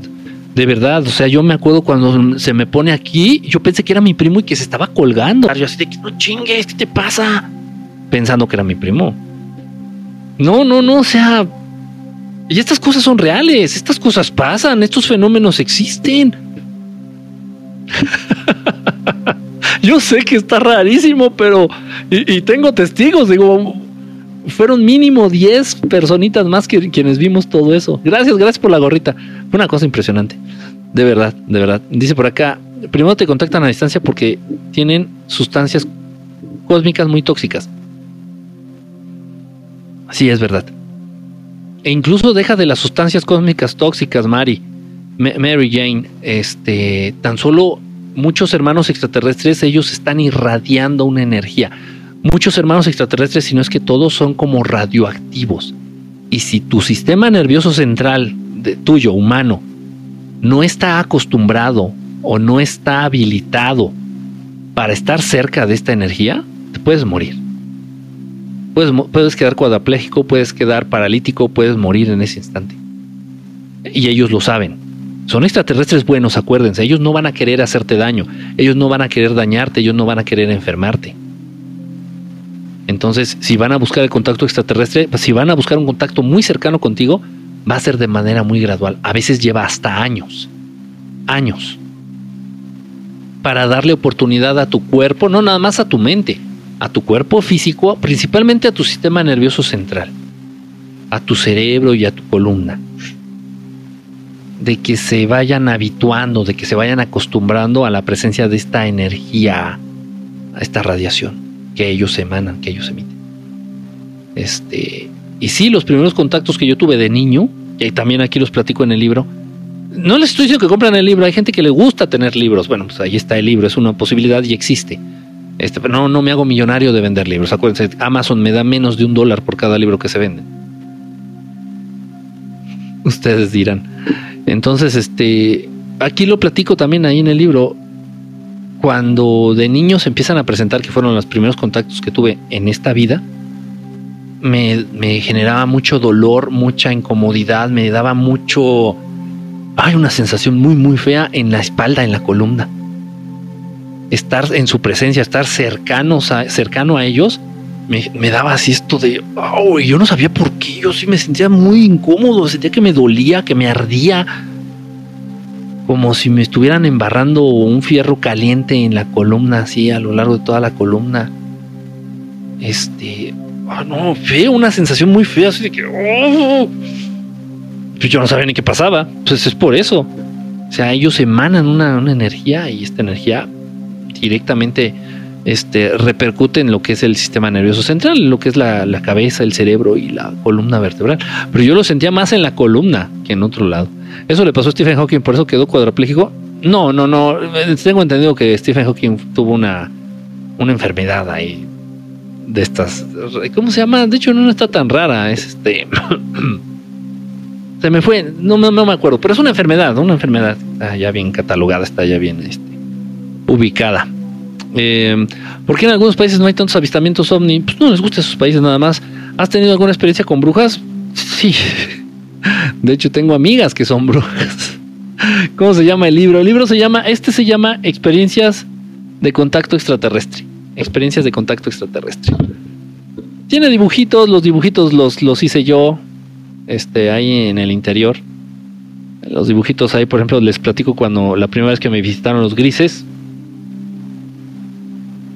De verdad, o sea, yo me acuerdo cuando se me pone aquí, yo pensé que era mi primo y que se estaba colgando. Yo así de que no chingues, ¿qué te pasa? pensando que era mi primo. No, no, no, o sea... Y estas cosas son reales, estas cosas pasan, estos fenómenos existen. Yo sé que está rarísimo, pero... Y, tengo testigos, digo, fueron mínimo 10 personitas más que quienes vimos todo eso. Gracias, gracias por la gorrita. Fue una cosa impresionante. De verdad, de verdad. Dice por acá, primero te contactan a distancia porque tienen sustancias cósmicas muy tóxicas. Sí, es verdad. E incluso deja de las sustancias cósmicas tóxicas, Mary. Mary Jane, este, tan solo muchos hermanos extraterrestres, ellos están irradiando una energía. Muchos hermanos extraterrestres, si no es que todos son como radioactivos. Y si tu sistema nervioso central, de, tuyo, humano, no está acostumbrado o no está habilitado para estar cerca de esta energía, te puedes morir. Puedes, quedar cuadraplégico, puedes quedar paralítico, puedes morir en ese instante. Y ellos lo saben. Son extraterrestres buenos, acuérdense. Ellos no van a querer hacerte daño. Ellos no van a querer dañarte. Ellos no van a querer enfermarte. Entonces, si van a buscar el contacto extraterrestre, si van a buscar un contacto muy cercano contigo, va a ser de manera muy gradual. A veces lleva hasta años. Años. Para darle oportunidad a tu cuerpo, no nada más a tu mente, a tu cuerpo físico, principalmente a tu sistema nervioso central, a tu cerebro y a tu columna. De que se vayan habituando, de que se vayan acostumbrando a la presencia de esta energía, a esta radiación que ellos emanan, que ellos emiten. Este, y sí, los primeros contactos que yo tuve de niño, y también aquí los platico en el libro, no les estoy diciendo que compran el libro, hay gente que le gusta tener libros. Bueno, pues ahí está el libro, es una posibilidad y existe. Este, pero no, no me hago millonario de vender libros. Acuérdense, Amazon me da menos de un dólar por cada libro que se vende. Ustedes dirán. Entonces, este, aquí lo platico también ahí en el libro. Cuando de niños empiezan a presentar, que fueron los primeros contactos que tuve en esta vida, me, me generaba mucho dolor, mucha incomodidad, me daba mucho... Hay una sensación muy, muy fea en la espalda, en la columna estar en su presencia, estar cercano a ellos, me, daba así esto de, oh, yo no sabía por qué, yo sí me sentía muy incómodo, sentía que me dolía, que me ardía, como si me estuvieran embarrando un fierro caliente en la columna, así a lo largo de toda la columna. Este, ah, no, feo, una sensación muy fea, así de que, oh, pues yo no sabía ni qué pasaba, pues es por eso. O sea, ellos emanan una, una energía y esta energía directamente este, repercute en lo que es el sistema nervioso central, en lo que es la, cabeza, el cerebro y la columna vertebral. Pero yo lo sentía más en la columna que en otro lado. Eso le pasó a Stephen Hawking, por eso quedó cuadrapléjico. No, no, no. Tengo entendido que Stephen Hawking tuvo una, una enfermedad ahí de estas. ¿Cómo se llama? De hecho, no, está tan rara. Es este. se me fue, no, no, me acuerdo, pero es una enfermedad, una enfermedad. Está ya bien catalogada, está ya bien este, ubicada. Eh, ¿Por qué en algunos países no hay tantos avistamientos ovni? Pues no les gusta esos países nada más. ¿Has tenido alguna experiencia con brujas? Sí. De hecho, tengo amigas que son brujas. ¿Cómo se llama el libro? El libro se llama, este se llama Experiencias de Contacto Extraterrestre. Experiencias de Contacto Extraterrestre. Tiene dibujitos, los dibujitos los, los hice yo, este, ahí en el interior. Los dibujitos ahí, por ejemplo, les platico cuando la primera vez que me visitaron los grises.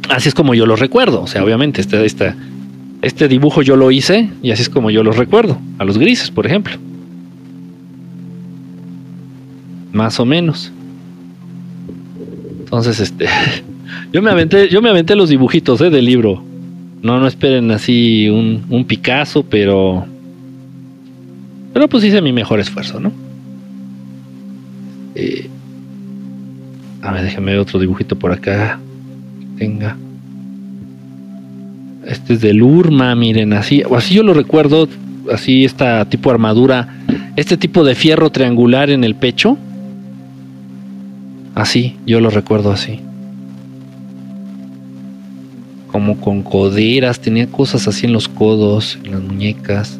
Así es como yo los recuerdo. O sea, obviamente, este, este, este dibujo yo lo hice y así es como yo los recuerdo. A los grises, por ejemplo. Más o menos. Entonces, este. Yo me aventé, yo me aventé los dibujitos ¿eh? del libro. No, no esperen así un, un Picasso, pero. Pero pues hice mi mejor esfuerzo, ¿no? Eh, a ver, déjame ver otro dibujito por acá. Tenga. Este es del Urma, miren, así, o así yo lo recuerdo, así esta tipo armadura, este tipo de fierro triangular en el pecho. Así, yo lo recuerdo así. Como con coderas, tenía cosas así en los codos, en las muñecas.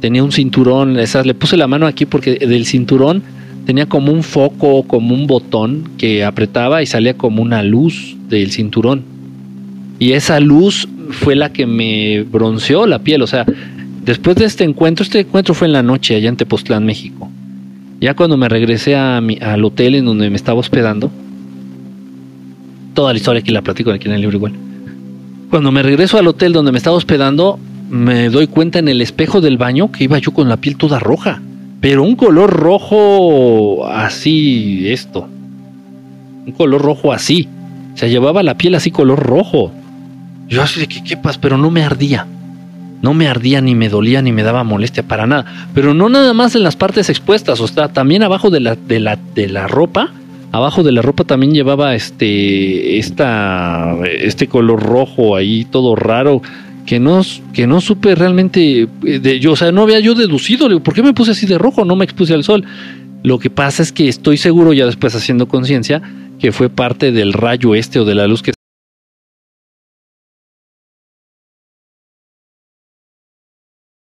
Tenía un cinturón, esas, le puse la mano aquí porque del cinturón tenía como un foco, como un botón que apretaba y salía como una luz del cinturón. Y esa luz fue la que me bronceó la piel. O sea, después de este encuentro, este encuentro fue en la noche allá en Tepoztlán, México. Ya cuando me regresé a mi, al hotel en donde me estaba hospedando, toda la historia aquí la platico aquí en el libro igual. Cuando me regreso al hotel donde me estaba hospedando, me doy cuenta en el espejo del baño que iba yo con la piel toda roja, pero un color rojo así, esto, un color rojo así, se llevaba la piel así color rojo. Yo así de que, ¿qué pasa? Pero no me ardía. No me ardía, ni me dolía, ni me daba molestia para nada. Pero no nada más en las partes expuestas, o sea, también abajo de la, de la, de la ropa. Abajo de la ropa también llevaba este, esta, este color rojo ahí, todo raro, que no, que no supe realmente, eh, de, yo, o sea, no había yo deducido, ¿por qué me puse así de rojo? No me expuse al sol. Lo que pasa es que estoy seguro, ya después haciendo conciencia, que fue parte del rayo este o de la luz que